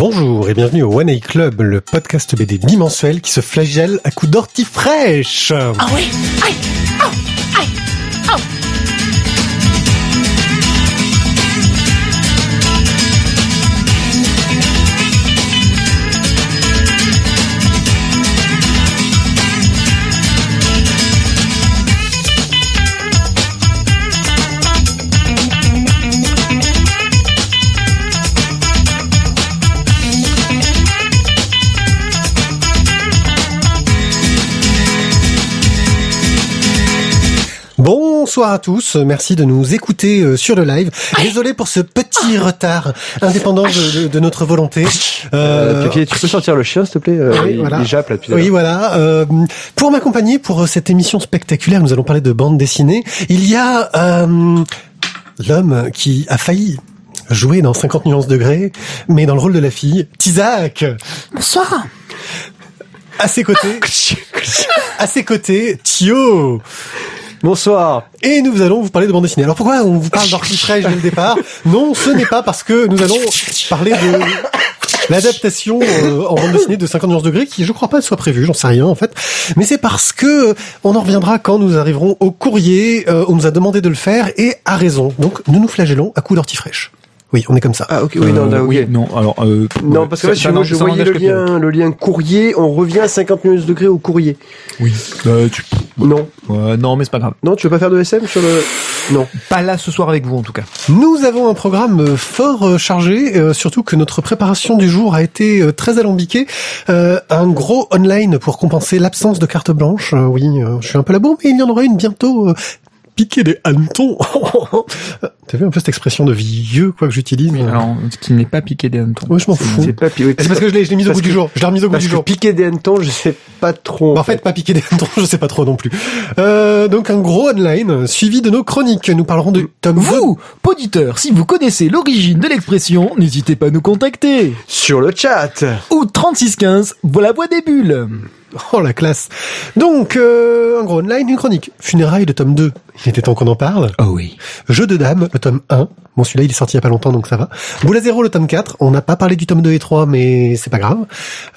Bonjour et bienvenue au One A Club, le podcast BD bimensuel qui se flagelle à coups d'ortie fraîche. Ah Bonsoir à tous, merci de nous écouter euh, sur le live. Désolé pour ce petit retard, indépendant de, de- de notre volonté. Euh, Pipi, tu peux sortir le chien, s'il te plaît euh, oui, il, voilà. il jappe là depuis Oui, voilà. Euh, pour m'accompagner pour euh, cette émission spectaculaire, nous allons parler de bande dessinée. Il y a euh, l'homme qui a failli jouer dans 50 nuances degrés, mais dans le rôle de la fille, Tizak. Bonsoir À ses côtés, à ses côtés, Thio. Bonsoir. Et nous allons vous parler de bande dessinée. Alors pourquoi on vous parle fraîche dès le départ? Non, ce n'est pas parce que nous allons parler de l'adaptation euh, en bande dessinée de 50 nuances degrés qui je crois pas soit prévue, j'en sais rien en fait. Mais c'est parce que on en reviendra quand nous arriverons au courrier, euh, on nous a demandé de le faire et à raison. Donc nous nous flagellons à coups d'ortie fraîche. Oui, on est comme ça. Ah ok, oui, non, Euh, non, oui, non, alors, euh, Non, parce que là, ça- si ça moi, n'en- je ça voyais le lien, le lien courrier, on revient à 50 minutes degrés au courrier. Oui. Euh, tu- Non. euh, non, mais c'est pas grave. Non, tu veux pas faire de SM sur le... Non. Pas là ce soir avec vous, en tout cas. Nous avons un programme euh, fort chargé, euh, surtout que notre préparation du jour a été euh, très alambiquée. Euh, un gros online pour compenser l'absence de carte blanche. Euh, oui, euh, je suis un peu la bourre, mais il y en aura une bientôt. Euh, piquer des hannetons. T'as vu un peu cette expression de vieux, quoi, que j'utilise Mais alors, ce qui n'est pas piqué des hannetons. Ouais, je m'en fous. C'est pas... Oui, C'est parce que je l'ai je l'ai mise au bout du jour. Je l'ai remise au bout du jour. piquer des hannetons, je sais pas trop. Bah, en fait, pas piquer des hannetons, je sais pas trop non plus. Euh, donc un gros online euh, suivi de nos chroniques. Nous parlerons de tome 2. Vous, poditeur, si vous connaissez l'origine de l'expression, n'hésitez pas à nous contacter. Sur le chat. Ou 3615, voilà voix des bulles. Oh la classe. Donc euh, un gros online, une chronique. Funérailles de tome 2. Il était temps qu'on en parle. Oh oui. Jeu de dames, le tome 1. Bon celui-là il est sorti il y a pas longtemps donc ça va. Boule à zéro le tome 4. On n'a pas parlé du tome 2 et 3 mais c'est pas grave.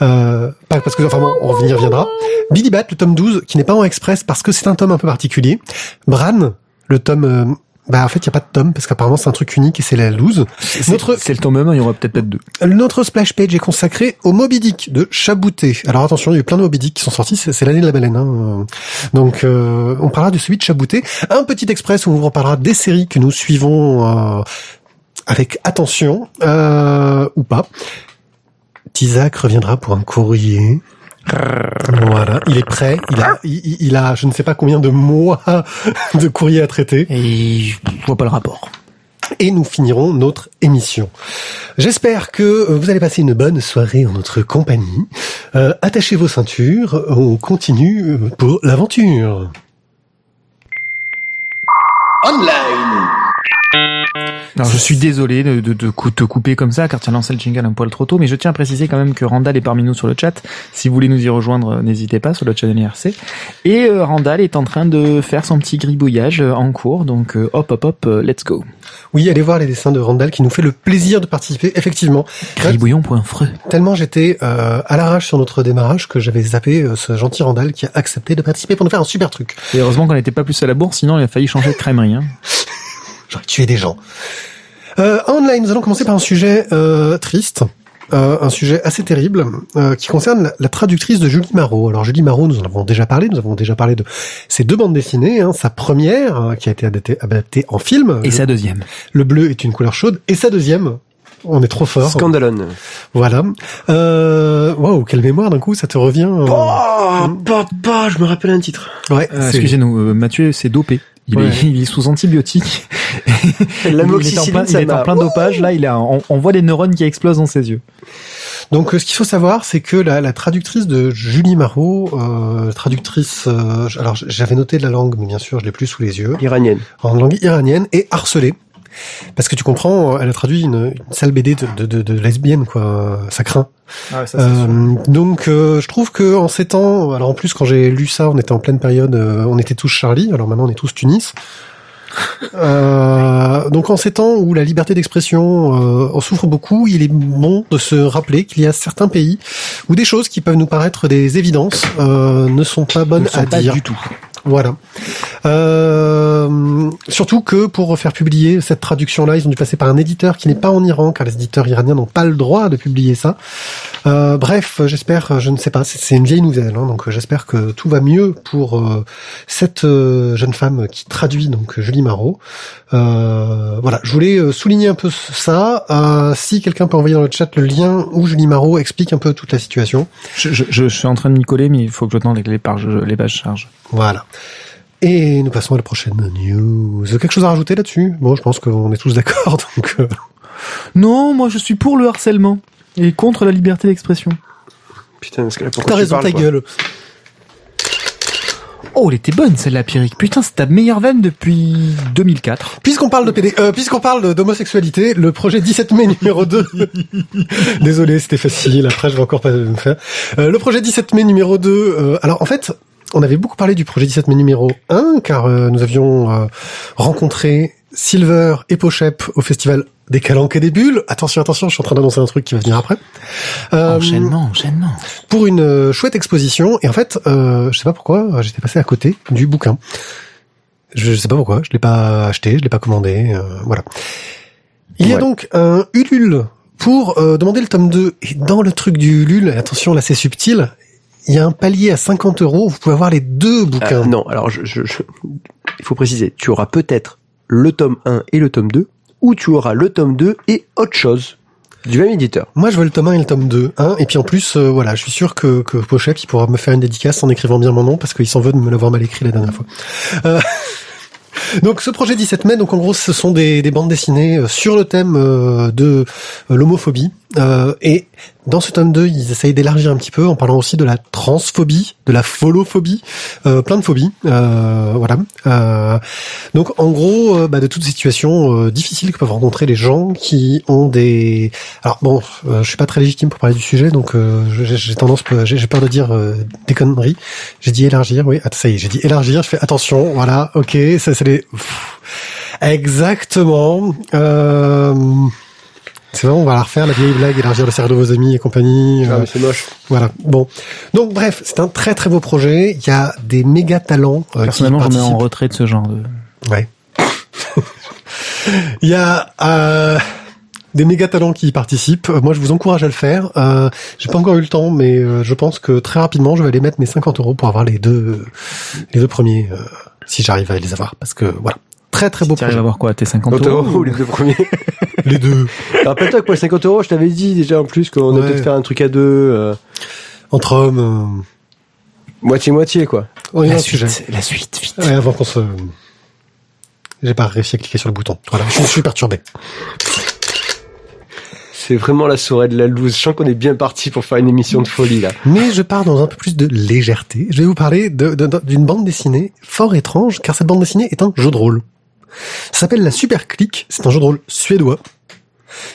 Euh, pas parce que enfin bon, on y reviendra. Billy Bat le tome 12 qui n'est pas en express parce que c'est un tome un peu particulier. Bran le tome euh, bah en fait il y a pas de tome parce qu'apparemment c'est un truc unique et c'est la loose. Notre C'est le tome même, il y aura peut-être peut-être deux. notre splash page est consacré au Moby Dick de Chabouté. Alors attention, il y a eu plein de Moby Dick qui sont sortis, c'est c'est l'année de la baleine. Hein. Donc euh, on parlera de celui de Chabouté. Un petit express où on vous reparlera des séries que nous suivons euh, avec attention, euh, ou pas. Tizak reviendra pour un courrier. Voilà, il est prêt. Il a, il, il a, je ne sais pas combien de mois de courrier à traiter. Et je vois pas le rapport. et nous finirons notre émission. J'espère que vous allez passer une bonne soirée en notre compagnie. Euh, attachez vos ceintures, on continue pour l'aventure. Alors, je suis désolé de, de, de te couper comme ça, car tu as lancé le jingle un poil trop tôt, mais je tiens à préciser quand même que Randall est parmi nous sur le chat. Si vous voulez nous y rejoindre, euh, n'hésitez pas sur le chat de l'IRC. Et euh, Randall est en train de faire son petit gribouillage euh, en cours, donc euh, hop hop hop, euh, let's go. Oui, allez voir les dessins de Randall qui nous fait le plaisir de participer. Effectivement, Gribouillon.freux. tellement j'étais euh, à l'arrache sur notre démarrage que j'avais zappé euh, ce gentil Randall qui a accepté de participer pour nous faire un super truc. Et heureusement qu'on n'était pas plus à la bourse, sinon il a failli changer de crèmerie. Hein. J'aurais tué des gens. Euh, online, nous allons commencer par un sujet euh, triste. Euh, un sujet assez terrible euh, qui concerne la, la traductrice de Julie Marot. Alors Julie Marot, nous en avons déjà parlé, nous avons déjà parlé de ces deux bandes dessinées. Hein, sa première, hein, qui a été adaptée, adaptée en film, Et le, sa deuxième. le bleu est une couleur chaude, et sa deuxième, on est trop fort. Scandalone. Voilà. Euh, Waouh, quelle mémoire d'un coup, ça te revient. euh, Oh, papa, je me rappelle un titre. ouais, Euh, c'est- Excusez-nous, euh, Mathieu s'est dopé. Il, Ouais. est, il est sous antibiotiques. il est en L'amoxicilline, plein, ça il est en m'a... plein dopage. Là, il a, on, on voit les neurones qui explosent dans ses yeux. Donc, euh, ce qu'il faut savoir, c'est que la, la traductrice de Julie Marot, euh, traductrice, euh, alors j'avais noté de la langue, mais bien sûr, je l'ai plus sous les yeux. Iranienne. en langue iranienne et harcelée. Parce que tu comprends, elle a traduit une, une sale BD de, de, de, de lesbienne, quoi. Ça craint. Euh, donc, euh, je trouve que en ces temps, alors en plus quand j'ai lu ça, on était en pleine période, euh, on était tous Charlie, alors maintenant on est tous Tunis. Euh, donc en ces temps où la liberté d'expression euh, en souffre beaucoup, il est bon de se rappeler qu'il y a certains pays où des choses qui peuvent nous paraître des évidences euh, ne sont pas bonnes Ne sont à pas dire. du tout. Voilà. Euh, surtout que pour faire publier cette traduction-là, ils ont dû passer par un éditeur qui n'est pas en Iran, car les éditeurs iraniens n'ont pas le droit de publier ça. Euh, bref, j'espère, je ne sais pas, c'est- une vieille nouvelle, hein, donc j'espère que tout va mieux pour euh, cette euh, jeune femme qui traduit donc Julie Marot. Euh, voilà, je voulais souligner un peu ça. Si quelqu'un peut envoyer dans le chat le lien où Julie Marot explique un peu toute la situation. Je, je, je suis en train de m'y coller, mais il faut que je tente avec les pages, les pages charges. Voilà. Et nous passons à la prochaine news. Quelque chose à rajouter là-dessus? Bon, je pense qu'on est tous d'accord, donc... euh, Non, moi je suis pour le harcèlement et contre la liberté d'expression. Putain, parce que là, pourquoi T'as raison, parles, ta gueule. Oh, elle était bonne celle-là, Pierrick. Putain, c'est ta meilleure veine depuis 2004. Puisqu'on parle de PD, euh, puisqu'on parle d'homosexualité, le projet 17 mai numéro 2. Désolé, c'était facile. Après, je vais encore pas me faire. Euh, le projet 17 mai numéro 2. euh, alors, en fait, on avait beaucoup parlé du projet 17 mai numéro 1, car euh, nous avions euh, rencontré Silver et Pochep au festival des Calanques et des Bulles. Attention, attention, je suis en train d'annoncer un truc qui va venir après. Euh, Enchaînement, enchaînement. pour une euh, chouette exposition. Et en fait, euh, je sais pas pourquoi, euh, j'étais passé à côté du bouquin. Je sais pas pourquoi, je l'ai pas acheté, je l'ai pas commandé, euh, voilà. Il y a donc un Ulule pour euh, demander le tome 2. Et dans le truc du Ulule, attention là c'est subtil, il y a un palier à 50 euros, vous pouvez avoir les deux bouquins. Euh, non, alors je, je- je- il faut préciser, tu auras peut-être le tome 1 et le tome 2, ou tu auras le tome 2 et autre chose du même éditeur. Moi, je veux le tome 1 et le tome 2. Hein, et puis en plus, euh, voilà, je suis sûr que, que Pochep, il pourra me faire une dédicace en écrivant bien mon nom, parce qu'il s'en veut de me l'avoir mal écrit la dernière fois. Euh, donc ce projet 17 mai, donc en gros, ce sont des, des bandes dessinées euh, sur le thème de l'homophobie. Euh, et dans ce tome 2, ils essayent d'élargir un petit peu en parlant aussi de la transphobie, de la folophobie, euh, plein de phobies. Euh, voilà. Euh, donc en gros, euh, bah, de toutes ces situations euh, difficiles que peuvent rencontrer les gens qui ont des... Alors bon, je suis pas très légitime pour parler du sujet, donc j'ai tendance, j'ai peur de dire des conneries. J'ai dit élargir, oui. Attends, ça y est, j'ai dit élargir. Je fais attention, voilà, ok, ça c'est les... Exactement. Euh... C'est bon, on va la refaire, la vieille blague, élargir le cercle de vos amis et compagnie. Ah, euh, mais c'est moche. voilà. Bon. Donc bref, c'est un très très beau projet. Il y a des méga talents. euh, qui Personnellement, je me mets en retrait de ce genre de... Ouais. Il y a euh, des méga talents qui y participent. Euh, Moi, je vous encourage à le faire. Euh, J'ai pas encore eu le temps, mais euh, je pense que très rapidement, je vais aller mettre mes 50 euros pour avoir les deux, les deux premiers, euh, si j'arrive à les avoir. Parce que voilà, très très beau Tu arrives projet. à voir quoi Tes 50 50 euros euros ou les deux premiers. Les deux. Rappelle-toi que pour les 50 euros, je t'avais dit déjà en plus qu'on Ouais. a peut-être faire un truc à deux, euh, Entre hommes. moitié-moitié, quoi. Euh... on est dans La le sujet. suite, la suite, vite. Ouais, avant qu'on se... J'ai pas réussi à cliquer sur le bouton. Voilà, je suis perturbé. C'est vraiment la soirée de la loose. Je sens qu'on est bien parti pour faire une émission de folie, là. Mais je pars dans un peu plus de légèreté. Je vais vous parler de- de- d'une bande dessinée fort étrange, car cette bande dessinée est un jeu de rôle. Ça s'appelle la Super Click. C'est un jeu de rôle suédois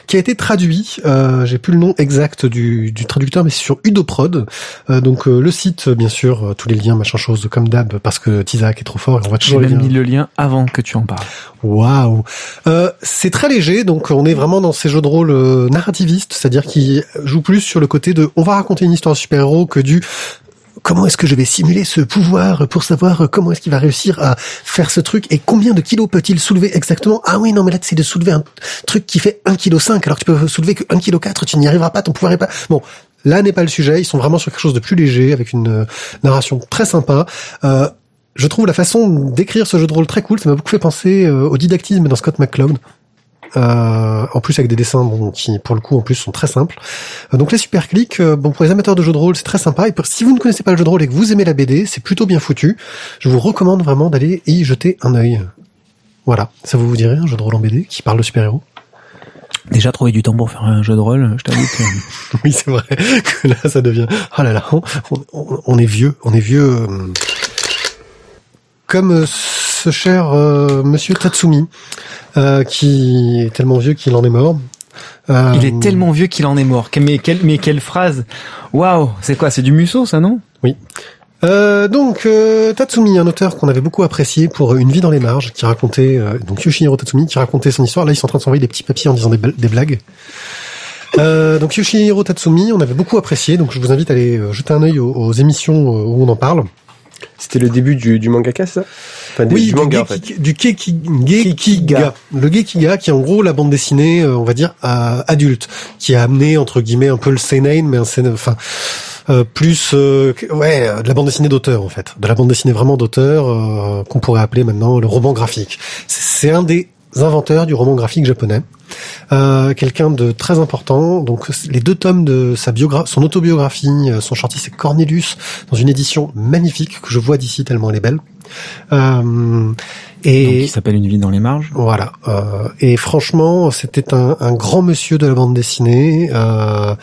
qui a été traduit. Euh, J'ai plus le nom exact du, du traducteur, mais c'est sur Udoprod. Euh, donc euh, le site, bien sûr, euh, tous les liens, machin chose, comme d'hab, parce que Tizak est trop fort et on va toujours même mis le lien avant que tu en parles. Waouh euh, C'est très léger, donc on est vraiment dans ces jeux de rôle euh, narrativistes, c'est-à-dire qui jouent plus sur le côté de on va raconter une histoire de super-héros que du comment est-ce que je vais simuler ce pouvoir pour savoir comment est-ce qu'il va réussir à faire ce truc et combien de kilos peut-il soulever exactement? Ah oui, non, mais là, c'est de soulever un truc qui fait 1,5 kg, alors que tu peux soulever que 1,4 kg, tu n'y arriveras pas, ton pouvoir est pas... Bon, là n'est pas le sujet, ils sont vraiment sur quelque chose de plus léger, avec une euh, narration très sympa. Euh, je trouve la façon d'écrire ce jeu de rôle très cool. Ça m'a beaucoup fait penser euh, au didactisme dans Scott McCloud. Euh, en plus avec des dessins bon, qui pour le coup en plus sont très simples. Euh, donc les super clics, euh, bon pour les amateurs de jeux de rôle c'est très sympa et pour, si vous ne connaissez pas le jeu de rôle et que vous aimez la BD, c'est plutôt bien foutu. Je vous recommande vraiment d'aller y jeter un œil. Voilà, ça vous vous dirait un jeu de rôle en BD qui parle de super héros Déjà trouver du temps pour faire un jeu de rôle, je t'avoue que... Oui c'est vrai que là ça devient oh là là on, on- on est vieux, on est vieux. euh, Comme ce cher euh, Monsieur Tatsumi euh, qui est tellement vieux qu'il en est mort. Euh, Il est tellement vieux qu'il en est mort. Mais quelle, mais quelle phrase Waouh C'est quoi C'est du musso, ça, non? Euh, donc euh, Tatsumi, un auteur qu'on avait beaucoup apprécié pour Une vie dans les marges, qui racontait euh, donc Yoshihiro Tatsumi, qui racontait son histoire. Là, ils sont en train de s'envoyer des petits papiers en disant des, bl- des blagues. Euh, donc Yoshihiro Tatsumi, on avait beaucoup apprécié. Donc je vous invite à aller euh, jeter un œil aux, aux émissions euh, où on en parle. C'était le début du, du mangaka, ça? Enfin, du, Oui, du du, manga, en Geki- fait. du Gekiga. Le Gekiga, qui est en gros la bande dessinée, euh, on va dire, à adulte, qui a amené, entre guillemets, un peu le seinen, mais un seinen, enfin, euh, plus, euh, ouais, euh, de la bande dessinée d'auteur, en fait. De la bande dessinée vraiment d'auteur, euh, qu'on pourrait appeler maintenant le roman graphique. C'est un des inventeurs du roman graphique japonais. Euh, quelqu'un de très important. Donc les deux tomes de sa biographie, son autobiographie euh, sont sortis, c'est Cornelius dans une édition magnifique que je vois d'ici tellement elle est belle. Euh, Donc, et il s'appelle Une vie dans les marges. voilà. Euh, et franchement, c'était un, un grand monsieur de la bande dessinée. Euh,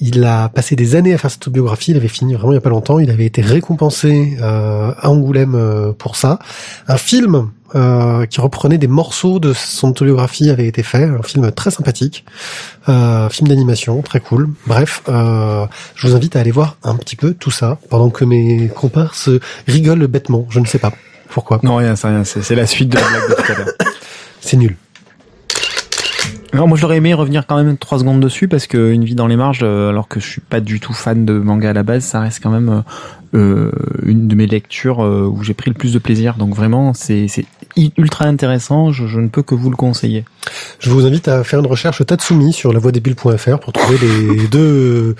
il a passé des années à faire cette biographie. Il avait fini vraiment il y a pas longtemps. Il avait été récompensé euh, à Angoulême euh, pour ça. Un film euh, qui reprenait des morceaux de son autobiographie avait été fait. Un film très sympathique. Euh, film d'animation, très cool. Bref, euh, je vous invite à aller voir un petit peu tout ça pendant que mes comparses rigolent bêtement. Je ne sais pas pourquoi. Non, rien, c'est rien. C'est c'est la suite de la blague de tout à l'heure. C'est nul. Alors moi j'aurais aimé revenir quand même trois secondes dessus parce que Une vie dans les marges, euh, alors que je suis pas du tout fan de manga à la base, ça reste quand même euh, euh, une de mes lectures où j'ai pris le plus de plaisir. Donc vraiment c'est ultra intéressant. Je, je ne peux que vous le conseiller. Je vous invite à faire une recherche Tatsumi sur lavoidébile.fr pour trouver les deux.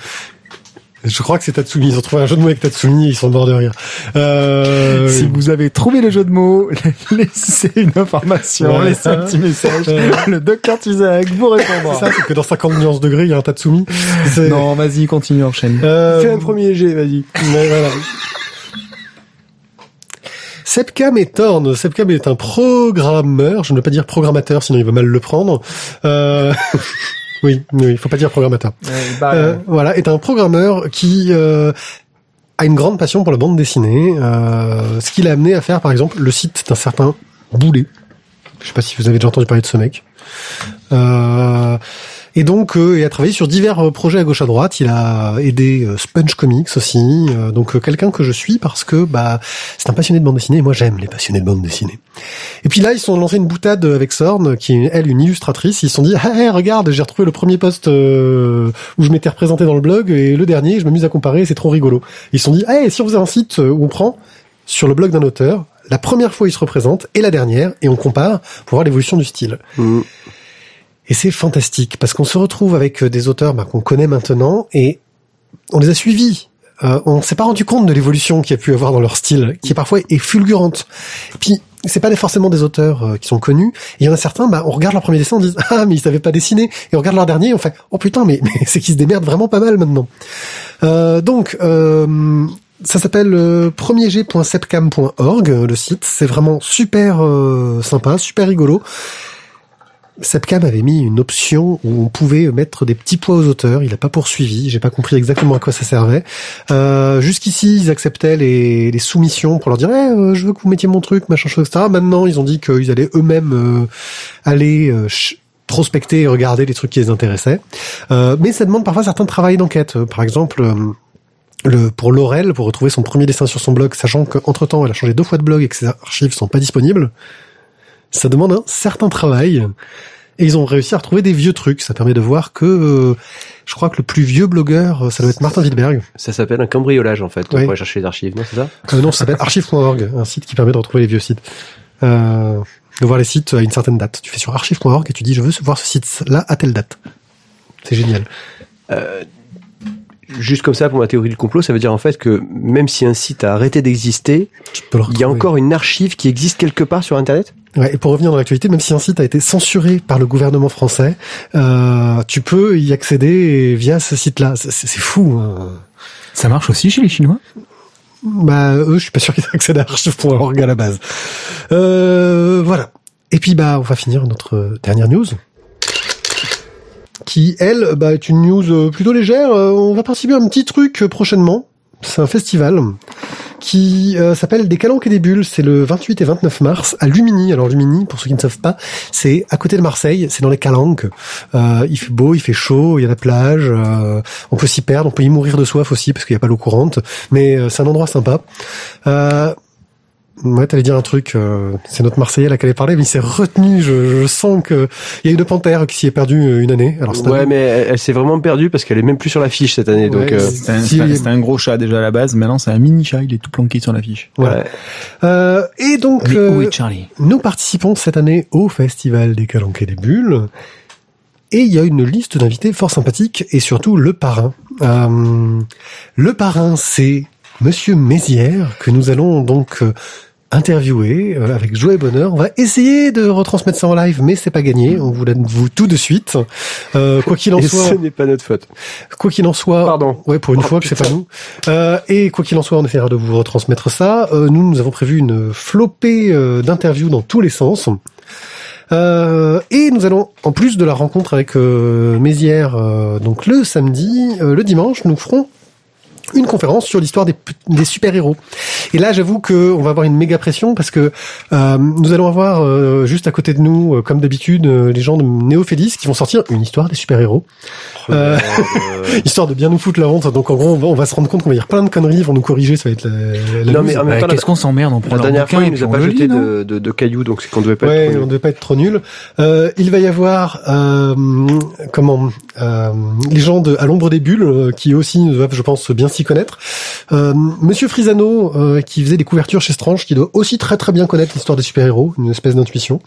Je crois que c'est Tatsumi. Ils ont trouvé un jeu de mots avec Tatsumi. et Ils sont morts de rire. Euh... Si vous avez trouvé le jeu de mots, laissez une information, laissez un petit message. Euh. Le docteur Tuzak vous C'est répondra. ça, c'est que dans 50 nuances degrés, il y a un Tatsumi. C'est- Non, vas-y, continue, enchaîne. Euh, Fais un premier jet, vas-y. mais voilà. Sepcam et Thorn. Sepcam est un programmeur. Je ne veux pas dire programmateur, sinon il va mal le prendre. Euh... oui, oui, il faut pas dire programmateur. Euh, voilà, est un programmeur qui euh, a une grande passion pour la bande dessinée, euh, ce qui l'a amené à faire, par exemple, le site d'un certain Boulet. Je sais pas si vous avez déjà entendu parler de ce mec. Euh, et donc, euh, il a travaillé sur divers euh, projets à gauche à droite. Il a aidé euh, Sponge Comics aussi. Donc, quelqu'un que je suis parce que bah c'est un passionné de bande dessinée. Moi, j'aime les passionnés de bande dessinée. Et puis là, ils se sont lancé une boutade avec Sorn, qui est elle une illustratrice. Ils se sont dit, ah, hey, regarde, j'ai retrouvé le premier post euh, où je m'étais représenté dans le blog et le dernier, je m'amuse à comparer, c'est trop rigolo. Ils se sont dit, hey, si on faisait un site où on prend sur le blog d'un auteur, la première fois il se représente et la dernière, et on compare pour voir l'évolution du style. Mm. Et c'est fantastique parce qu'on se retrouve avec euh, des auteurs bah, qu'on connaît maintenant et on les a suivis. Euh, on s'est pas rendu compte de l'évolution qu'il y a pu avoir dans leur style, qui parfois est fulgurante. Puis c'est pas forcément des auteurs euh, qui sont connus. Il y en a certains, bah, on regarde leur premier dessin, on dit ah mais ils savaient pas dessiner. Et on regarde leur dernier, on fait oh putain mais, mais c'est qu'ils se démerdent vraiment pas mal maintenant. Euh, donc euh, ça s'appelle euh, premierg.sepcam.org le site. C'est vraiment super sympa, super rigolo. Sepcam avait mis une option où on pouvait mettre des petits poids aux auteurs. Il n'a pas poursuivi. J'ai pas compris exactement à quoi ça servait. Euh, Jusqu'ici, ils acceptaient les, les soumissions pour leur dire Eh, euh, je veux que vous mettiez mon truc, machin chose, etc. Maintenant, ils ont dit qu'ils allaient eux-mêmes euh, aller euh, prospecter et regarder les trucs qui les intéressaient. Euh, mais ça demande parfois certains travails d'enquête. Euh, Par exemple. le, pour Laurel, pour retrouver son premier dessin sur son blog, sachant qu'entre temps elle a changé deux fois de blog et que ses archives sont pas disponibles, ça demande un certain travail. Et ils ont réussi à retrouver des vieux trucs. Ça permet de voir que euh, je crois que le plus vieux blogueur, euh, ça doit être Martin Wilberg. Ça s'appelle un cambriolage, en fait, Oui. pour aller chercher les archives, non, c'est ça? Euh, non, ça s'appelle archive.org, un site qui permet de retrouver les vieux sites. Euh, de voir les sites à une certaine date. Tu fais sur archive.org et tu dis je veux voir ce site-là à telle date. C'est génial. Juste comme ça, pour ma théorie du complot, ça veut dire en fait que même si un site a arrêté d'exister, il y a encore une archive qui existe quelque part sur Internet? Ouais, et pour revenir dans l'actualité, même si un site a été censuré par le gouvernement français, euh, tu peux y accéder via ce site-là. C'est c'est fou. Hein. Ça marche aussi chez les Chinois? Bah eux, je suis pas sûr qu'ils accèdent à archive.org à la base. Euh, voilà. Et puis bah on va finir notre dernière news. Qui elle bah, est une news euh, plutôt légère. Euh, On va participer à un petit truc euh, prochainement. C'est un festival qui s'appelle Des calanques et des bulles. C'est le 28 et 29 mars à Lumini. Alors Lumini, pour ceux qui ne savent pas, c'est à côté de Marseille, c'est dans les calanques. Il fait beau, il fait chaud, il y a la plage, on peut s'y perdre, on peut y mourir de soif aussi parce qu'il n'y a pas l'eau courante, mais c'est un endroit sympa. Ouais, t'allais dire un truc. euh, c'est notre Marseillais là qui allait parler, mais il s'est retenu. Je, je sens que il y a une panthère qui s'y est perdue euh, une année. Alors c'est Ouais, mais elle, elle s'est vraiment perdue parce qu'elle est même plus sur l'affiche cette année. donc, euh, C'était un, Si- gros chat déjà à la base, maintenant c'est un mini chat, il est tout planqué sur l'affiche. Voilà. ouais. Euh, et donc, où euh, Charlie? nous participons cette année au Festival des Calanques et des Bulles. Et il y a une liste d'invités fort sympathique et surtout le parrain. Euh, le parrain, c'est Monsieur Mézières que nous allons donc interviewer euh, avec joie et bonheur. On va essayer de retransmettre ça en live, mais c'est pas gagné. On vous l'avoue tout de suite. Euh, quoi qu'il en Et soit, ce n'est pas notre faute. quoi qu'il en soit, Pardon. Ouais, pour une Oh, fois que c'est pas nous. Euh, et quoi qu'il en soit, on essaiera de vous retransmettre ça. Euh, nous, nous avons prévu une flopée euh, d'interviews dans tous les sens. Euh, et nous allons, en plus de la rencontre avec euh, Mézières, euh, donc le samedi, euh, le dimanche, nous ferons une conférence sur l'histoire des, des super-héros. Et là, j'avoue que on va avoir une méga pression parce que euh, nous allons avoir euh, juste à côté de nous, euh, comme d'habitude, euh, les gens de Néophélis qui vont sortir une histoire des super-héros. Euh, Euh, histoire de bien nous foutre la honte. Donc en gros, on va, on va se rendre compte qu'on va dire plein de conneries, ils vont nous corriger, ça va être la, la Non, mais en même temps, Qu'est-ce qu'on s'emmerde On prend la dernière fois, il nous a on pas jeté de, de, de cailloux, donc c'est qu'on devait pas Ouais, être on ne devait pas être trop nul. Euh, il va y avoir euh, comment euh, les gens de à l'ombre des bulles euh, qui aussi doivent, je pense, bien connaître. Euh, Monsieur Frisano euh, qui faisait des couvertures chez Strange, qui doit aussi très très bien connaître l'histoire des super héros, une espèce d'intuition.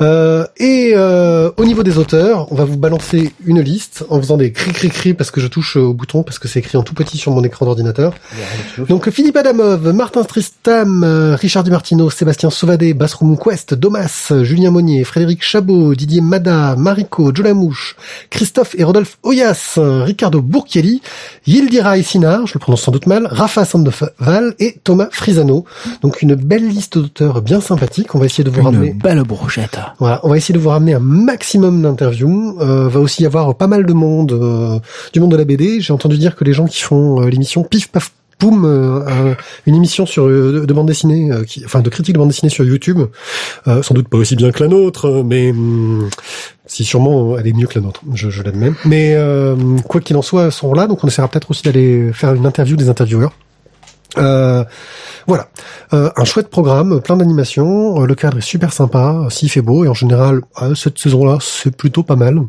Euh, et euh, au niveau des auteurs, on va vous balancer une liste en faisant des cri cri cri parce que je touche au bouton parce que c'est écrit en tout petit sur mon écran d'ordinateur. Donc Philippe Adamov, Martin Stristam, euh, Richard Dumartino, Sébastien Sauvadé, Bassroom Quest, Domas, Julien Monnier, Frédéric Chabot, Didier Mada, Mariko, Jolamouche, Christophe et Rodolphe Oyas, euh, Ricardo Bourchielli, Yildira Sinar, je le prononce sans doute mal, Rafa Sandoval et Thomas Frisano. Donc une belle liste d'auteurs bien sympathique. On va essayer de vous Une ramener. belle brochette. Voilà, on va essayer de vous ramener un maximum d'interviews. Euh, va aussi y avoir pas mal de monde euh, du monde de la BD. J'ai entendu dire que les gens qui font euh, l'émission Pif Paf Poum, euh, un- une émission sur euh, de, de bande dessinée, euh, qui, enfin de critique de bande dessinée sur YouTube, euh, sans doute pas aussi bien que la nôtre, euh, mais hum, si sûrement elle est mieux que la nôtre, je, je l'admets. Mais euh, quoi qu'il en soit, elles seront là, donc on essaiera peut-être aussi d'aller faire une interview des intervieweurs. Euh, voilà, Euh, un chouette programme, plein d'animations. euh, le cadre est super sympa, s'il fait beau et en général euh, cette saison-là c'est plutôt pas mal.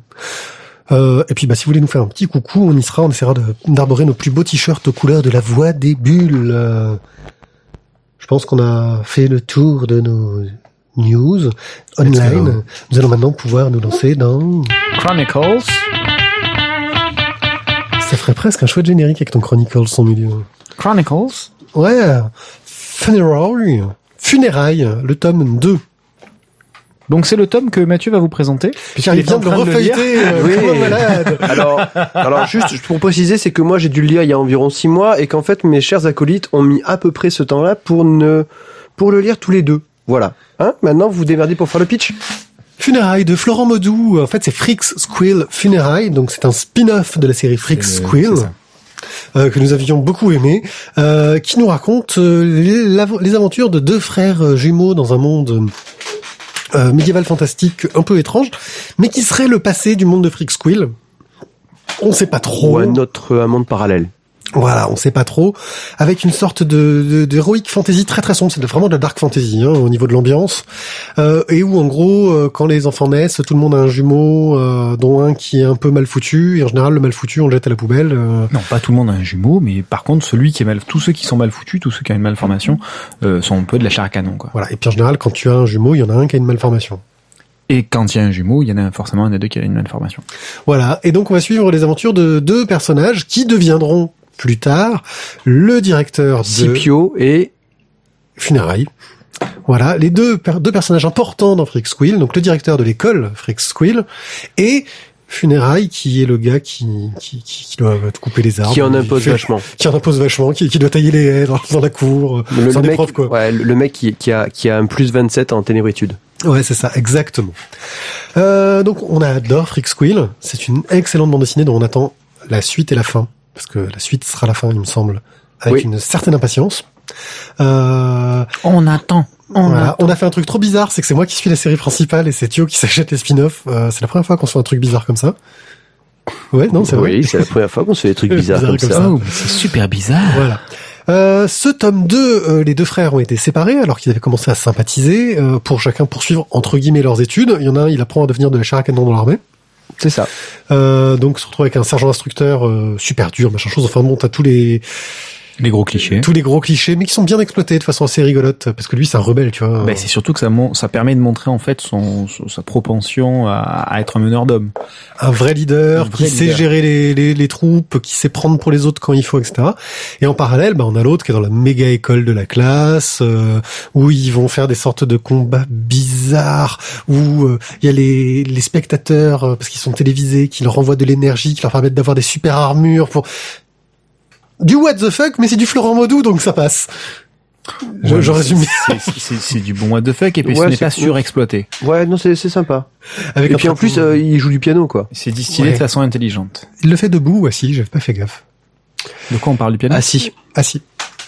Euh, et puis bah si vous voulez nous faire un petit coucou, on y sera, on essaiera de- d'arborer nos plus beaux t-shirts aux couleurs de la voix des bulles. Euh, je pense qu'on a fait le tour de nos news online. Nous allons maintenant pouvoir nous lancer dans. Chronicles. Ça ferait presque un chouette générique avec ton Chronicles en milieu. Chronicles. Ouais, Funeral, Funérailles, le tome 2. Donc c'est le tome que Mathieu va vous présenter. Car il vient en de le refeuilleter euh, Oui. malade. alors, alors juste pour préciser, c'est que moi j'ai dû le lire il y a environ six mois et qu'en fait mes chers acolytes ont mis à peu près ce temps-là pour ne pour le lire tous les deux. Voilà. Hein Maintenant vous vous démerdez pour faire le pitch. Funérailles de Florent Modou. En fait, c'est Freaks Squill Funérailles. Donc, c'est un spin-off de la série Freaks Squill. Euh, que nous avions beaucoup aimé, euh, qui nous raconte euh, les, aventures de deux frères jumeaux dans un monde médiéval fantastique un peu étrange, mais qui serait le passé du monde de Freak Squill. On sait pas trop. Ou un autre un monde parallèle. Voilà, on sait pas trop. Avec une sorte de, de, d'héroïque fantasy très très sombre, c'est vraiment de la dark fantasy hein, au niveau de l'ambiance. Euh, et où en gros, euh, quand les enfants naissent, tout le monde a un jumeau, euh, dont un qui est un peu mal foutu. Et en général, le mal foutu, on le jette à la poubelle. euh. Non, pas tout le monde a un jumeau, mais par contre, celui qui est mal, tous ceux qui sont mal foutus, tous ceux qui ont une malformation, euh, sont un peu de la chair à canon, quoi. Voilà. Et puis en général, quand tu as un jumeau, il y en a un qui a une malformation. Et quand il y a un jumeau, il y en a forcément un des deux qui a une malformation. Voilà. Et donc on va suivre les aventures de deux personnages qui deviendront plus tard le directeur de Scipio et funérailles. Voilà, les deux, deux personnages importants dans Freak Squill, donc le directeur de l'école Freak Squill et Funérailles qui est le gars qui, qui, qui, qui doit te couper les arbres. qui en impose fait- vachement. Qui en impose vachement, qui, qui doit tailler les haies dans, dans la cour. Le, un le mec, quoi. ouais, le le mec qui, qui a qui a un plus 27 en ténébritude. Ouais, c'est ça, exactement. Euh, donc, on adore Freak Squill. C'est une excellente bande dessinée dont on attend la suite et la fin. Parce que la suite sera la fin, il me semble, avec Oui. une certaine impatience. Euh, On attend. On voilà. attend. On a fait un truc trop bizarre, c'est que c'est moi qui suis la série principale et c'est Thio qui s'achète les spin-offs. Euh, c'est la première fois qu'on se fait un truc bizarre comme ça. Ouais, non, c'est vrai. Oui, c'est la première fois qu'on se fait des trucs bizarres Bizarre comme comme ça. ça. Oh, c'est super bizarre. Voilà. Euh, ce tome 2, euh, les deux frères ont été séparés alors qu'ils avaient commencé à sympathiser euh, pour chacun poursuivre entre guillemets leurs études. Il y en a un, il apprend à devenir de la chair à canon dans l'armée. C'est ça. Euh, donc se retrouve avec un sergent instructeur euh, super dur, machin chose. Enfin bon, t'as tous les Les gros clichés. tous les gros clichés, mais qui sont bien exploités de façon assez rigolote parce que lui c'est un rebelle, tu vois. Ben, c'est surtout que ça, ça permet de montrer en fait son, son- sa propension à, à être un meneur d'hommes. un vrai leader Un vrai qui sait gérer les, les, les troupes, qui sait prendre pour les autres quand il faut, etc. Et en parallèle, bah, on a l'autre qui est dans la méga école de la classe, euh, où ils vont faire des sortes de combats bizarres, où euh, il y a les, les spectateurs, euh, parce qu'ils sont télévisés, qui leur envoient de l'énergie, qui leur permettent d'avoir des super armures pour du what the fuck, mais c'est du Florent Maudou, donc ça passe. Je, Ouais, je mais résume c'est- du bon what the fuck et puis Ouais, ce n'est c'est pas cool. surexploité. Ouais, non, c'est sympa. avec Et puis en plus, euh, il joue du piano, quoi. C'est distillé Ouais. de façon intelligente. il le fait debout ou assis, j'avais pas fait gaffe. De quoi on parle du piano? Ah si. Assis.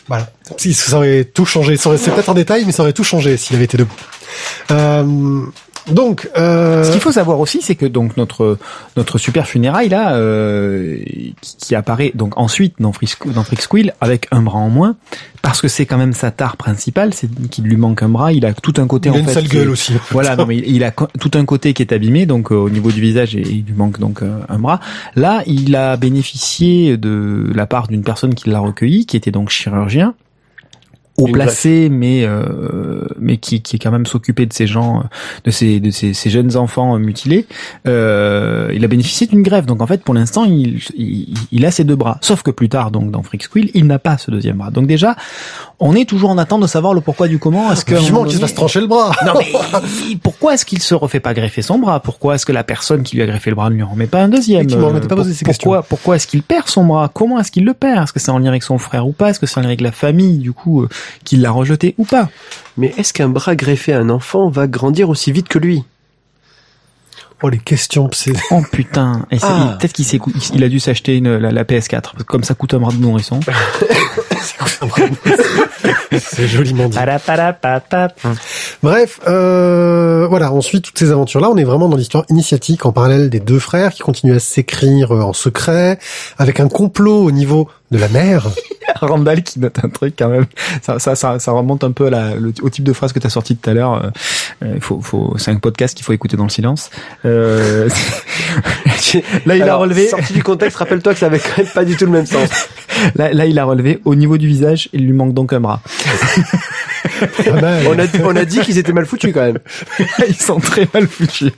Voilà. Si, Ça aurait tout changé. C'est peut-être un détail, mais ça aurait tout changé s'il avait été debout. Euh, donc, euh, Ce qu'il faut savoir aussi, c'est que donc notre notre super funéraille là, euh, qui, qui apparaît donc ensuite dans Frisk dans Freak Squill avec un bras en moins, parce que c'est quand même sa tare principale, c'est qu'il lui manque un bras. Il a tout un côté il a une fait. sale est- gueule aussi. Voilà, non, mais il a tout un côté qui est abîmé, donc euh, au niveau du visage, et il lui manque donc euh, un bras. Là, il a bénéficié de la part d'une personne qui l'a recueilli, qui était donc chirurgien, haut placé, mais euh, mais qui, qui quand même s'occupait de ces gens, euh, de ces de ces, ces jeunes enfants euh, mutilés. Euh, il a bénéficié d'une grève, donc en fait, pour l'instant, il, il il a ses deux bras. Sauf que plus tard, donc dans Freak Squill, il n'a pas ce deuxième bras. Donc déjà, on est toujours en attente de savoir le pourquoi du comment. Est-ce que moment qu'il se donné- fasse trancher le bras. non mais pourquoi est-ce qu'il se refait pas greffer son bras? Pourquoi est-ce que la personne qui lui a greffé le bras ne lui en remet pas un deuxième? M'était pas Euh, posé ces Pourquoi pourquoi est-ce qu'il perd son bras? Comment est-ce qu'il le perd? Est-ce que c'est en lien avec son frère ou pas? Est-ce que c'est en lien avec la famille? Du coup euh, qui l'a rejeté ou pas Mais est-ce qu'un bras greffé à un enfant va grandir aussi vite que lui? Oh, les questions, c'est... Oh putain Et c'est- Ah. Peut-être qu'il il a dû s'acheter une la, la PS4 parce que comme ça coûte un bras de nourrisson. c'est joliment dit. Bref, euh, voilà, on suit toutes ces aventures-là. On est vraiment dans l'histoire initiatique en parallèle des deux frères qui continuent à s'écrire en secret, avec un complot au niveau de la mère. Randall qui note un truc quand même. Ça, ça, ça, ça remonte un peu à la, le- au type de phrase que tu as sorti tout à l'heure. Euh, euh, faut, faut, c'est un podcast qu'il faut écouter dans le silence. Euh, là, il a relevé. Sorti du contexte, rappelle-toi que ça avait quand même pas du tout le même sens. Là, là, il a relevé. Au niveau du visage, il lui manque donc un bras. Ah bah, On a, on a dit qu'ils étaient mal foutus quand même. Ils sont très mal foutus.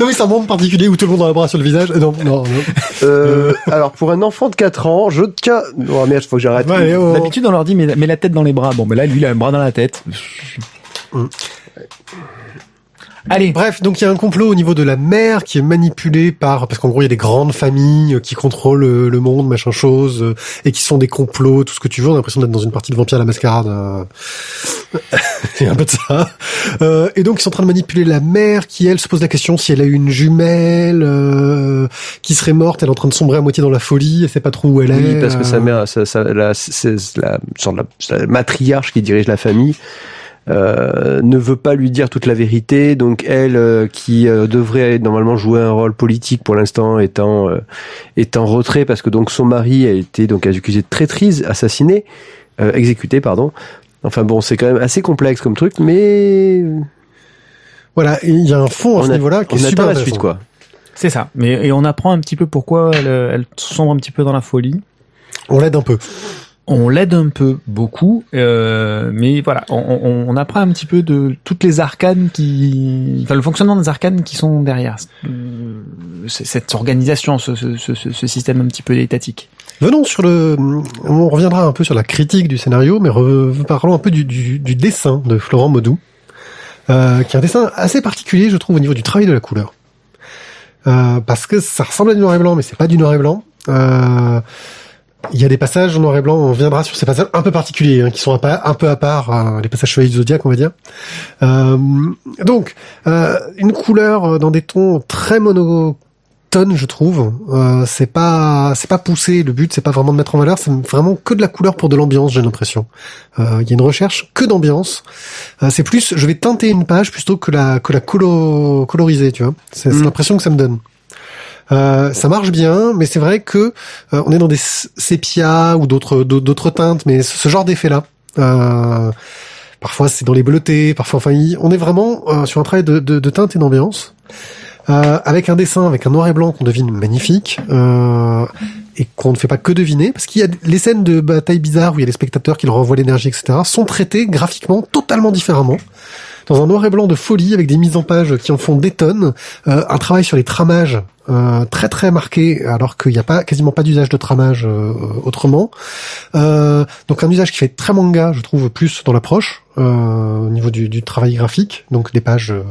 Non mais c'est un monde particulier où tout le monde a un bras sur le visage. Euh, Non, non, non. Euh, alors pour un enfant de 4 ans, je tiens. Oh merde, faut que j'arrête. Ouais, oh. D'habitude, on leur dit, mets, mets la tête dans les bras. Bon, mais là, lui, il a un bras dans la tête. Mm. Allez. Bref, donc il y a un complot au niveau de la mère qui est manipulée par parce qu'en gros il y a des grandes familles euh, qui contrôlent euh, le monde, machin chose, euh, et qui sont des complots, tout ce que tu veux. On a l'impression d'être dans une partie de Vampire à la Mascarade. Il y a un peu de ça. Euh, et donc ils sont en train de manipuler la mère qui elle se pose la question si elle a eu une jumelle euh, qui serait morte, elle est en train de sombrer à moitié dans la folie, elle sait pas trop où elle est. Oui, parce que sa mère, sa- sa- la, la, la- la matriarche qui dirige la famille. Euh, ne veut pas lui dire toute la vérité, donc elle, euh, qui euh, devrait normalement jouer un rôle politique pour l'instant, est en euh, est en retrait parce que donc son mari a été donc accusé de traîtrise, assassiné, euh, exécuté, pardon. Enfin bon, c'est quand même assez complexe comme truc, mais Voilà, il y a un fond à on, ce a- niveau-là qui on est attend super la suite quoi. C'est ça. Mais, et on apprend un petit peu pourquoi elle, elle sombre un petit peu dans la folie. On l'aide un peu. On l'aide un peu, beaucoup, euh, mais voilà, on, on, on apprend un petit peu de toutes les arcanes qui, enfin le fonctionnement des arcanes qui sont derrière euh, cette organisation, ce, ce, ce, ce système un petit peu étatique. Venons sur le, on reviendra un peu sur la critique du scénario, mais parlons un peu du, du, du dessin de Florent Maudou, euh, qui est un dessin assez particulier, je trouve, au niveau du travail de la couleur, euh, parce que ça ressemble à du noir et blanc, mais c'est pas du noir et blanc. Euh, il y a des passages en noir et blanc, on reviendra sur ces passages un peu particuliers, hein, qui sont un, peu- un peu à part, euh, les passages Chevalier du Zodiac, on va dire. Euh, donc, euh, une couleur dans des tons très mono tonnes, je trouve. Euh, c'est pas, c'est pas poussé. Le but, c'est pas vraiment de mettre en valeur. C'est vraiment que de la couleur pour de l'ambiance. J'ai l'impression. Euh, Il y a une recherche que d'ambiance. Euh, c'est plus, je vais teinter une page plutôt que la que la colo- coloriser. Tu vois. C'est c'est Mm. l'impression que ça me donne. Euh, ça marche bien, mais c'est vrai que euh, on est dans des s- sépias ou d'autres d'autres teintes, mais ce genre d'effet-là. Euh, parfois c'est dans les bleutés, parfois enfin on est vraiment euh, sur un travail de, de, de teinte et d'ambiance. Euh, avec un dessin, avec un noir et blanc qu'on devine magnifique, et qu'on ne fait pas que deviner, parce qu'il y a les scènes de bataille bizarre où il y a les spectateurs qui leur envoient l'énergie, etc., sont traitées graphiquement totalement différemment. Dans un noir et blanc de folie, avec des mises en page qui en font des tonnes, euh, un travail sur les tramages euh, très très marqué, alors qu'il n'y a pas quasiment pas d'usage de tramage euh, autrement. Euh, donc un usage qui fait très manga, je trouve, plus dans l'approche euh, au niveau du, du travail graphique. Donc des pages euh,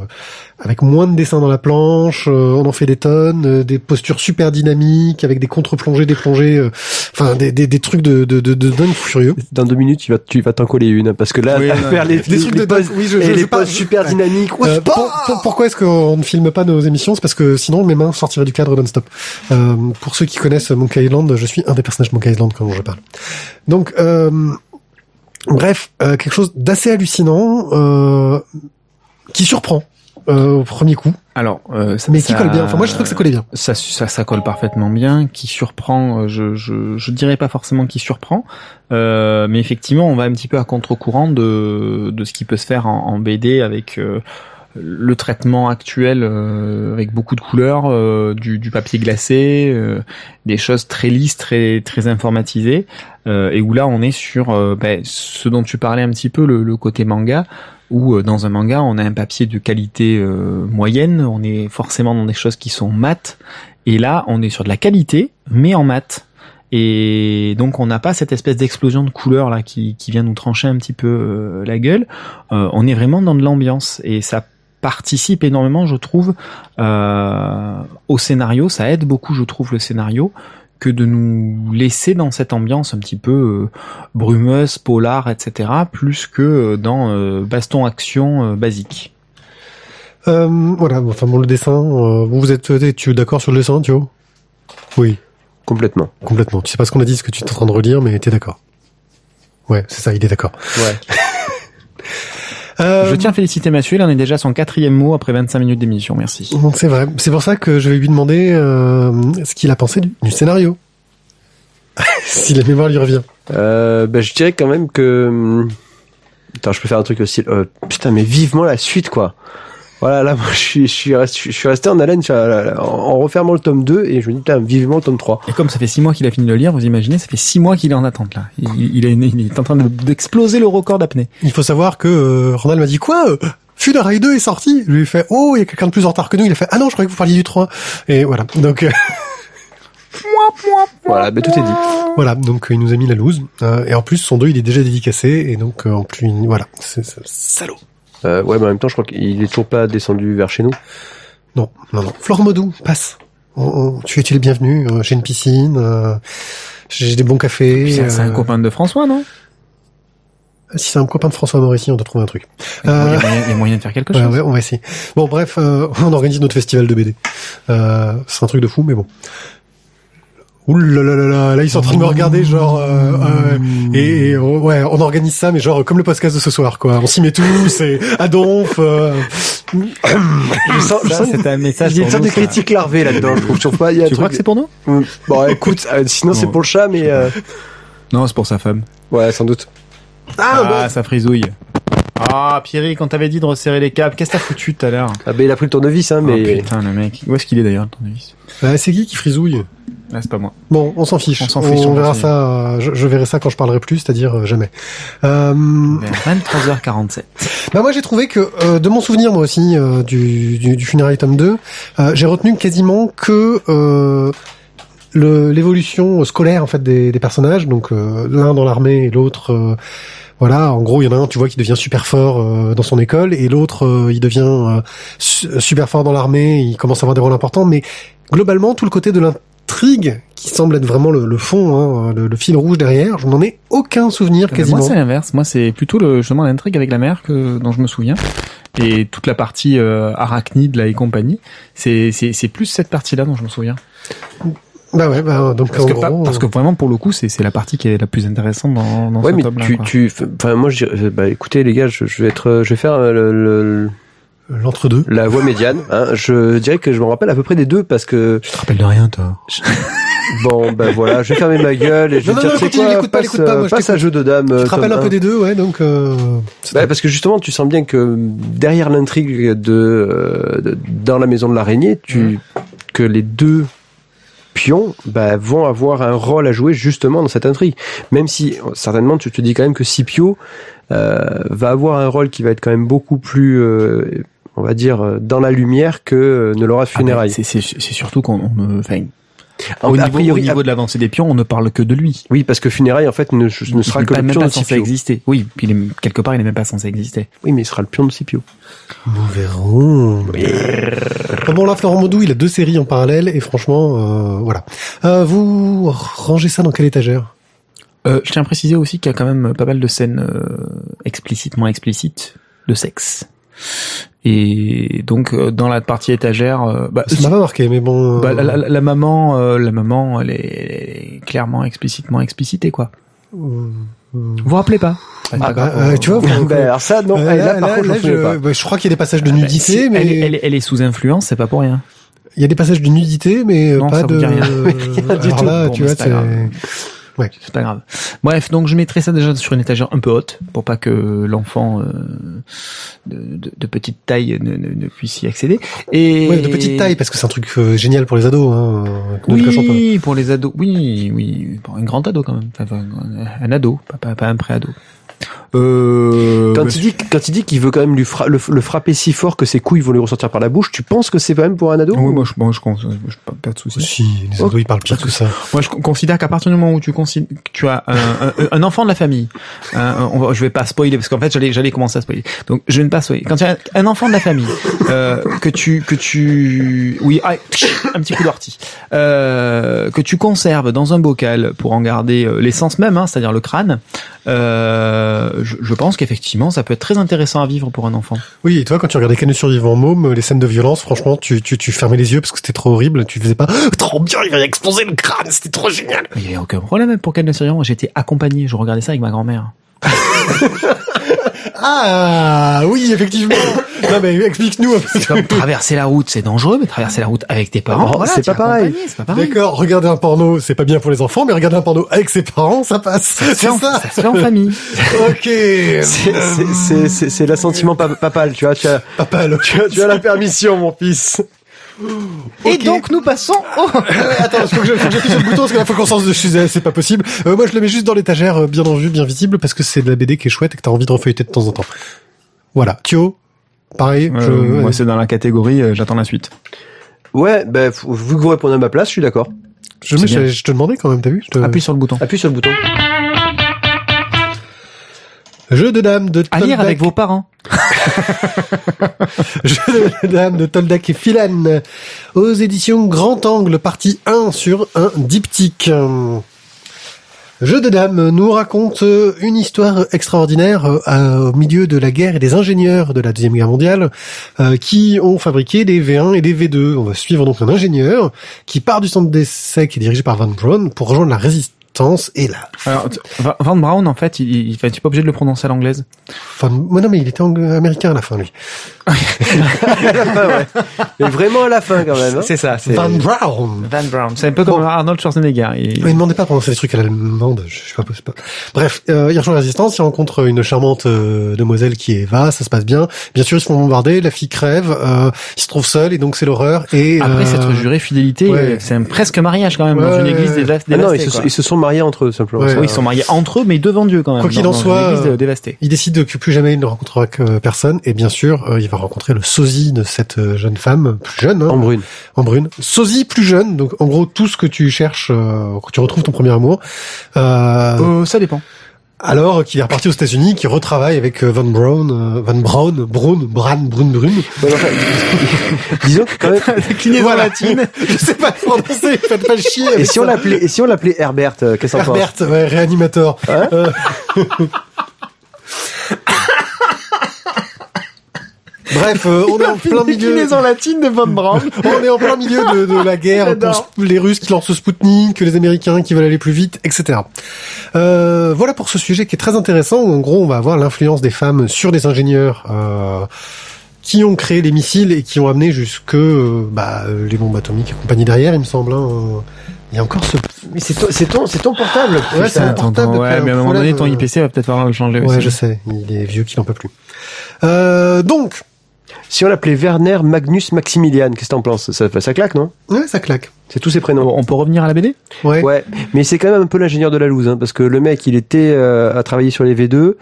avec moins de dessins dans la planche, euh, on en fait des tonnes, euh, des postures super dynamiques avec des contre-plongées, des plongées, euh, enfin des, des, des trucs de, de, de, de dingue furieux. Dans deux minutes, tu vas, tu vas t'en coller une, parce que là, Oui, à non, faire les, Des les, trucs les de poses-. Oui, je, et je, les je poses super Ouais. dynamiques. Pour- pour- pourquoi est-ce qu'on ne filme pas nos émissions? C'est parce que sinon mes mains sortiraient du cadre non-stop. Euh, pour ceux qui connaissent Monkey Island, je suis un des personnages de Monkey Island quand je parle. Donc, euh, bref, euh, quelque chose d'assez hallucinant, euh, qui surprend euh, au premier coup, Alors, euh, ça- mais qui ça- colle bien. Enfin, moi, je trouve que ça collait bien. Ça, ça, ça colle parfaitement bien. Qui surprend, euh, je, je, je dirais pas forcément qui surprend, euh, mais effectivement, on va un petit peu à contre-courant de, de ce qui peut se faire en, en BD avec euh, le traitement actuel, euh, avec beaucoup de couleurs, euh, du, du papier glacé, euh, des choses très lisses, très, très informatisées, euh, et où là, on est sur ben, ce dont tu parlais un petit peu, le, le côté manga où euh, dans un manga on a un papier de qualité moyenne, on est forcément dans des choses qui sont mates, et là on est sur de la qualité, mais en mat. Et donc on n'a pas cette espèce d'explosion de couleurs là qui, qui vient nous trancher un petit peu euh, la gueule. Euh, on est vraiment dans de l'ambiance et ça participe énormément, je trouve, euh, au scénario. Ça aide beaucoup, je trouve, le scénario que de nous laisser dans cette ambiance un petit peu euh, brumeuse, polar, etc., plus que euh, dans euh, baston action euh, basique. Euh, voilà, enfin bon, le dessin, euh, vous vous êtes, tu es d'accord sur le dessin, Thio Oui, Complètement. complètement. Tu sais pas ce qu'on a dit, ce que tu es en train de relire, mais t'es d'accord. Ouais, c'est ça, il est d'accord. Ouais. Euh, Je tiens à féliciter Mathieu, il en est déjà à son quatrième mot après 25 minutes d'émission, merci. C'est vrai. C'est pour ça que je vais lui demander euh, ce qu'il a pensé du, du scénario. si la mémoire lui revient. Euh, bah, je dirais quand même que. hum, Attends, je peux faire un truc aussi. Euh, putain, mais vivement la suite, quoi. Voilà, là, moi, je suis, je suis, resté, je suis resté en haleine en, en refermant le tome 2 et je me dis, putain, vivement le tome 3. Et comme ça fait six mois qu'il a fini de le lire, vous imaginez, ça fait six mois qu'il est en attente là. Il, il, est, il est en train de- d'exploser le record d'apnée. Il faut savoir que euh, Ronald m'a dit quoi euh, Funeral 2 est sorti. Je lui ai fait oh il y a quelqu'un de plus en retard que nous. Il a fait ah non je croyais que vous parliez du 3. Et voilà donc euh, Voilà, bah, tout est dit. voilà donc euh, il nous a mis la loose. Euh, et en plus son 2 il est déjà dédicacé et donc euh, en plus il- voilà c'est c'est- salaud. Euh, ouais, mais en même temps, je crois qu'il est toujours pas descendu vers chez nous. Non non non. Flore Modou passe. On- on- tu es tu es le bienvenu. Euh, j'ai une piscine. euh, j'ai des bons cafés. C'est un euh, copain de François, non? Si c'est un copain de François Maurici, on doit trouver un truc. il, y a Euh, moyen, il y a moyen de faire quelque Ouais, chose. ouais, on va essayer. Bon, bref, euh, on organise notre festival de BD. Euh, c'est un truc de fou, mais bon. Ouh là là là là, là ils sont en train de me regarder genre euh, euh, et, et, euh, ouais on organise ça mais genre comme le podcast de ce soir quoi on s'y met tous et à donf euh, Je sens, je Ça, sens c'était un message. il y a une pour sorte de ça. critique larvée là-dedans, je trouve. Je trouve pas, il y a un Tu crois truc- que c'est pour nous Hum, Bon, écoute, euh, sinon c'est Bon. pour le chat, mais euh, Non, c'est pour sa femme. ouais, sans doute. Ah, ça frisouille. Ah, Pierrick, on t'avait dit de resserrer les câbles. Qu'est-ce que t'as foutu tout à l'heure? Ah, ben, il a pris le tournevis, hein, Oh, mais putain, le mec. Où est-ce qu'il est d'ailleurs, le tournevis? Bah, c'est qui qui frisouille? Là, c'est pas moi. bon on s'en fiche On s'en fiche, on verra ça euh, je, je verrai ça quand je parlerai plus c'est-à-dire euh, jamais euh, Vers 23h47. Bah moi j'ai trouvé que euh, de mon souvenir moi aussi euh, du, du, du Funeral tome 2, euh, j'ai retenu quasiment que euh, le- l'évolution scolaire en fait des, des personnages, donc euh, l'un dans l'armée et l'autre euh, voilà, en gros il y en a un tu vois qui devient super fort euh, dans son école et l'autre euh, il devient euh, su- super fort dans l'armée, il commence à avoir des rôles importants, mais globalement tout le côté de l'intrigue qui semble être vraiment le, le fond, hein, le, le fil rouge derrière, je n'en ai aucun souvenir quasiment. Moi, c'est l'inverse. Moi, c'est plutôt le, justement l'intrigue avec la mère que, dont je me souviens. et toute la partie euh, arachnide là et compagnie. C'est c'est c'est plus cette partie-là dont je me souviens. Bah ouais, bah donc Parce en que, gros, pas- parce que vraiment pour le coup c'est c'est la partie qui est la plus intéressante dans dans Ouais, ce mais tome-là. tu, quoi. tu, enfin, moi, je dirais, bah, écoutez, les gars, je, je vais être, euh, je vais faire euh, le, le- l'entre-deux. la voie médiane. Hein. Je dirais que je me rappelle à peu près des deux parce que Tu te rappelles de rien toi bon, ben voilà, je vais fermer ma gueule et je Non, vais non, dire, non, continue, quoi, l'écoute pas, passe, pas, moi, je passe à jeu de dames. Tu euh, te rappelles tome un peu un. des deux, ouais, donc. Euh, Ouais, parce que justement, tu sens bien que derrière l'intrigue de, euh, de- dans la maison de l'araignée, tu que les deux pions bah, vont avoir un rôle à jouer justement dans cette intrigue. Même si certainement tu te dis quand même que Scipio euh, va avoir un rôle qui va être quand même beaucoup plus, euh, on va dire, euh, dans la lumière que euh, ne l'aura Ah, mais funérailles. c'est surtout qu'on enfin au a niveau, priori, au niveau de l'avancée des pions, on ne parle que de lui. Oui, parce que funérailles en fait ne, ne sera il que le même pion pas de censé exister. Oui, puis il est, quelque part il n'est même pas censé exister. Oui, mais il sera le pion de Scipio. Nous verrons. Ah bon, là, Florent Maudou, il a deux séries en parallèle et franchement, euh, voilà. Euh, vous rangez ça dans quelle étagère? Euh, je tiens à préciser aussi qu'il y a quand même pas mal de scènes euh, explicitement explicites de sexe. Et donc euh, dans la partie étagère, euh, bah, Ça m'a pas marqué, mais bon. bah, euh, la, la- la maman, euh, la maman, elle est, elle est clairement explicitement explicitée quoi. euh, Vous vous rappelez pas Ah, bah, euh, tu vois, vous- Ben, alors ça, non, euh, là, par contre, là, je ne je, pas. bah, je crois qu'il y a des passages de Bah, nudité, si, mais elle, est- elle est- elle est sous influence, c'est pas pour rien. il y a des passages de nudité, mais Non, pas ça vous de. dit rien. Alors du tout. là, Bon, tu bah, vois, grave. c'est. Pas grave. Bref, donc je mettrai ça déjà sur une étagère un peu haute pour pas que l'enfant euh, de, de- de petite taille ne, ne- ne puisse y accéder. Et Ouais, de petite taille, parce que c'est un truc euh, génial pour les ados. Hein. Oui, pour les ados. Oui, oui, pour un grand ado quand même. Enfin, un ado, pas, pas, pas un pré-ado. Euh, Quand il dit, quand il dit qu'il veut quand même lui fra- le, le frapper si fort que ses couilles vont lui ressortir par la bouche, tu penses que c'est quand même pour un ado oui, moi je, moi, je, cons- je- pas, pas de souci. Si, les ados, ils parlent pire que ça. Moi, je con- considère qu'à partir du moment où tu, tu as un, un- un enfant de la famille, un- on va- je vais pas spoiler parce qu'en fait, j'allais, j'allais commencer à spoiler. Donc, je vais ne pas spoiler. Quand tu as un enfant de la famille, euh, que tu, que tu, oui, ah, un petit coup d'ortie, euh, que tu conserves dans un bocal pour en garder euh, l'essence même, hein, c'est-à-dire le crâne, euh, je, je pense qu'effectivement, ça peut être très intéressant à vivre pour un enfant. Oui, et toi, quand tu regardais Canut survivant môme, les scènes de violence, franchement, tu, tu, tu fermais les yeux parce que c'était trop horrible. Tu faisais pas trop bien, il va y exploser le crâne, c'était trop génial. Mais il n'y avait aucun problème pour le survivant. J'étais accompagné, je regardais ça avec ma grand-mère. Ah oui, effectivement. non mais explique-nous. C'est comme traverser la route, c'est dangereux, mais traverser la route avec tes parents, Oh, voilà, c'est pas pareil. pas. D'accord, regarder un porno, c'est pas bien pour les enfants, mais regarder un porno avec ses parents, ça passe. Ça se C'est fait en- ça. ça se fait en famille. Ok. C'est- l'assentiment pa- papal, tu vois. Tu as, Papa, le... tu as, tu as la permission, mon fils. Et donc nous passons au... Euh, attends, faut que je- faut que j'appuie sur le bouton parce que là faut qu'on sens de chez c'est pas possible. Euh, moi je le mets juste dans l'étagère, euh, bien en vue, bien visible, parce que c'est de la BD qui est chouette et que t'as envie de refeuilleter de temps en temps. Voilà. Thio, pareil. je... Euh, moi c'est dans la catégorie, euh, j'attends la suite. Ouais, ben, f- vu que vous répondez à ma place, je suis d'accord. je, je, je te demandais quand même, t'as vu je te... Appuie sur le bouton. Appuie sur le bouton. Jeu de dames de À lire avec vos parents. Jeu de dames de Toldak et Philan aux éditions Grand Angle, partie 1 sur un diptyque. Jeu de dames nous raconte une histoire extraordinaire euh, au milieu de la guerre et des ingénieurs de la Deuxième Guerre mondiale euh, qui ont fabriqué des V1 et des V2. On va suivre donc un ingénieur qui part du centre d'essai qui est dirigé par Van Braun pour rejoindre la résistance et la... Alors, Van Braun en fait, il, il, tu pas obligé de le prononcer à l'anglaise. Van... Non mais il était américain à la fin lui. Mais vraiment à la fin, quand même. hein. C'est ça, Van Braun Van Braun. C'est un peu comme Arnold Schwarzenegger. Il- Mais ne demandez pas de prononcer des trucs à l'allemande, je suis pas possible. Bref, euh, il rejoint la résistance, il rencontre une charmante euh, demoiselle qui est Eva, ça se passe bien. Bien sûr, ils se font bombarder, la fille crève, euh, il se trouve seul et donc c'est l'horreur. Et Après euh, s'être juré fidélité, ouais. c'est un presque mariage quand même dans une église déva- Ah non, ils se, ils se sont mariés entre eux, simplement. Ouais. Ça- Oui, ils sont mariés entre eux, mais devant Dieu quand même. Quoi qu'il en soit, euh, euh, dévastée. il décide que plus jamais il ne rencontrera que personne et bien sûr, euh, il va rencontrer le sosie de cette euh, jeune femme, plus jeune, hein, En brune. en brune. Sosie plus jeune, donc en gros tout ce que tu cherches euh, quand tu retrouves ton premier amour. Euh, Euh, ça dépend. Alors qu'il est reparti aux États-Unis, qui retravaille avec euh, Van Braun, euh, Van Braun, Braun, Bran, Brun, Brun. Disons que quand même. Déclinaison Voilà. latine. Je sais pas prononcer, faites pas chier. Et si on l'appelait, et si on l'appelait Herbert, euh, qu'est-ce qu'on pense? Herbert, ouais, réanimateur. Hein Euh, Bref, euh, on est en plein milieu. Déclinaison latine de Von Braun. On est en plein milieu de, de la guerre pour les Russes qui lancent Spoutnik, les Américains qui veulent aller plus vite, etc. Euh, voilà pour ce sujet qui est très intéressant. où, En gros, on va avoir l'influence des femmes sur des ingénieurs euh, qui ont créé les missiles et qui ont amené jusque euh, bah, euh, les bombes atomiques et compagnie derrière, il me semble. hein. Il y a encore ce... Mais c'est ton, c'est ton, c'est ton portable. Ouais, c'est Attends, portable ouais, mais à un moment donné, ton IPC va peut-être falloir le changer Ouais, aussi. je sais. Il est vieux qu'il en peut plus. Euh, donc, Si on l'appelait Werner Magnus Maximilian, qu'est-ce que t'en penses? Ça, ça claque, non? Ouais, ça claque. C'est tous ses prénoms. On peut revenir à la BD Ouais. Ouais, mais c'est quand même un peu l'ingénieur de la loose, hein, parce que le mec, il était euh, à travailler sur les V2.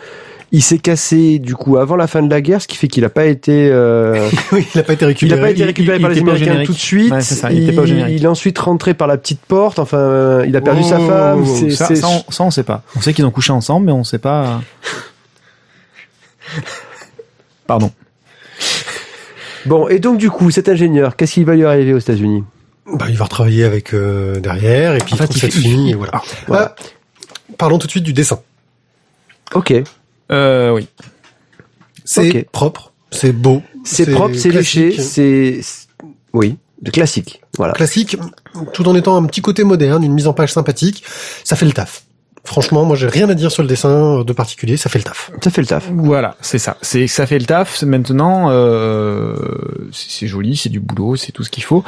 Il s'est cassé du coup avant la fin de la guerre, ce qui fait qu'il a pas été, euh, oui, il a pas été il récupéré. a pas été il- récupéré il par les Américains générique. tout de suite. Ouais, ça, il était pas au générique. il est ensuite rentré par la petite porte. Enfin, euh, il a perdu sa Oh, femme. ça, on, ça, on sait pas. On sait qu'ils ont couché ensemble, mais on sait pas. Pardon. Bon, et donc du coup, cet ingénieur, qu'est-ce qui va lui arriver aux États-Unis? Bah, il va retravailler avec euh, derrière et puis En il fait, trouve il cette fait- il- fille il- et voilà. Ah, voilà. Ah, parlons tout de suite du dessin. Ok, Euh, oui. C'est propre, c'est beau, c'est propre, c'est léché, c'est- oui, classique. Voilà. classique, tout en étant un petit côté moderne, une mise en page sympathique, ça fait le taf. Franchement, moi j'ai rien à dire sur le dessin de particulier, ça fait le taf. Ça fait le taf. Voilà, c'est ça. C'est ça fait le taf. Maintenant, euh, c'est c'est joli, c'est du boulot, c'est tout ce qu'il faut.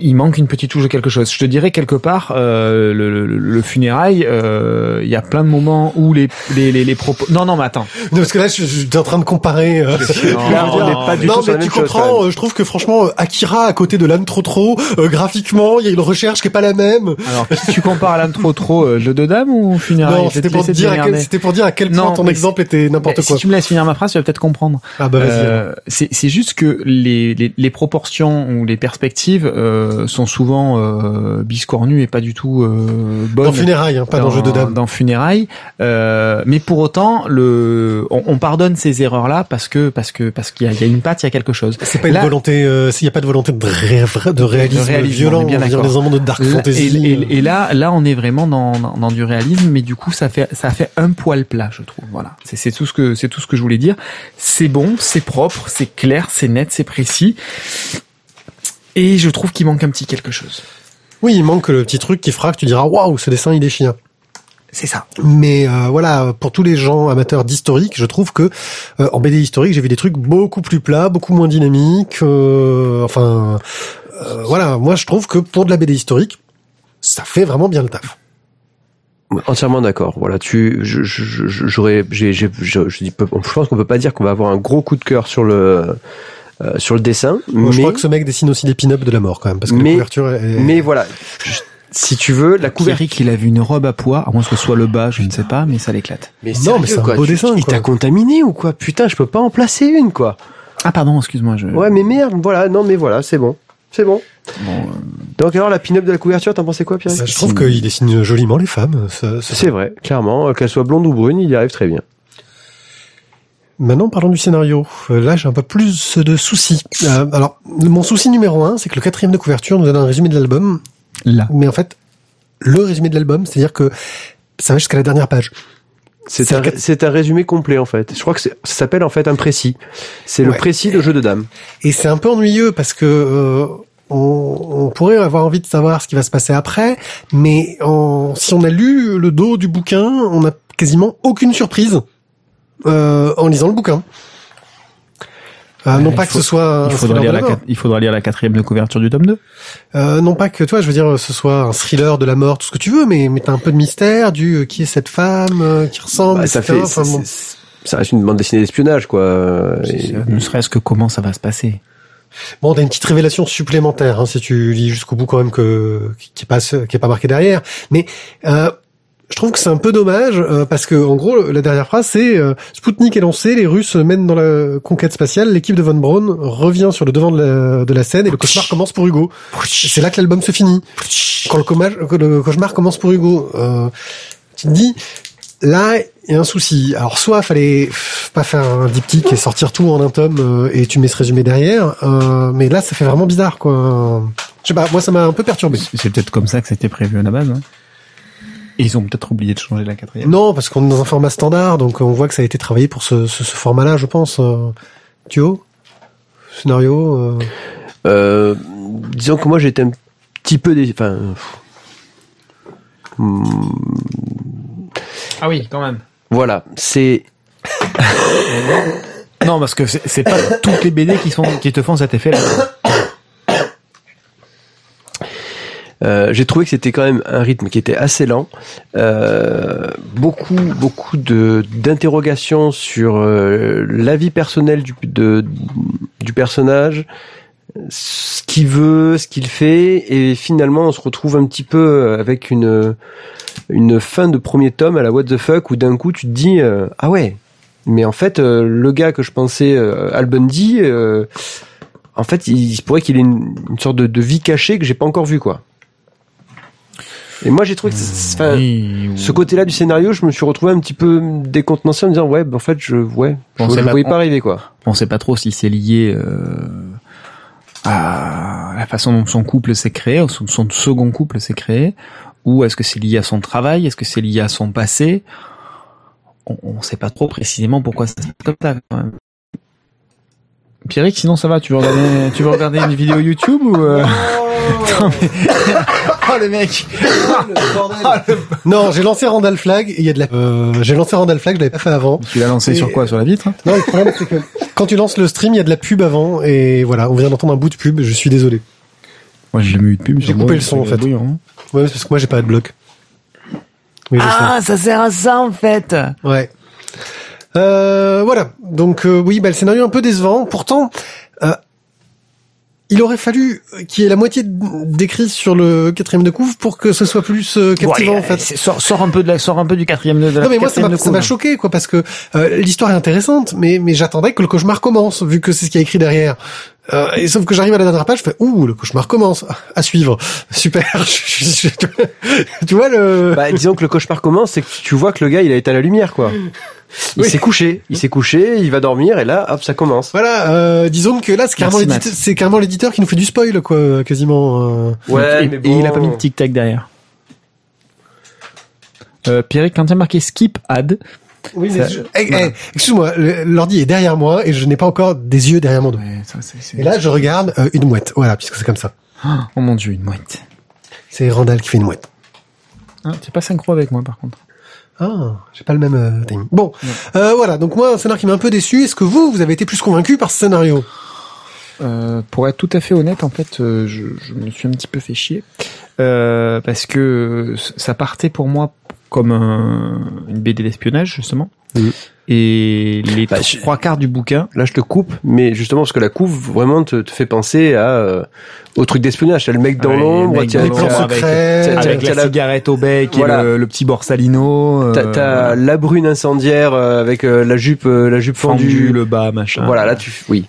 Il manque une petite touche de quelque chose. Je te dirais quelque part, euh, le, le, le funérail, euh, il y a plein de moments où les les les, les propos. Non non, mais attends. Non, parce que là, je- j'étais en train de comparer. euh, Là, on n'est pas du non, tout mais tu comprends. euh, je trouve que franchement, euh, Akira à côté de l'âne trop trop, euh, graphiquement, il y a une recherche qui est pas la même. Alors, qui tu compares Alan trop trop euh, jeu de dame ou funérailles non, Je c'était pour dire à quel, démerder. c'était pour dire à quel point Non, ton exemple était n'importe quoi. Si tu me laisses finir ma phrase, tu vas peut-être comprendre. Ah bah vas-y. Euh, c'est c'est juste que les, les, les proportions ou les perspectives euh, sont souvent euh, biscornues et pas du tout euh, bonnes. dans funérailles, hein, pas dans, jeu de dames. Dans funérailles, euh, mais pour autant, le, on, on pardonne ces erreurs-là parce que parce que parce qu'il y a, il y a une patte, il y a quelque chose. C'est pas une Là- volonté, euh, s'il y a pas de volonté de, ré- vrai- de réalisme, réalisme, violent, bien on de dark Là- fantasy. et, euh. et- et là, là, on est vraiment dans, dans, dans du réalisme, mais du coup, ça fait ça fait un poil plat, je trouve. Voilà, c'est tout ce que c'est tout ce que je voulais dire. C'est bon, c'est propre, c'est clair, c'est net, c'est précis. Et je trouve qu'il manque un petit quelque chose. Oui, il manque le petit truc qui fera que tu diras waouh, ce dessin il est chien. C'est ça. Mais euh, voilà, pour tous les gens amateurs d'historique, je trouve que euh, en BD historique, j'ai vu des trucs beaucoup plus plats, beaucoup moins dynamiques. euh, enfin, euh, voilà, moi je trouve que pour de la BD historique, ça fait vraiment bien le taf. Entièrement d'accord. Voilà, tu, je, je, je- j'aurais, j'ai, j'ai, je, je dis, je pense qu'on peut pas dire qu'on va avoir un gros coup de cœur sur le, euh, sur le dessin, Moi, mais, Je crois que ce mec dessine aussi des pin-ups de la mort quand même, parce que Mais- la couverture est... mais voilà. Si tu veux, la couverture. Eric, il a vu une robe à pois, à moins que ce soit le bas, je ne sais pas, mais ça l'éclate. Mais Non, mais c'est un quoi, beau tu- dessin, Il t'a contaminé ou quoi? Putain, je peux pas en placer une, quoi. Ah pardon, excuse-moi. Je... Ouais, mais merde, voilà, non, mais voilà, c'est bon. C'est bon. Bon, euh, Donc alors, la pin-up de la couverture, t'en pensais quoi, Pierre? Ça, je trouve qu'il dessine joliment les femmes. ça- ça- C'est vrai, clairement, euh, qu'elle soit blonde ou brune, il y arrive très bien. Maintenant, parlons du scénario. Euh, Là, j'ai un peu plus de soucis. Euh, alors, mon souci numéro un, c'est que le quatrième de couverture nous donne un résumé de l'album, là. mais en fait, le résumé de l'album, c'est-à-dire que ça va jusqu'à la dernière page. C'est un, c'est résumé complet, en fait. Je crois que ça s'appelle, en fait, un précis. C'est le précis de jeu de dames. Et c'est un peu ennuyeux parce que euh, on, on pourrait avoir envie de savoir ce qui va se passer après, mais en, si on a lu le dos du bouquin, on n'a quasiment aucune surprise euh, en lisant le bouquin. Euh, non pas faut- que ce soit un Il faudra, lire de la, il faudra lire la quatrième de couverture du tome 2. Euh, non pas que toi, je veux dire, ce soit un thriller de la mort, tout ce que tu veux, mais mais t'as un peu de mystère du euh, qui est cette femme, euh, qui ressemble, Bah, ça fait, Enfin, bon. ça reste une bande dessinée d'espionnage, quoi. Et- Ne serait-ce que comment ça va se passer. Bon, t'as une petite révélation supplémentaire hein, si tu lis jusqu'au bout quand même que qui qui est pas qui est pas marqué derrière. Mais euh, je trouve que c'est un peu dommage euh, parce que en gros la dernière phrase c'est euh, Spoutnik est lancé, les Russes mènent dans la conquête spatiale, l'équipe de von Braun revient sur le devant de la, de la scène et le cauchemar commence pour Hugo. C'est là que l'album se finit. Quand le, coma- que le cauchemar commence pour Hugo, euh, tu te dis là il y a un souci. Alors soit fallait pas faire un diptyque et sortir tout en un tome euh, et tu mets ce résumé derrière, euh, mais là ça fait vraiment bizarre quoi. Je sais pas, moi ça m'a un peu perturbé. C'est peut-être comme ça que c'était prévu à la base. hein. Et ils ont peut-être oublié de changer la quatrième. Non, parce qu'on est dans un format standard, donc on voit que ça a été travaillé pour ce, ce, ce format-là, je pense. Euh, tu vois scénario euh, Euh, disons que moi j'étais un petit peu des, enfin, Ah oui, quand même. voilà, c'est Non, parce que c'est c'est pas toutes les BD qui sont qui te font cet effet-là. Euh, j'ai trouvé que c'était quand même un rythme qui était assez lent, euh, beaucoup beaucoup de d'interrogations sur euh, la vie personnelle du de, du personnage, ce qu'il veut, ce qu'il fait, et finalement on se retrouve un petit peu avec une une fin de premier tome à la what the fuck où d'un coup tu te dis euh, ah ouais mais en fait euh, le gars que je pensais Al Bundy en fait il, se pourrait qu'il ait une, une sorte de, de vie cachée que j'ai pas encore vue quoi et moi j'ai trouvé que enfin, ce côté-là du scénario, je me suis retrouvé un petit peu décontenancé en me disant ouais, ben, en fait, je ouais, je, le pas- voyais on- pas arriver quoi. On sait pas trop si c'est lié euh, à la façon dont son couple s'est créé, son, son second couple s'est créé, ou est-ce que c'est lié à son travail, est-ce que c'est lié à son passé? On, on sait pas trop précisément pourquoi ça se passe comme ça. Quand même. Pierrick, sinon ça va Tu veux regarder, tu veux regarder une vidéo YouTube ou euh... Non, mais- Oh le mec Non, j'ai lancé Randall Flag. et Il y a de la. euh, j'ai lancé Randall Flag, je l'avais pas fait avant. Tu l'as lancé Et- sur quoi Sur la vitre hein? Non, le problème c'est que quand tu lances le stream, il y a de la pub avant et voilà, on vient d'entendre un bout de pub. Je suis désolé. Moi j'ai jamais eu de pub. J'ai coupé moi, le son, en fait. brouillon, hein. Ouais, c'est parce que moi j'ai pas de bloc. Oui, Ah, ça sert à ça en fait. Ouais. Euh, voilà. Donc euh, oui, bah, le scénario est un peu décevant. Pourtant, euh, il aurait fallu qu'il y ait la moitié d'écrit sur le quatrième de couvre pour que ce soit plus euh, captivant Ouais, en fait. Sors, sors un peu de la, sors un peu du quatrième de, de la Non mais moi ça m'a choqué quoi parce que euh, l'histoire est intéressante mais mais j'attendais que le cauchemar commence vu que c'est ce qu'il y a écrit derrière. Euh, et sauf que j'arrive à la dernière page, je fais ouh le cauchemar commence à suivre super. Tu vois le Bah, disons que le cauchemar commence, c'est que tu vois que le gars il a éteint la lumière quoi. Il Oui. s'est couché, il s'est couché, il va dormir et là hop ça commence. voilà euh, disons que là c'est carrément l'éditeur Matt. c'est carrément l'éditeur qui nous fait du spoil quoi quasiment. euh. Ouais, et, mais et bon. il a pas mis de tic tac derrière. Euh, Pierrick, quand il y a marqué skip ad, Oui Ça- je- eh, eh, excuse-moi l'ordi est derrière moi et je n'ai pas encore des yeux derrière mon dos. ouais, ça, c'est, c'est- Et là je regarde euh, une mouette voilà puisque c'est comme ça. oh mon dieu, une mouette. C'est Randall qui fait une mouette. Ah, t'es pas synchro avec moi par contre. Ah, j'ai pas le même euh. Bon, euh, voilà. Donc moi, un scénario qui m'a un peu déçu. Est-ce que vous, vous avez été plus convaincu par ce scénario? Euh, pour être tout à fait honnête, en fait, euh, je, je me suis un petit peu fait chier euh, parce que ça partait pour moi comme un- une BD d'espionnage justement, Mhm. Et les Bah, je- trois quarts du bouquin. Là je te coupe, mais justement parce que la couve vraiment te, te fait penser à euh, au truc d'espionnage. T'as le mec dans Ouais, l'ombre, t'as- avec- Avec t'as la la- cigarette au bec Voilà. et le, le petit borsalino. euh, T'as voilà. la brune incendiaire euh, avec euh, la jupe, euh, la jupe fendue. fendu, le bas, machin. Voilà, là tu, oui.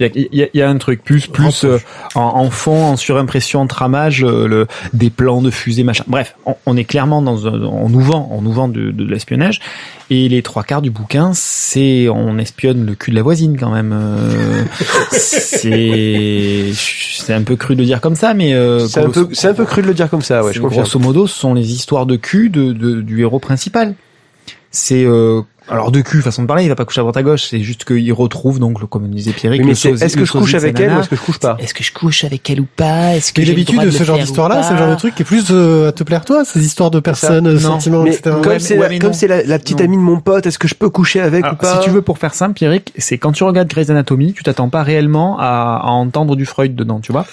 Il y y y a un truc plus plus euh, en, en fond, en surimpression, en tramage, euh, le, des plans de fusée, machin. Bref, on, on est clairement dans un, on nous vend, on nous vend de, de l'espionnage. Et les trois quarts du bouquin, c'est on espionne le cul de la voisine quand même. Euh, c'est c'est un peu cru de le dire comme ça, mais euh, C'est un peu, c'est un peu cru de le dire comme ça, ouais, je grosso modo, ce sont les histoires de cul de, de- du héros principal. C'est euh, alors de cul, façon de parler, il va pas coucher à droite à gauche. C'est juste qu'il retrouve donc, le, comme disait Pierrick, Oui, mais est-ce que je couche avec elle ou est-ce que je couche pas Est-ce que je couche avec elle ou pas? Est-ce que le d'habitude, ce genre d'histoire-là, c'est le genre de truc qui est plus euh, à te plaire toi, ces histoires de personnes, sentiments, Mais etc. comme Ouais, c'est, mais- la, ouais, mais comme non. c'est la, la petite Non. amie de mon pote, est-ce que je peux coucher avec Alors, ou pas? si tu veux, pour faire simple, Pierrick, c'est quand tu regardes Grey's Anatomy, tu t'attends pas réellement à, à entendre du Freud dedans, tu vois.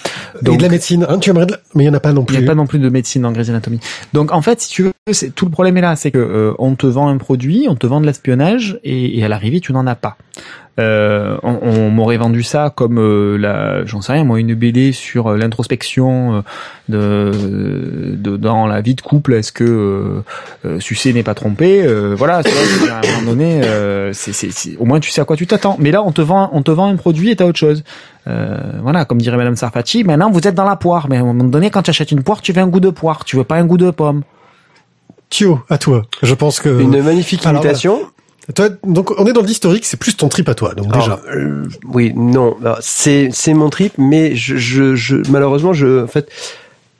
Et de la médecine, hein, tu aimerais de la... mais il y en a pas non Il plus. n'y a pas non plus de médecine dans Grey's Anatomy. Donc en fait, si tu veux, tout le problème est là, c'est que euh, on te vend un produit, on te vend de et, à l'arrivée tu n'en as pas. Euh, on m'aurait vendu ça comme euh, la, j'en sais rien, moi une BD sur euh, l'introspection de, dans la vie de couple. Est-ce que euh, sucer n'est pas trompé? Voilà, dire, à un moment donné, c'est, au moins tu sais à quoi tu t'attends. Mais là, on te vend, on te vend un produit et t'as autre chose. Voilà, comme dirait Madame Sarfati, maintenant vous êtes dans la poire. Mais à un moment donné, quand tu achètes une poire, tu veux un goût de poire, tu veux pas un goût de pomme. Thio, à toi. Je pense que Une magnifique Alors, imitation. toi, donc on est dans l'historique, c'est plus ton trip à toi. Donc déjà, Alors, euh, oui, non, c'est c'est mon trip, mais je, je, je malheureusement je en fait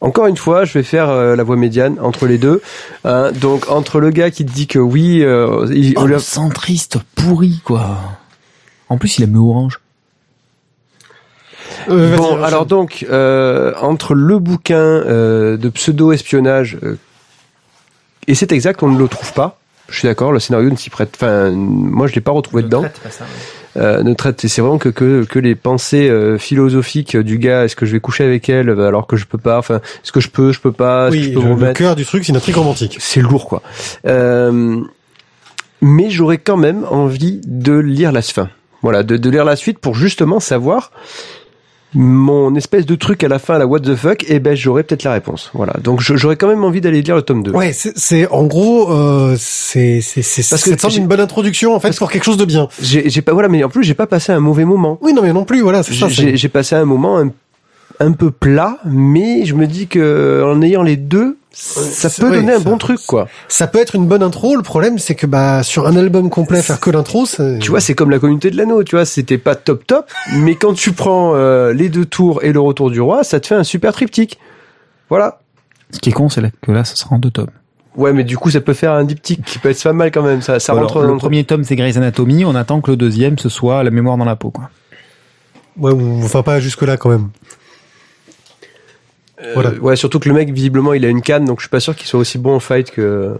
encore une fois, je vais faire euh, la voie médiane entre les deux. Hein, donc entre le gars qui te dit que oui, euh, il, Oh, le centriste pourri, quoi. En plus, il aime le orange. Euh, Bon, alors donc, euh, entre le bouquin euh, de pseudo-espionnage, euh, et c'est exact, on ne le trouve pas. Je suis d'accord, le scénario ne s'y prête. Enfin, moi, je l'ai pas retrouvé dedans. Euh, ne traite. C'est vraiment que, que que les pensées euh, philosophiques du gars. Est-ce que je vais coucher avec elle euh, alors que je peux pas Enfin, est-ce que je peux Je peux pas que oui, je peux le, le cœur du truc, c'est une intrigue romantique. C'est lourd, quoi. Euh, mais j'aurais quand même envie de lire la fin. Voilà, de, de lire la suite pour justement savoir mon espèce de truc à la fin, la what the fuck, et ben j'aurais peut-être la réponse. Voilà, donc j'aurais quand même envie d'aller lire le tome 2. Ouais, c'est- en gros, euh, c'est c'est c'est Parce que ça semble une bonne introduction en fait pour quelque chose de bien. J'ai j'ai pas voilà, mais en plus j'ai pas passé un mauvais moment. Oui, non mais non plus, voilà, c'est ça. J'ai passé un moment un, un peu plat, mais je me dis que en ayant les deux, ça peut donner un ça- bon truc, quoi. Ça peut être une bonne intro. Le problème, c'est que bah sur un album complet, faire que l'intro, c'est- Tu vois, c'est comme la communauté de l'anneau, tu vois, c'était pas top top, mais quand tu prends euh, les deux tours et le retour du roi, ça te fait un super triptyque. Voilà. Ce qui est con, c'est que là, ça sera en deux tomes. Ouais, mais du coup, ça peut faire un diptyque qui peut être pas mal quand même. Ça, ça Alors, rentre le premier tome, c'est Grey's Anatomy. On attend que le deuxième, ce soit La mémoire dans la peau, quoi. ouais, ou- enfin pas jusque là quand même. Euh, Voilà. Ouais, surtout que le mec, visiblement, il a une canne, donc je suis pas sûr qu'il soit aussi bon en fight que.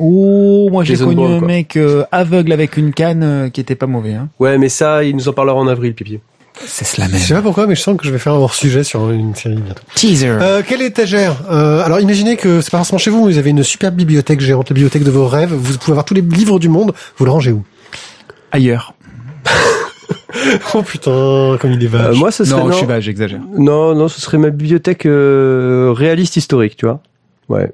Oh, moi j'ai connu un mec euh, aveugle avec une canne euh, qui était pas mauvais. Hein. Ouais, mais ça, il nous en parlera en avril, pipi. C'est cela Je sais pas pourquoi, mais je sens que je vais faire un hors sujet sur une série bientôt. Teaser. Euh, quelle étagère euh, Alors imaginez que c'est pas forcément chez vous, mais vous avez une superbe bibliothèque géante, la bibliothèque de vos rêves. Vous pouvez avoir tous les livres du monde. Vous le rangez où? Ailleurs. Oh putain, comme il est Euh, vache. moi, ce serait Non, non, je suis vache, j'exagère. non, non, ce serait ma bibliothèque euh, réaliste historique, tu vois. Ouais.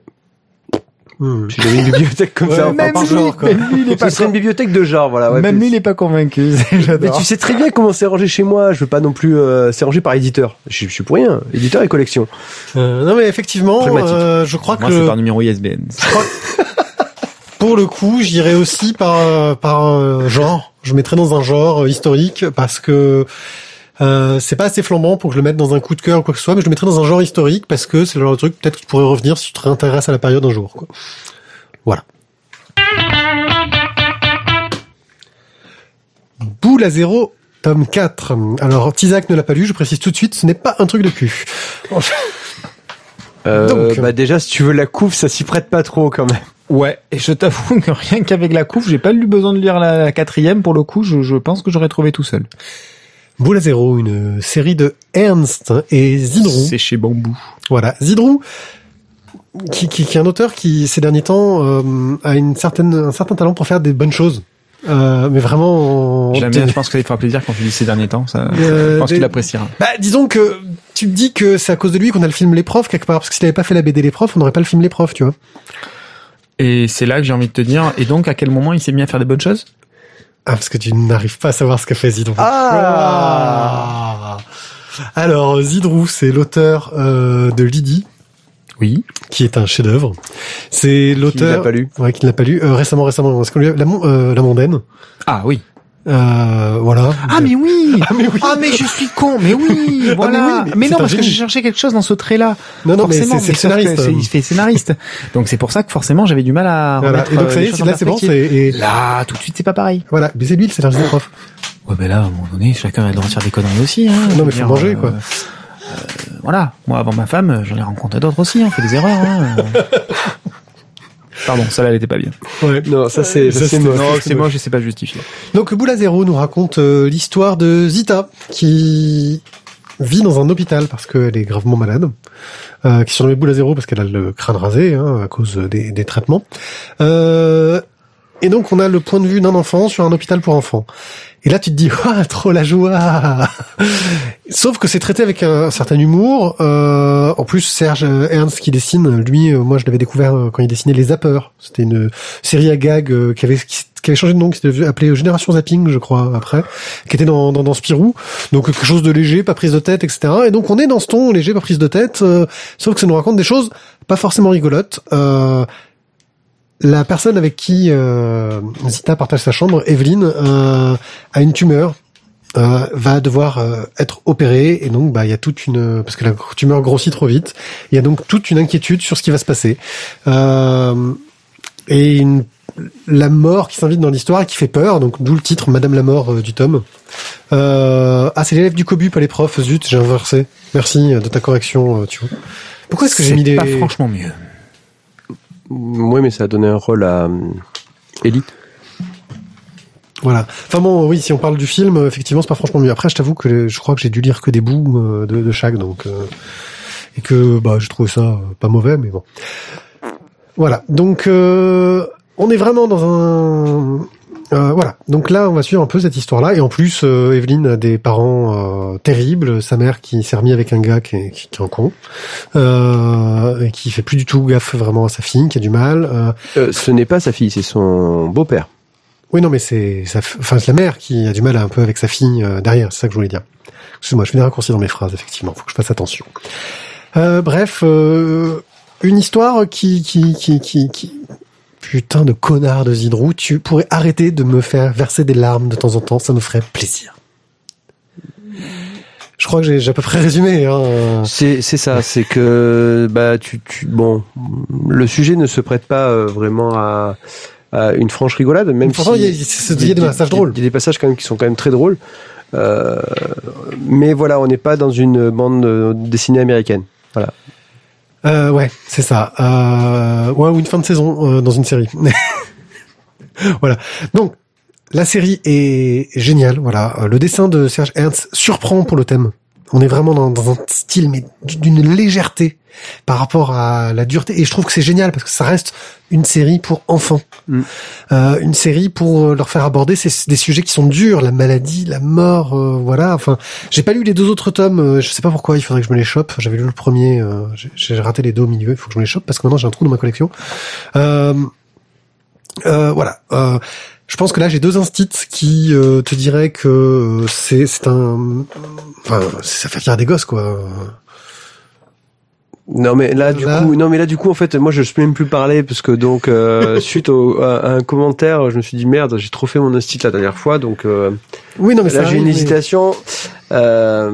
Hmm. Si j'avais une bibliothèque comme Ouais, ça, même par lui, genre, quoi. même lui, il est Ce serait une bibliothèque de genre, voilà. Ouais, Même lui, il est pas convaincu. Mais tu sais très bien comment c'est rangé chez moi. Je veux pas non plus. Euh, c'est rangé par éditeur. Je, je suis pour rien. Éditeur et collection. Euh, non mais effectivement, euh, je crois Moi, que c'est par numéro ISBN. pour le coup, j'irai aussi par euh, par euh, genre. Je mettrai dans un genre euh, historique parce que euh, c'est pas assez flambant pour que je le mette dans un coup de cœur ou quoi que ce soit, mais je le mettrai dans un genre historique parce que c'est le genre de truc peut-être que tu pourrais revenir si tu te réintéresses à la période un jour. Quoi. Voilà. Boule à zéro, tome 4. Alors, Tizak ne l'a pas lu, je précise tout de suite, ce n'est pas un truc de cul. Euh, Donc. bah déjà, si tu veux la couve, ça s'y prête pas trop quand même. Ouais, et je t'avoue que rien qu'avec la couve, j'ai pas eu besoin de lire la, la quatrième. Pour le coup, je, je pense que j'aurais trouvé tout seul. Boule à zéro, une série de Ernst et Zidrou. C'est chez Bambou. Voilà, Zidrou, qui, qui, qui est un auteur qui, ces derniers temps, euh, a une certaine, un certain talent pour faire des bonnes choses. Euh, mais vraiment... en- J'aime bien, je pense que ça lui fera plaisir quand tu dis ces derniers temps. Ça, Euh, je pense des- qu'il appréciera. Bah, disons que tu te dis que c'est à cause de lui qu'on a le film Les Profs quelque part, parce que s'il avait pas fait la BD Les Profs, on n'aurait pas le film Les Profs, tu vois. Et c'est là que j'ai envie de te dire. Et donc, à quel moment il s'est mis à faire des bonnes choses? Ah, parce que tu n'arrives pas à savoir ce qu'a fait Zidrou. Ah. Ah. Alors, Zidrou, c'est l'auteur euh, de Lydie, Oui. qui est un chef-d'œuvre. C'est Qui l'auteur... l'a pas lu. Ouais, qui ne l'a pas lu. Euh, récemment, récemment. Parce qu'on lui a- la, euh, la mondaine. Ah oui. Euh, voilà. Ah mais oui. Ah, mais oui. Ah mais je suis con. Mais oui. Voilà. oui, mais mais non parce que je cherchais quelque chose dans ce trait-là. Non, non, mais Forcément, c'est c'est scénariste. Il fait scénariste. donc c'est pour ça que forcément j'avais du mal à Voilà. Et donc euh, ça y est, en là, c'est bon. Et Là, tout de suite, c'est pas pareil. voilà, mais c'est lui le scénariste des profs. Ouais, ben là, à un moment donné, chacun a le droit de faire des conneries aussi. Hein, Non, mais faut manger, quoi. euh, voilà. Moi, avant ma femme, j'en ai rencontré d'autres aussi. On fait des erreurs. Hein. Pardon, ça là, elle était pas bien. Ouais. Non, ça c'est Ça, c'est moche. Non, c'est moi, je sais pas justifier. Donc Boula Zéro nous raconte euh, l'histoire de Zita qui vit dans un hôpital parce qu'elle est gravement malade, euh, qui est surnommée Boula Zéro parce qu'elle a le crâne rasé hein, à cause des, des traitements. Euh, et donc on a le point de vue d'un enfant sur un hôpital pour enfants. Et là tu te dis ah trop la joie. Sauf que c'est traité avec un, certain humour. Euh, en plus Serge Ernst qui dessine, lui euh, moi je l'avais découvert euh, quand il dessinait Les Zappeurs. C'était une série à gag euh, qui avait changé de nom, qui s'était appelé Génération Zapping je crois après, qui était dans dans, Spirou. Donc quelque chose de léger, pas prise de tête, etc. Et donc on est dans ce ton léger, pas prise de tête. sauf que ça nous raconte des choses pas forcément rigolotes. La personne avec qui euh, Zita partage sa chambre, Evelyne, euh, a une tumeur, euh, va devoir euh, être opérée et donc bah il y a toute une parce que la tumeur grossit trop vite, il y a donc toute une inquiétude sur ce qui va se passer euh, et une la mort qui s'invite dans l'histoire et qui fait peur, donc d'où le titre Madame la mort euh, du tome. Euh, ah, c'est l'élève du Cobu, pas les profs. Zut, j'ai inversé. Merci de ta correction, euh, tu vois. Pourquoi est-ce que j'ai mis des... pas franchement mieux. Oui, mais ça a donné un rôle à euh, Ellie. Voilà. Enfin bon, oui, si on parle du film, euh, effectivement, c'est pas franchement mieux. Après, je t'avoue que je crois que j'ai dû lire que des bouts euh, de, chaque, donc et que bah j'ai trouvé ça pas mauvais, mais bon. Voilà. Donc on est vraiment dans un euh, voilà. Donc là, on va suivre un peu cette histoire-là, et en plus, euh, Evelyne a des parents euh, terribles. Sa mère qui s'est remis avec un gars qui est, qui, qui est un con, euh, et qui fait plus du tout gaffe vraiment à sa fille, qui a du mal. Euh, Euh, ce n'est pas sa fille, c'est son beau-père. Oui, non, mais c'est, ça, enfin, c'est la mère qui a du mal un peu avec sa fille euh, derrière. C'est ça que je voulais dire. Excuse-moi, je fais des raccourcis dans mes phrases. Effectivement, faut que je fasse attention. Euh, bref, euh, une histoire qui, qui, qui, qui, qui, putain de connard de Zidrou. Tu pourrais arrêter de me faire verser des larmes de temps en temps. Ça me ferait plaisir. Je crois que j'ai, à peu près résumé. Hein. C'est ça, c'est que bah tu tu bon, le sujet ne se prête pas euh, vraiment à, à une franche rigolade, même Pourtant, si il y a- c'est- il y a des passages drôles. Il y a des passages quand même qui sont quand même très drôles. Euh, mais voilà, on n'est pas dans une bande euh, dessinée américaine. Voilà. Euh, ouais, c'est ça. Euh, ouais, ou une fin de saison euh, dans une série. voilà. Donc, la série est géniale. Voilà, Euh, le dessin de Serge Ernst surprend pour le thème. On est vraiment dans, dans un style mais d'une légèreté par rapport à la dureté. Et je trouve que c'est génial parce que ça reste une série pour enfants. Mm. Euh, une série pour euh, leur faire aborder ces, des sujets qui sont durs, la maladie, la mort, euh, voilà. Enfin, j'ai pas lu les deux autres tomes. euh, je sais pas pourquoi. Il faudrait que je me les chope. J'avais lu le premier. j'ai- raté les deux au milieu. Il faut que je me les chope parce que maintenant j'ai un trou dans ma collection. Euh, euh, voilà. Je pense que là j'ai deux instits qui euh, te diraient que euh, c'est c'est un. Enfin, ça fait rire des gosses quoi. Non mais là du coup, non mais là du coup en fait, moi je peux même plus parler parce que donc euh, suite au, à, un commentaire, je me suis dit merde, j'ai trop fait mon instit la dernière fois, donc euh, Oui, non mais là j'ai une mais- hésitation. Euh,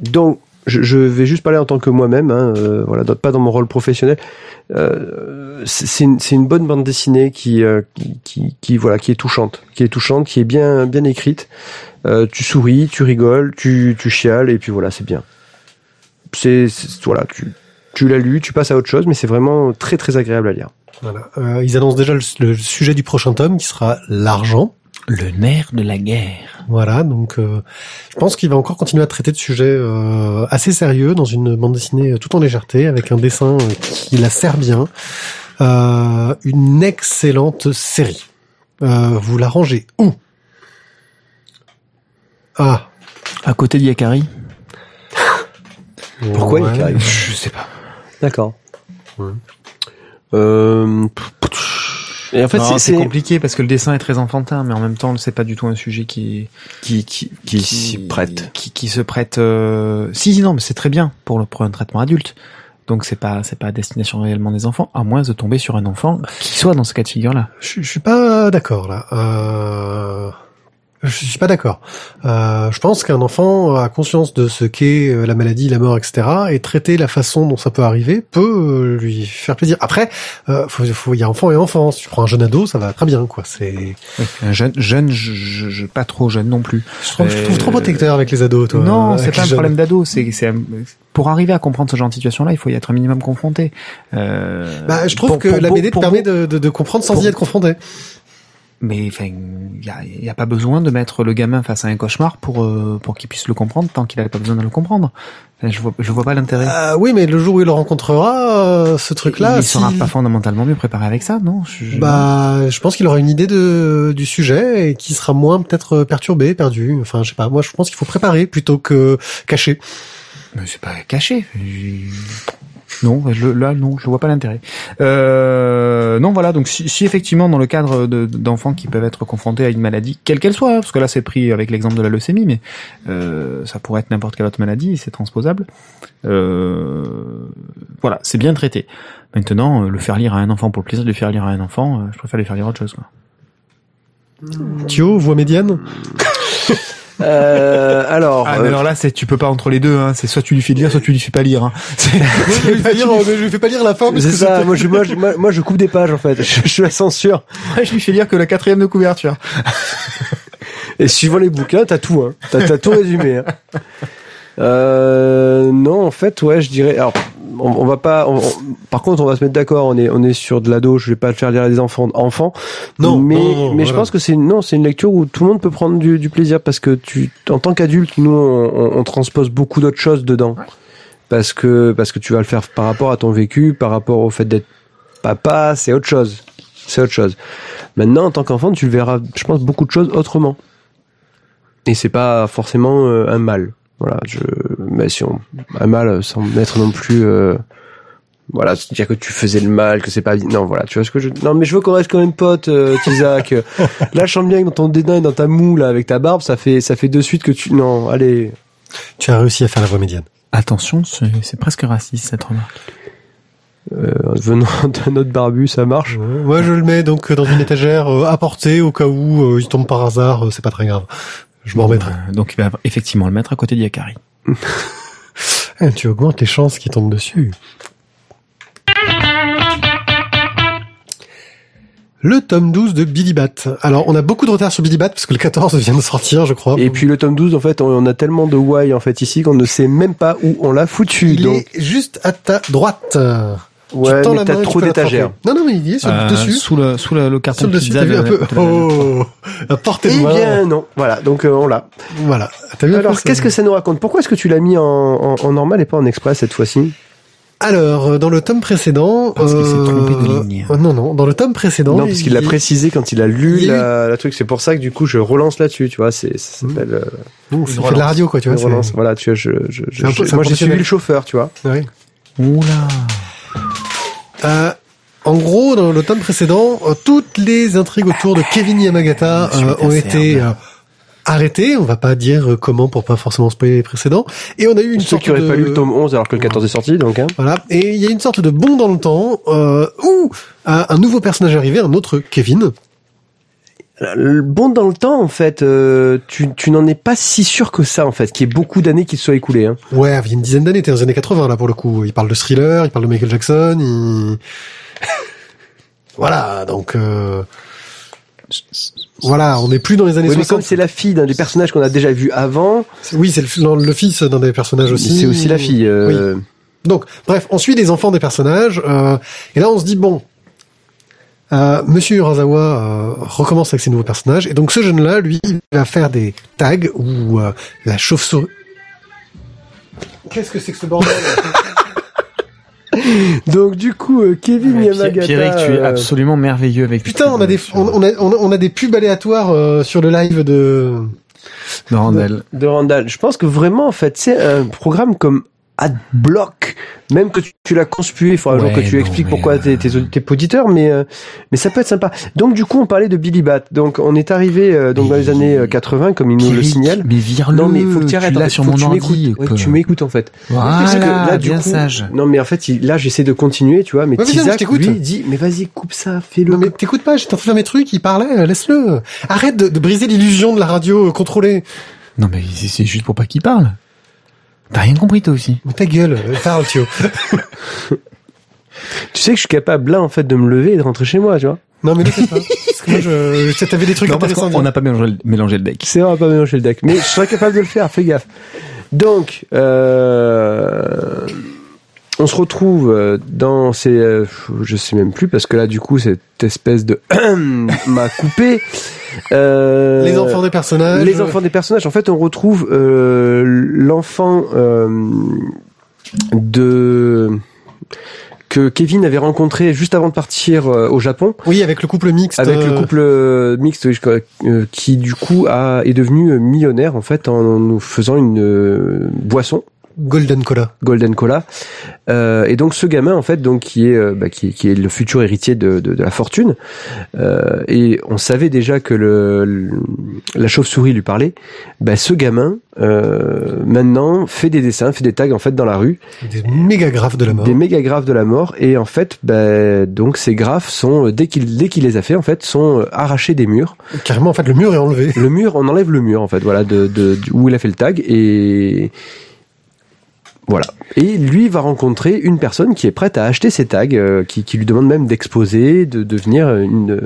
donc je, je vais juste parler en tant que moi-même, hein, euh, voilà, pas dans mon rôle professionnel. Euh, c'est une, une bonne bande dessinée qui, euh, qui, qui, voilà, qui est touchante, qui est touchante, qui est bien, bien écrite. Euh, tu souris, tu rigoles, tu, tu chiales et puis voilà, c'est bien. C'est c'est- voilà, tu, tu l'as lu, tu passes à autre chose, mais c'est vraiment très très agréable à lire. Voilà. Euh, ils annoncent déjà le, le sujet du prochain tome qui sera l'argent. Le nerf de la guerre. Voilà, donc euh, je pense qu'il va encore continuer à traiter de sujets euh, assez sérieux dans une bande dessinée euh, tout en légèreté, avec un dessin euh, qui la sert bien. Euh, une excellente série. Euh, vous la rangez où? Ah. À côté d'Yakari. Pourquoi ouais. Ikari Je sais pas. D'accord. Ouais. Euh, et en fait, Non, c'est- c'est c'est compliqué parce que le dessin est très enfantin, mais en même temps, c'est pas du tout un sujet qui qui qui qui s'y prête. qui, qui se prête. Euh... Si, si, non, mais c'est très bien pour le pour un traitement adulte. Donc c'est pas c'est pas à destination réellement des enfants, à moins de tomber sur un enfant qui soit dans ce cas de figure là. Je, je suis pas d'accord là. Euh... Je suis pas d'accord. Euh, je pense qu'un enfant a conscience de ce qu'est euh, la maladie, la mort, etc. Et traiter la façon dont ça peut arriver peut euh, lui faire plaisir. Après, euh, faut, faut, il y a enfant et enfant. Si tu prends un jeune ado, ça va très bien, quoi. C'est, Un jeune jeune, je, je- je- pas trop jeune non plus. je trouve, je Euh, trouve trop protecteur avec les ados, toi. non, c'est pas un problème d'ado. C'est pour arriver à comprendre ce genre de situation là, il faut y être un minimum confronté. Euh, Bah, je trouve pour- que pour la BD te permet de, de, de comprendre sans pour- y être confronté. Mais enfin, il y a, y a pas besoin de mettre le gamin face à un cauchemar pour euh, pour qu'il puisse le comprendre tant qu'il a pas besoin de le comprendre. Enfin, je vois je vois pas l'intérêt. Euh, oui, mais le jour où il le rencontrera, euh, ce truc-là, il si- sera pas fondamentalement mieux préparé avec ça, non? Je- je- Bah, je pense qu'il aura une idée de du sujet et qui sera moins peut-être perturbé, perdu. Enfin, je sais pas. Moi, je pense qu'il faut préparer plutôt que cacher. Mais c'est pas caché. Non, je- là, non, je vois pas l'intérêt. Euh, non, voilà. Donc, si, si effectivement, dans le cadre de- d'enfants qui peuvent être confrontés à une maladie, quelle qu'elle soit, hein, parce que là, c'est pris avec l'exemple de la leucémie, mais euh, ça pourrait être n'importe quelle autre maladie, c'est transposable. Euh, voilà, c'est bien traité. Maintenant, euh, le faire lire à un enfant pour le plaisir de le faire lire à un enfant, euh, je préfère lui faire lire autre chose. Quoi. Thio, voix médiane? Euh, alors, Ah, mais euh, alors là, c'est tu peux pas entre les deux. Hein. C'est soit tu lui fais lire, soit tu lui fais pas lire. Hein. C'est- je vais lire, mais je vais pas lire la fin parce c'est que ça. Moi je, moi, je, moi, moi, je coupe des pages en fait. Je, je la censure. je lui fais lire que la quatrième de couverture. Et suivant les bouquins, t'as tout. Hein. T'as, t'as tout résumé. Hein. Euh, non, en fait, ouais, je dirais. Alors, on, on va pas. on- on- par contre, on va se mettre d'accord. On est, on est sur de l'ado. Je vais pas le faire lire à des enfants. Enfants. Non, mais non, non, mais je pense que c'est non, c'est une lecture où tout le monde peut prendre du, du plaisir parce que tu, en tant qu'adulte, nous, on, on- on transpose beaucoup d'autres choses dedans. Parce que parce que tu vas le faire par rapport à ton vécu, par rapport au fait d'être papa, c'est autre chose. C'est autre chose. Maintenant, en tant qu'enfant, tu le verras, je pense, beaucoup de choses autrement. Et c'est pas forcément euh, un mal. Voilà, je, mais si on, un mal sans mettre non plus, euh, voilà, dire que tu faisais le mal, que c'est pas, non, voilà, tu vois ce que je, non, mais je veux qu'on reste quand même potes, euh, Tizak. là, je sens bien que dans ton dédain et dans ta moue, là, avec ta barbe, ça fait, ça fait de suite que tu, non, allez. tu as réussi à faire la voix médiane. Attention, c'est c'est presque raciste cette remarque. Euh, venant d'un autre barbu, ça marche. Moi, je le mets donc dans une étagère euh, à portée au cas où euh, il tombe par hasard. euh, c'est pas très grave. Je m'en remettrai. Euh, Donc il va effectivement le mettre à côté d'Yakari. Eh, tu augmentes les chances qu'il tombe dessus. Le tome 12 de Billy Bat. Alors, on a beaucoup de retard sur Billy Bat parce que le 14 vient de sortir, je crois. Et puis le tome 12, en fait, on, on a tellement de why, en fait, ici, qu'on ne sait même pas où on l'a foutu. il donc, est juste à ta droite. Ouais, tu tends mais la t'as trop d'étagères. Non, non, mais il est sur le Euh, dessus. Sous le sous le, le carton Sur le dessus, pizza t'as vu de- un peu. la- Oh, portée de Eh bien, non. Voilà, donc euh, on l'a. Voilà. T'as vu un peu Alors, qu'est-ce que ça nous raconte? Pourquoi est-ce que tu l'as mis en, en, en normal et pas en express cette fois-ci? Alors, euh, dans le tome précédent, Parce qu'il s'est trompé de euh, ligne. euh, Non, non, dans le tome précédent, Non, parce qu'il l'a précisé quand il a lu il y a eu- la, la truc. C'est pour ça que du coup, je relance là-dessus. Tu vois, c'est ça s'appelle euh, fait de la radio, quoi, tu vois. relance. Voilà, tu vois, je, je, moi j'ai suivi le chauffeur, tu vois. Ouais. Oula. Euh, en gros, dans le tome précédent, euh, toutes les intrigues autour de Kevin Yamagata euh, ont été hein. euh, arrêtées. On va pas dire comment pour pas forcément spoiler les précédents. Et on a eu une Ceux sorte qui de... pas lu le tome 11 alors que le 14 est sorti, donc. Hein. Voilà. Et il y a une sorte de bond dans le temps euh, où un nouveau personnage arrivé, un autre Kevin. Bon dans le temps, en fait, euh, tu, tu n'en es pas si sûr que ça, en fait, qu'il y ait beaucoup d'années qui se soient écoulées. Hein. Ouais, il y a une dizaine d'années, t'es dans les années 80 là pour le coup. Il parle de thriller, il parle de Michael Jackson. Il... voilà, donc euh... voilà, on n'est plus dans les années Oui, mais comme 60. c'est la fille d'un des personnages qu'on a déjà vu avant, Oui, c'est le, le fils d'un des personnages aussi. c'est aussi la fille. euh, Donc, bref, on suit des enfants des personnages, euh, et là on se dit bon, euh, Monsieur Urasawa euh, recommence avec ses nouveaux personnages, et donc ce jeune-là, lui, il va faire des tags où euh, la chauve-souris. Qu'est-ce que c'est que ce bordel? Donc du coup, euh, Kevin Ouais, Yamagata. Pierre- Pierrick, tu es euh, absolument merveilleux avec Putain, on a des, on, on a, on a, on a des pubs aléatoires euh, sur le live de. de Randall. de Randall. Je pense que vraiment, en fait, c'est un programme comme Adblock, même que tu, tu l'as conspué, il faudra un jour Ouais, que tu non, expliques mais, pourquoi euh, t'es, auditeurs, mais euh, mais ça peut être sympa. Donc du coup, on parlait de Billy Bat. Donc on est arrivé euh, donc dans les Mais- années euh, 80, comme il nous le signale. Mais vire-le. Non mais faut que tu arrêtes. en l'as fait, sur faut mon que tu m'écoutes. Ouais, tu m'écoutes en fait. Voilà, que là, du bien coup- sage. Non mais en fait, il- là j'essaie de continuer, tu vois, mais je Tizak lui dit mais vas-y coupe ça, fais-le. Non mais t'écoutes pas, j'étais en train de faire mes trucs, il parlait, euh, laisse-le. Arrête de, de briser l'illusion de la radio euh, contrôlée. Non mais c'est juste pour pas qu'il parle. T'as rien compris toi aussi. Mais ta gueule, parle, Thio. Tu sais que je suis capable là en fait de me lever et de rentrer chez moi, tu vois. Non mais ne fais pas. Parce que moi, je, je- t'avais des trucs Non, parce intéressants. dire. n'a pas mélangé le, mélangé le deck. C'est vrai, on va pas mélanger le deck. Mais je serais capable de le faire, fais gaffe. Donc, euh, on se retrouve euh, dans ces... euh, je sais même plus, parce que là, du coup, cette espèce de... m'a coupé. Euh, Les enfants des personnages. Les enfants des personnages. En fait, on retrouve euh, l'enfant euh, de... que Kevin avait rencontré juste avant de partir euh, au Japon Oui, avec le couple mixte. avec le euh, couple euh, mixte euh, qui du coup a, est devenu millionnaire en fait en nous faisant une euh, boisson Golden Cola. Golden Cola. Euh, et donc ce gamin en fait, donc qui est euh, bah, qui, qui est le futur héritier de, de, de la fortune. Euh, et on savait déjà que le, le- la chauve-souris lui parlait. Bah, ce gamin euh, maintenant fait des dessins, fait des tags en fait dans la rue, Des méga graphes de la mort. des méga graphes de la mort. Et en fait, bah, donc ces graphes sont dès qu'il dès qu'il les a fait en fait sont euh, arrachés des murs. Carrément, en fait, le mur est enlevé. Le mur, on enlève le mur en fait, voilà, de, de, du- où il a fait le tag et voilà. Et lui va rencontrer une personne qui est prête à acheter ces tags, euh, qui, qui lui demande même d'exposer, de devenir une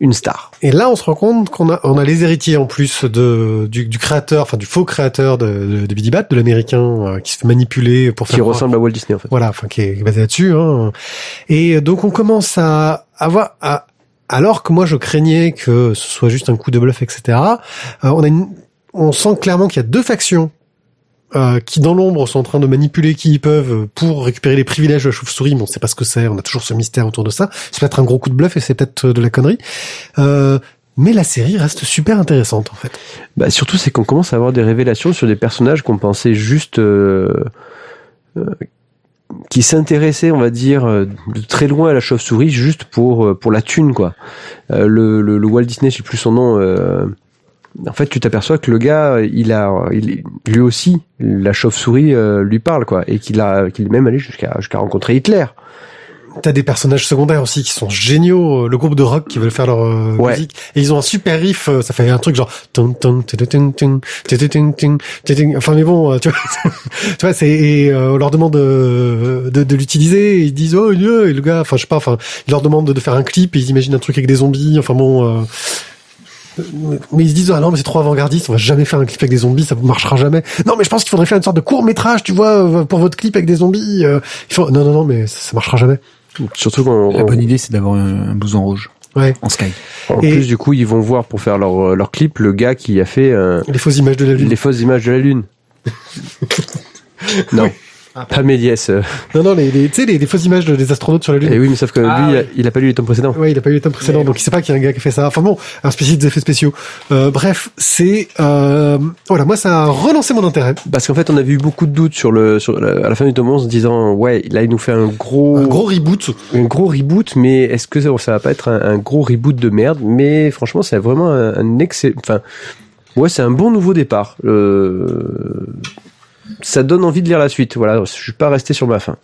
une star. Et là, on se rend compte qu'on a, on a les héritiers en plus de, du, du créateur, enfin du faux créateur de, de, de Billy Bat, de l'américain, euh, qui se fait manipuler pour faire Qui croire- ressemble à Walt Disney en fait. Voilà, enfin qui est basé là-dessus. Hein. Et donc on commence à avoir, à, alors que moi je craignais que ce soit juste un coup de bluff, etc. euh, on a, une, on sent clairement qu'il y a deux factions. Euh, qui dans l'ombre sont en train de manipuler qui ils peuvent pour récupérer les privilèges de la chauve-souris. Bon, on sait pas ce que c'est, on a toujours ce mystère autour de ça. C'est peut-être un gros coup de bluff et c'est peut-être de la connerie. Euh, mais la série reste super intéressante en fait. Bah, surtout, c'est qu'on commence à avoir des révélations sur des personnages qu'on pensait juste euh, euh, qui s'intéressaient, on va dire, euh, de très loin à la chauve-souris, juste pour euh, pour la thune, quoi. Euh, le, le, le Walt Disney, je sais plus son nom en fait, tu t'aperçois que le gars, il a, il, lui aussi, la chauve-souris euh, lui parle, quoi, et qu'il a, qu'il est même allé jusqu'à, jusqu'à rencontrer Hitler. T'as des personnages secondaires aussi qui sont géniaux. Le groupe de rock qui veulent faire leur euh, ouais. musique et ils ont un super riff. Ça fait un truc genre. Enfin mais bon, tu vois, tu vois, c'est et euh, on leur demande de, de, de l'utiliser. Et ils disent oh Dieu, et le gars, enfin je sais pas, enfin ils leur demandent de faire un clip et ils imaginent un truc avec des zombies. Enfin bon mais ils se disent ah non mais c'est trop avant-gardiste on va jamais faire un clip avec des zombies ça marchera jamais. Non mais je pense qu'il faudrait faire une sorte de court métrage tu vois euh, pour votre clip avec des zombies euh. Ils font, non non non mais ça, ça marchera jamais. Surtout quand, La bonne idée, c'est d'avoir un, un blouson rouge. Ouais. En sky. en Et- plus du coup, ils vont voir pour faire leur leur clip le gars qui a fait euh, les fausses images de la lune. les fausses images de la lune. non, pas Méliès. euh. Non, non, les, les, tu sais, les, les fausses images de- des astronautes sur la Lune. Et oui, mais sauf que Ah, lui, ouais. il a pas lu les tomes précédents. Ouais, il a pas eu les tomes précédents, donc il sait pas qu'il y a un gars qui a fait ça. Enfin bon, un spécialiste des effets spéciaux. Euh, bref, c'est euh, voilà, moi ça a relancé mon intérêt. Parce qu'en fait, on avait eu beaucoup de doutes sur le, sur la- à la fin du tome 11, en se disant, ouais, là, il nous fait un gros, Un gros reboot. un gros reboot, mais est-ce que ça, ça va pas être un, un gros reboot de merde? Mais franchement, c'est vraiment un, un excellent, enfin, ouais, c'est un bon nouveau départ. Euh, ça donne envie de lire la suite. Voilà, je suis pas resté sur ma fin.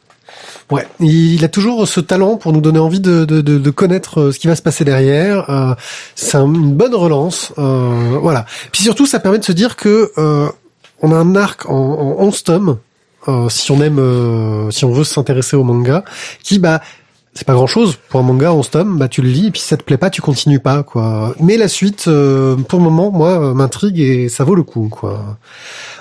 Ouais, il a toujours ce talent pour nous donner envie de, de, de, de connaître euh, ce qui va se passer derrière. Euh, c'est un- une bonne relance. Euh, voilà. Puis surtout, ça permet de se dire que euh, on a un arc en, en 11 tomes. euh, si on aime, euh, si on veut s'intéresser au manga, qui bah c'est pas grand chose pour un manga 11 tomes, bah tu le lis et puis si ça te plaît pas, tu continues pas quoi. Mais la suite, euh, pour le moment, moi, euh, m'intrigue et ça vaut le coup quoi.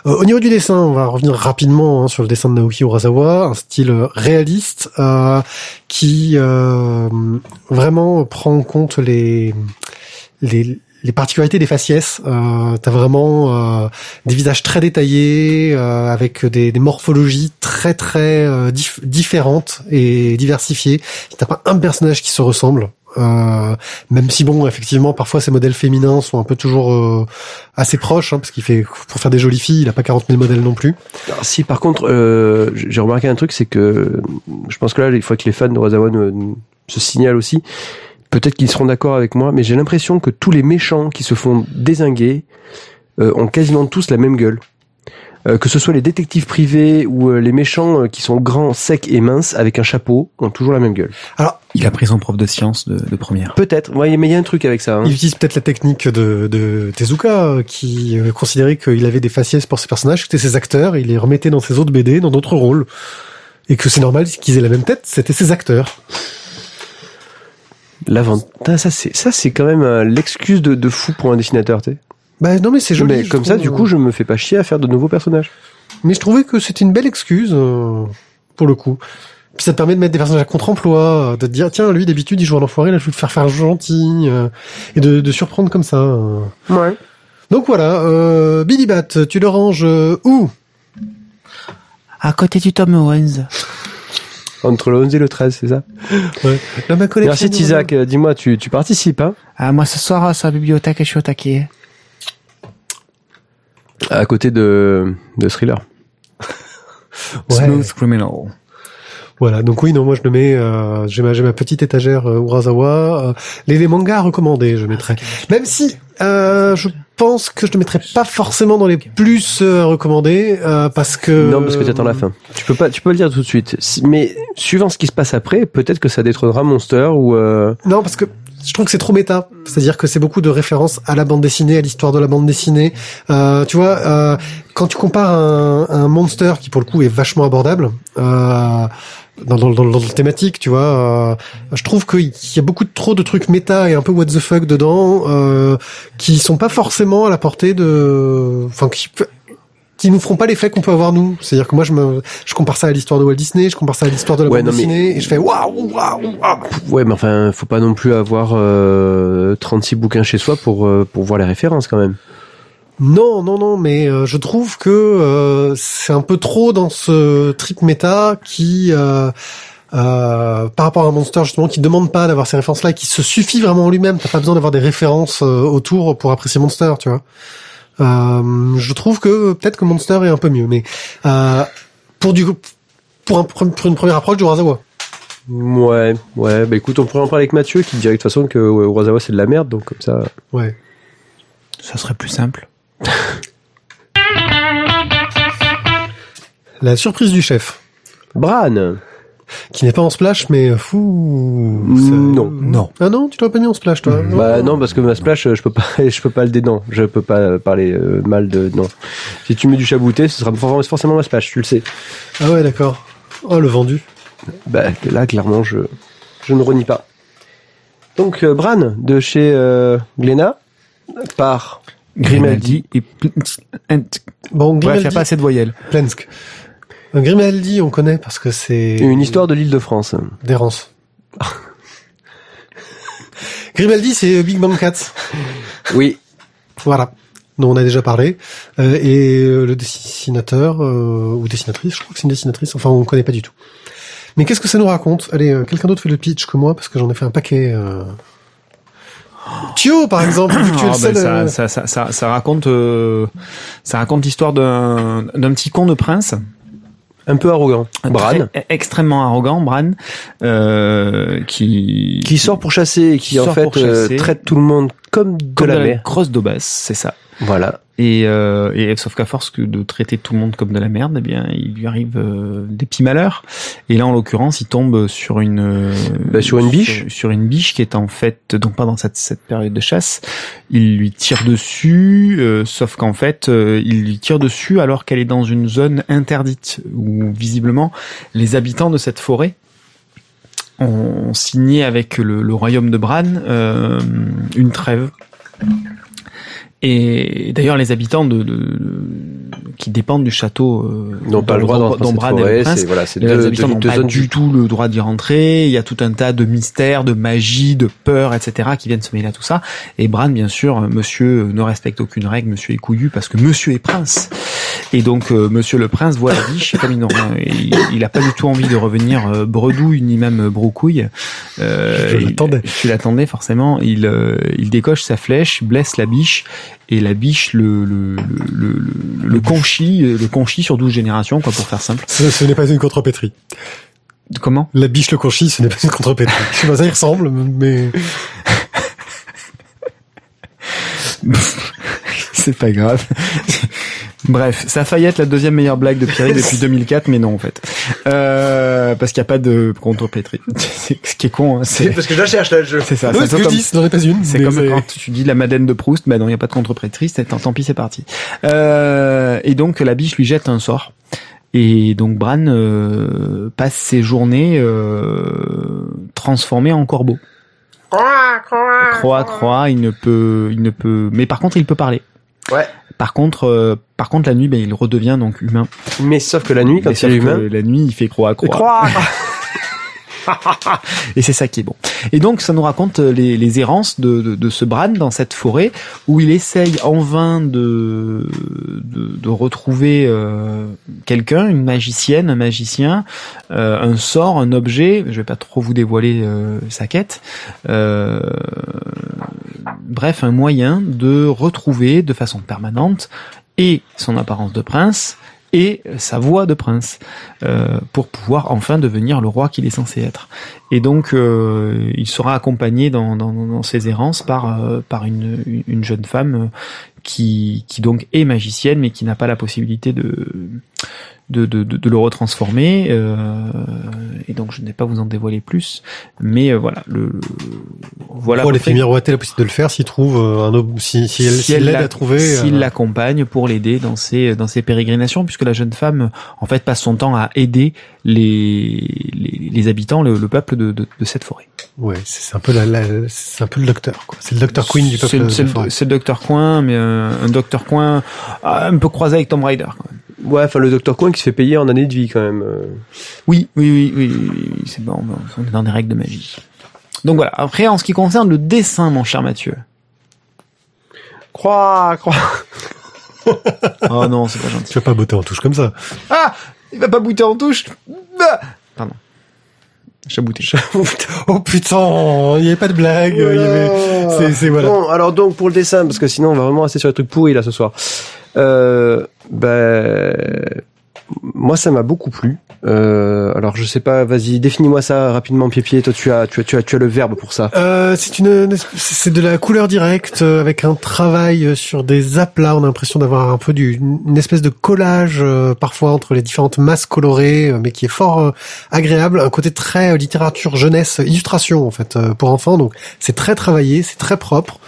Euh, au niveau du dessin, on va revenir rapidement hein, sur le dessin de Naoki Urasawa, un style euh, réaliste euh, qui euh, vraiment prend en compte les les les particularités des faciès, euh, t'as vraiment euh, des visages très détaillés, euh, avec des, des morphologies très très euh, dif- différentes et diversifiées. T'as pas un personnage qui se ressemble. Euh, même si bon, effectivement, parfois ces modèles féminins sont un peu toujours euh, assez proches, hein, parce qu'il fait pour faire des jolies filles, il a pas 40 000 modèles non plus. Si par contre, euh, j'ai remarqué un truc, c'est que je pense que là, il faut que les fans de nous- se signalent aussi. Peut-être qu'ils seront d'accord avec moi, mais j'ai l'impression que tous les méchants qui se font désinguer euh, ont quasiment tous la même gueule. Euh, que ce soit les détectives privés ou euh, les méchants euh, qui sont grands, secs et minces avec un chapeau ont toujours la même gueule. Il a pris son prof de science de, de première. Peut-être, ouais, mais il y a un truc avec ça. hein. Il utilise peut-être la technique de, de Tezuka, euh, qui euh, considérait qu'il avait des faciès pour ses personnages, que c'était ses acteurs, il les remettait dans ses autres BD, dans d'autres rôles. Et que c'est normal qu'ils aient la même tête, c'était ses acteurs. L'avantage, ça c'est ça c'est quand même euh, l'excuse de, de fou pour un dessinateur, tu sais. Bah non mais c'est joli. Mais je comme ça, du coup, je me fais pas chier à faire de nouveaux personnages. Mais je trouvais que c'était une belle excuse, euh, pour le coup. Puis ça te permet de mettre des personnages à contre-emploi, de te dire, tiens, lui, d'habitude, il joue en enfoiré, là, je vais le faire faire gentil, euh, et de, de surprendre comme ça. euh. Ouais. Donc voilà, euh, Billy Bat, tu le ranges euh, où? À côté du tome 11. Entre le 11 et le 13, c'est ça Dans ma collection. Merci Tizak, Euh, dis-moi, tu, tu participes hein Ah, moi, ce soir, sur la bibliothèque, je suis au taquet. À côté de, de Thriller. Ouais. Smooth Criminal. Voilà, donc oui, non, moi je le mets, euh, j'ai ma, j'ai ma petite étagère euh, Urasawa. Euh, les, les mangas recommandés, je mettrais. Même si, euh, je pense que je le mettrais pas forcément dans les plus euh, recommandés, euh, parce que... Non, parce que t'attends la fin. Tu peux pas, tu peux le dire tout de suite. Si- Mais suivant ce qui se passe après, peut-être que ça détrônera Monster ou. Euh... Non, parce que je trouve que c'est trop méta. C'est-à-dire que c'est beaucoup de références à la bande dessinée, à l'histoire de la bande dessinée. Euh, tu vois, euh, quand tu compares un, un monster qui pour le coup est vachement abordable. Euh, dans, dans, dans, dans le thématique, tu vois, euh, je trouve qu'il y a beaucoup de, trop de trucs méta et un peu what the fuck dedans, euh, qui sont pas forcément à la portée de, enfin, qui, qui nous feront pas l'effet qu'on peut avoir nous. C'est-à-dire que moi, je me, je compare ça à l'histoire de Walt Disney, je compare ça à l'histoire de la Ouais, bande non, mais- dessinée, et je fais waouh, waouh, waouh. Ouais, mais enfin, faut pas non plus avoir euh, 36 bouquins chez soi pour euh, pour voir les références quand même. Non, non, non, mais euh, je trouve que euh, c'est un peu trop dans ce trip méta qui, euh, euh, par rapport à un monster justement, qui demande pas d'avoir ces références-là, et qui se suffit vraiment en lui-même. T'as pas besoin d'avoir des références euh, autour pour apprécier Monster, tu vois. Euh, je trouve que peut-être que Monster est un peu mieux, mais euh, pour du pour, un, pour une première approche du Urasawa. Ouais, ouais. Bah écoute, on pourrait en parler avec Mathieu qui dirait de toute façon que ouais, Urasawa c'est de la merde, donc comme ça. Ouais. Ça serait plus simple. La surprise du chef, Bran. qui n'est pas en splash, mais fou. ça- Non. Non. Ah non, tu l'as pas mis en splash, toi. Bah non, parce que ma splash, euh, je peux pas, je peux pas le dédent. Je peux pas parler euh, mal de non. Si tu mets du chabouté, ce sera for- forcément ma splash, tu le sais. Ah ouais, d'accord. Oh, le vendu. Bah là, clairement, je, je ne renie pas. Donc euh, Bran de chez euh, Glénat par Grimaldi et Bon, Bref, il Grimaldi, n'y a pas assez de voyelles. Plensk. Un Grimaldi, on connaît parce que c'est une histoire de l'île de France. d'errance. Grimaldi, c'est Big Bang Cats. Oui. Voilà. Dont on a déjà parlé. Euh, et euh, le dessinateur, euh, ou dessinatrice, je crois que c'est une dessinatrice, enfin on ne connaît pas du tout. Mais qu'est-ce que ça nous raconte? Allez, euh, quelqu'un d'autre fait le pitch que moi, parce que j'en ai fait un paquet. Thio, par exemple, vu que tu es le seul... ça, ça, ça, ça, ça raconte, euh, ça raconte l'histoire d'un, d'un petit con de prince. Un peu arrogant. un Bran. très- extrêmement arrogant, Bran, euh, qui Qui sort pour chasser et qui, Qui en fait euh, traite tout le monde comme de comme la mer. grosse daubasse, c'est ça. Voilà. Et, euh, et sauf qu'à force que de traiter tout le monde comme de la merde, eh bien, il lui arrive euh, des petits malheurs. Et là, en l'occurrence, il tombe sur une euh, Bah, sur une biche. sur, sur une biche qui est en fait donc pas dans cette, cette période de chasse. Il lui tire dessus, euh, sauf qu'en fait, euh, il lui tire dessus alors qu'elle est dans une zone interdite où visiblement les habitants de cette forêt ont signé avec le, le royaume de Bran euh, une trêve. Et d'ailleurs, les habitants de, de- de- qui dépendent du château euh, n'ont pas le droit le forêt. prince, C'est voilà, c'est les deux, habitants n'ont pas zones du tout le droit d'y rentrer. Il y a tout un tas de mystères, de magie, de peur, etc. qui viennent se mêler à tout ça. Et Bran, bien sûr, euh, monsieur euh, ne respecte aucune règle. Monsieur est couillu parce que monsieur est prince. Et donc, euh, monsieur le prince voit la biche et comme il n'a il, il a pas du tout envie de revenir euh, bredouille ni même brocouille. euh, Je il- l'attendais. Tu l'attendais forcément. Il, euh, il décoche sa flèche, blesse la biche et la biche le le le, le, le conchit, le conchit sur 12 générations, quoi, pour faire simple. Ce, ce n'est pas une contrepétrie. Comment? La biche le conchis, ce n'est pas une contrepétrie. Je sais pas, ça y ressemble, mais... C'est pas grave. Bref, ça a failli être la deuxième meilleure blague de Pierre depuis 2004, mais non en fait, euh, parce qu'il n'y a pas de contrepétrie. C'est ce qui est con. hein, C'est parce que je la cherche là, le jeu. c'est ça. Un que peu je n'en pas une. C'est comme quand tu dis la Madeleine de Proust, ben non, il n'y a pas de contrepétrie, c'est tant, tant pis, c'est parti. Euh, et donc la biche lui jette un sort. Et donc Bran euh, passe ses journées euh, transformé en corbeau. Croix, croix, il ne peut, il ne peut. Mais par contre, il peut parler. Ouais. Par contre, euh, par contre, la nuit, ben, il redevient donc humain. Mais sauf que la nuit, quand Mais il est humain, la nuit, il fait croix, croix. Et c'est ça qui est bon. Et donc, ça nous raconte les, les errances de, ce Bran dans cette forêt où il essaye en vain de, retrouver euh, quelqu'un, une magicienne, un magicien, euh, un sort, un objet. Je vais pas trop vous dévoiler euh, sa quête. Euh, bref, un moyen de retrouver de façon permanente et son apparence de prince et sa voix de prince euh, pour pouvoir enfin devenir le roi qu'il est censé être. Et donc euh, il sera accompagné dans, dans, ses errances par euh, par une, une jeune femme euh, qui qui donc est magicienne mais qui n'a pas la possibilité de de, de, de, de le retransformer euh, et donc je ne vais pas vous en dévoiler plus mais euh, voilà le voilà Pour les filles miroiter la possibilité de le faire s'il trouve euh, un si, si elle si l'aide l'a- à trouver. s'il euh, l'accompagne pour l'aider dans ses dans ses pérégrinations puisque la jeune femme en fait passe son temps à aider les les, les habitants le, le peuple de, de, de cette forêt. Ouais, c'est un peu la, la- c'est un peu le docteur quoi. C'est le docteur Queen du peuple. le- c'est de le, forêt. c'est le docteur Coin mais euh, un docteur Coin un peu croisé avec Tom Rider. Quand même. Ouais, enfin le docteur Coin qui se fait payer en année de vie quand même. euh. Oui oui oui oui, c'est bon on est dans des règles de magie. Donc voilà après en ce qui concerne le dessin mon cher Mathieu. Croix, croix. Oh non c'est pas gentil. Tu vas pas botter en touche comme ça. Ah il va pas bouter en touche. Bah Pardon. Chabouté. oh putain, il y avait pas de blague. il y avait... C'est c'est voilà. Bon, alors donc pour le dessin, parce que sinon on va vraiment rester sur les trucs pourris là ce soir. Euh, ben, moi ça m'a beaucoup plu. Euh, alors je sais pas, vas-y, définis-moi ça rapidement, Pied Toi tu as, tu as, tu as, tu as le verbe pour ça. Euh, c'est une, c'est de la couleur directe avec un travail sur des aplats. On a l'impression d'avoir un peu du, une espèce de collage euh, parfois entre les différentes masses colorées, euh, mais qui est fort euh, agréable. Un côté très euh, littérature jeunesse, illustration en fait pour enfants. Donc c'est très travaillé, c'est très propre.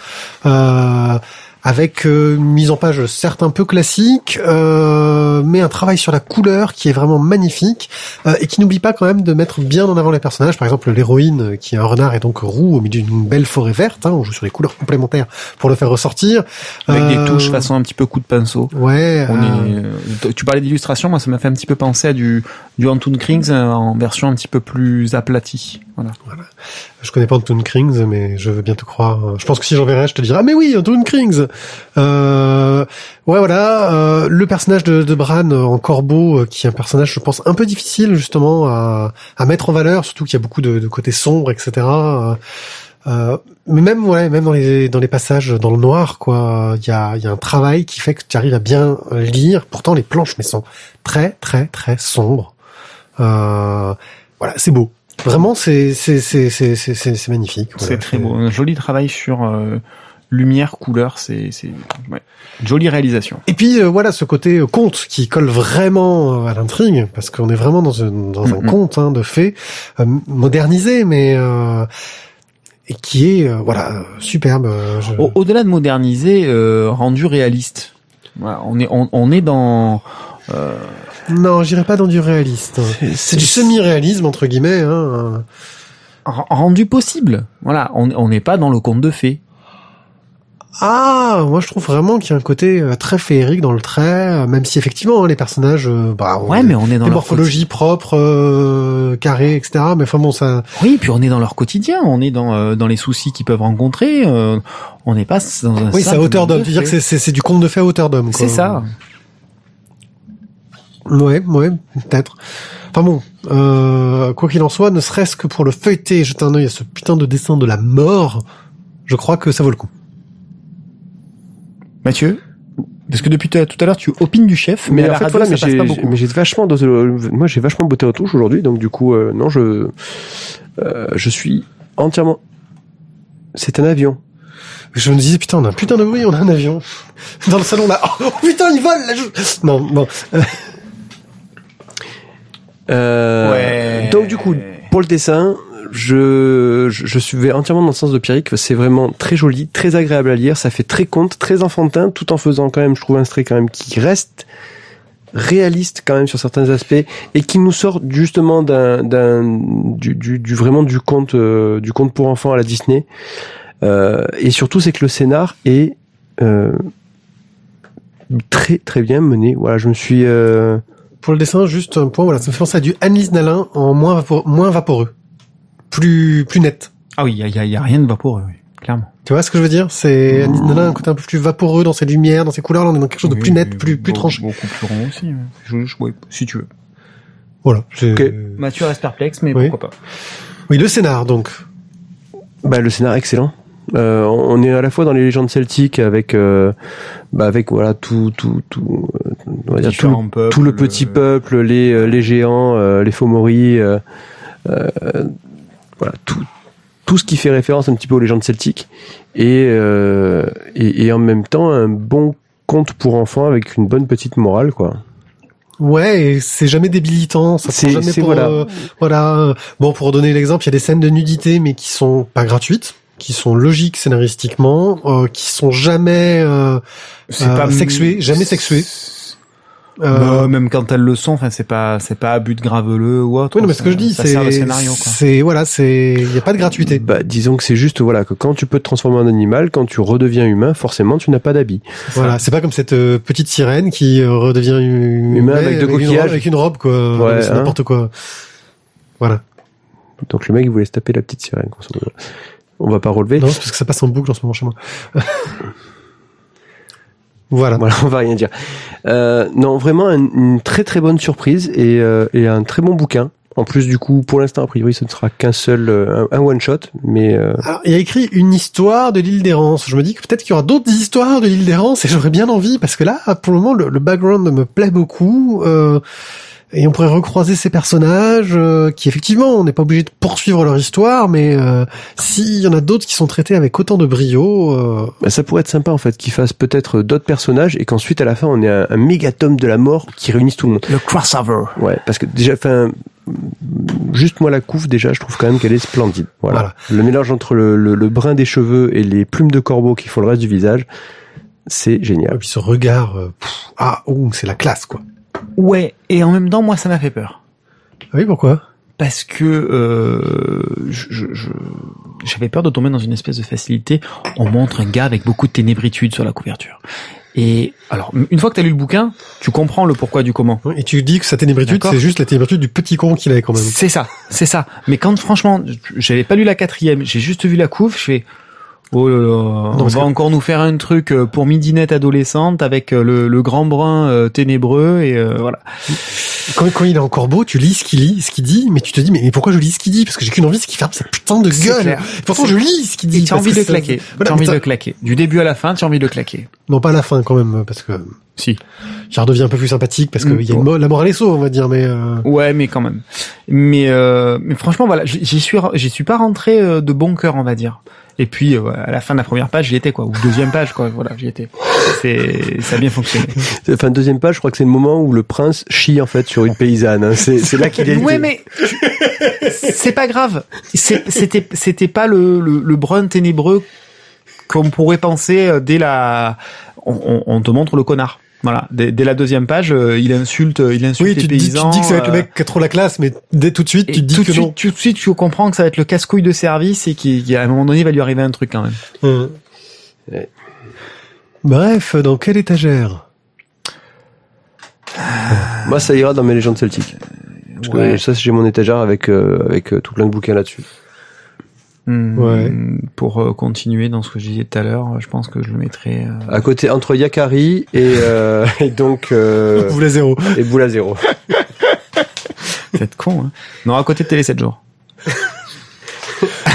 Euh, avec euh, une mise en page certes un peu classique, euh, mais un travail sur la couleur qui est vraiment magnifique euh, et qui n'oublie pas quand même de mettre bien en avant les personnages. Par exemple, l'héroïne euh, qui est un renard est donc roux au milieu d'une belle forêt verte. Hein, on joue sur les couleurs complémentaires pour le faire ressortir. Avec Euh, des touches façon un petit peu coup de pinceau. Ouais. On euh, est, euh, tu parlais d'illustration, moi ça m'a fait un petit peu penser à du, du Antoon Krings euh, en version un petit peu plus aplatie. Voilà. Je connais pas Antoon Krings, mais je veux bien te croire. Je pense que si j'en verrai, je te dirai ah mais oui Antoon Krings. Euh, ouais voilà, euh, le personnage de, de Bran en corbeau, euh, qui est un personnage, je pense, un peu difficile justement à, à mettre en valeur, surtout qu'il y a beaucoup de, de côtés sombres, etc. Euh, euh, mais même ouais, même dans les dans les passages dans le noir, quoi, il y a il y a un travail qui fait que tu arrives à bien lire. Pourtant les planches mais sont très très très sombres. Euh, voilà, c'est beau. Vraiment, c'est c'est c'est c'est c'est c'est c'est magnifique. C'est Voilà, très beau. Un joli travail sur euh, lumière, couleur, c'est c'est ouais. jolie réalisation. Et puis euh, voilà ce côté euh, conte qui colle vraiment euh, à l'intrigue parce qu'on est vraiment dans, un dans un conte hein, de fées euh, modernisé mais euh, et qui est euh, voilà superbe. je- Au- Au-delà de moderniser, euh, rendu réaliste. Voilà, on est on, on est dans euh, Non, j'irai pas dans du réaliste. C'est du semi-réalisme entre guillemets. Hein. rendu possible. Voilà, on n'est pas dans le conte de fées. Ah, moi je trouve vraiment qu'il y a un côté euh, très féerique dans le trait, euh, même si effectivement hein, les personnages, euh, bah, ont Ouais, des- mais on est dans des leur morphologies propres, euh, carrées, etc. Mais enfin bon, ça, Oui, puis on est dans leur quotidien, on est dans euh, dans les soucis qu'ils peuvent rencontrer. euh, on n'est pas dans un. oui, c'est à hauteur conte d'homme. de Tu veux dire que fées. c'est du conte de fées à hauteur d'homme. C'est ça. Ouais, ouais, peut-être. Enfin bon, euh, quoi qu'il en soit, ne serait-ce que pour le feuilleter et jeter un œil à ce putain de dessin de la mort, je crois que ça vaut le coup. Mathieu, parce que depuis tout à l'heure tu opines du chef, mais, Mais, à en la fait, radio, voilà, mais ça passe j'ai, pas beaucoup. mais j'ai vachement le- moi j'ai vachement botté aux touches aujourd'hui, donc du coup, euh, non, je, euh, je suis entièrement. C'est un avion. Je me disais, putain, on a un putain de bruit, on a un avion. Dans le salon là. Oh, putain, il vole là. je- Non, bon. Euh, Ouais. Donc du coup, pour le dessin, je, je, je suis entièrement dans le sens de Pierrick. C'est vraiment très joli, très agréable à lire. Ça fait très conte, très enfantin, tout en faisant quand même, je trouve un trait quand même qui reste réaliste quand même sur certains aspects et qui nous sort justement d'un, d'un du, du, du vraiment du conte, euh, du conte pour enfants à la Disney. Euh, et surtout, c'est que le scénar est euh, très très bien mené. Voilà, je me suis euh, Pour le dessin, juste un point, voilà, ça me fait penser à du Annelise Nalin en moins, vapor- moins vaporeux. Plus, plus net. Ah oui, il y a, y a- y a rien de vaporeux, oui, clairement. Tu vois ce que je veux dire? C'est Annelise Nalin a un côté un peu plus vaporeux dans ses lumières, dans ses couleurs. Là, on est dans quelque chose de Oui, plus net, oui, plus, plus beaucoup- tranché. Beaucoup plus rond aussi. ouais. Je, je- ouais, si tu veux. Voilà. c'est- Ok. Mathieu reste perplexe, mais Oui. pourquoi pas. Oui, le scénar, donc. bah, le scénar excellent. Euh, on est à la fois dans les légendes celtiques avec, euh, bah avec voilà tout, tout, tout, euh, on va dire tout, peuples, tout le petit peuple, les, les géants, euh, les Fomori, voilà tout, tout ce qui fait référence un petit peu aux légendes celtiques et, et, et en même temps un bon conte pour enfants avec une bonne petite morale quoi. Ouais, c'est jamais débilitant. Ça C'est- prend jamais pour, voilà. voilà. Bon, pour donner l'exemple, il y a des scènes de nudité, mais qui sont pas gratuites, qui sont logiques scénaristiquement, euh, qui sont jamais euh, C'est euh, pas sexuées, jamais sexuées. Euh, Bah, même quand elles le sont, enfin c'est pas c'est pas à but graveleux ou autre. oui, non, mais ce que je dis, c'est quoi. c'est voilà, c'est il y a pas de gratuité. Bah disons que c'est juste voilà que quand tu peux te transformer en animal, quand tu redeviens humain, forcément tu n'as pas d'habit. Voilà, c'est pas comme cette euh, petite sirène qui euh, redevient hu- Humain avec une robe- coquillages. avec une robe quoi. Ouais, c'est hein. n'importe quoi. Voilà. Donc le mec il voulait se taper la petite sirène. grosso modo. On va pas relever. Non, c'est parce que ça passe en boucle en ce moment chez moi. voilà. Voilà, on va rien dire. Euh, non, vraiment une, une très très bonne surprise et, euh, et un très bon bouquin. En plus, du coup, pour l'instant, a priori, ce ne sera qu'un seul, euh, un, un one shot, mais euh, Alors, il y a écrit une histoire de l'île d'errance. Je me dis que peut-être qu'il y aura d'autres histoires de l'île d'errance et j'aurais bien envie parce que là, pour le moment, le, le background me plaît beaucoup. Euh, et on pourrait recroiser ces personnages euh, qui, effectivement, on n'est pas obligé de poursuivre leur histoire, mais euh, s'il y en a d'autres qui sont traités avec autant de brio, euh, bah, ça pourrait être sympa en fait qu'ils fassent peut-être d'autres personnages et qu'ensuite à la fin on ait un, un méga tome de la mort qui réunisse tout le monde. Le crossover. Ouais, parce que déjà, enfin, juste moi la couve déjà, je trouve quand même qu'elle est splendide. Voilà. Voilà. Le mélange entre le, le, le brin des cheveux et les plumes de corbeau qui font le reste du visage, c'est et génial. puis ce regard, euh, pff, ah, ouh, c'est la classe, quoi. Ouais, et en même temps moi ça m'a fait peur. Ah oui, pourquoi? Parce que euh, je- je- je- j'avais peur de tomber dans une espèce de facilité. On montre un gars avec beaucoup de ténébritude sur la couverture. Et alors, une fois que tu as lu le bouquin, tu comprends le pourquoi du comment. Et tu dis que sa ténébritude, c'est juste la ténébritude du petit con qu'il avait quand même. C'est ça, c'est ça. Mais quand franchement, j'avais pas lu la quatrième, j'ai juste vu la couve, je fais. Oh là là, on va encore nous faire un truc euh, pour midinette adolescente avec euh, le, le grand brun euh, ténébreux et euh, voilà. Quand, quand il est encore beau, tu lis ce qu'il lit, ce qu'il dit, mais tu te dis, mais, mais pourquoi je lis ce qu'il dit? Parce que j'ai qu'une envie, c'est qu'il ferme sa putain de gueule. clair. Pourtant, je lis ce qu'il dit. tu as envie de claquer. Voilà, tu as envie de claquer. Du début à la fin, tu as envie de claquer. Non, pas à la fin quand même, parce que Si. il redevient un peu plus sympathique, parce que Mm. il y a une mo- la morale est sauve, on va dire, mais euh, Ouais, mais quand même. Mais euh, mais franchement, voilà, j'y suis j'y suis pas rentré de bon cœur, on va dire. Et puis euh, à la fin de la première page, j'y étais quoi, ou deuxième page quoi, voilà, j'y étais. C'est ça a bien fonctionné. Enfin, deuxième page, je crois que c'est le moment où le prince chie en fait sur une paysanne. hein. C'est c'est là qu'il est. Ouais, mais c'est pas grave. C'est- C'était c'était pas le, le le brun ténébreux qu'on pourrait penser euh, dès la. On, on- on te montre le connard. Voilà, dès, dès la deuxième page, euh, il insulte, il insulte oui, les tu te, dis, tu paysans. te dis que ça va être le euh, mec qui a trop la classe, mais dès tout de suite, tu te dis tout que non. tout de suite, tu comprends que ça va être le casse-couille de service et qu'à un moment donné, il va lui arriver un truc quand même. Ouais. Bref, dans quelle étagère? Moi, ça ira dans mes légendes celtiques. Parce que Ouais. ça, j'ai mon étagère avec euh, avec euh, tout plein de bouquins là-dessus. Hmm, Ouais. Pour euh, continuer dans ce que je disais tout à l'heure, je pense que je le mettrais. euh, À côté, entre Yakari et, euh, et donc euh, Vous la zéro. et Boula Zéro. C'est con, hein. Non, à côté de Télé 7 jours.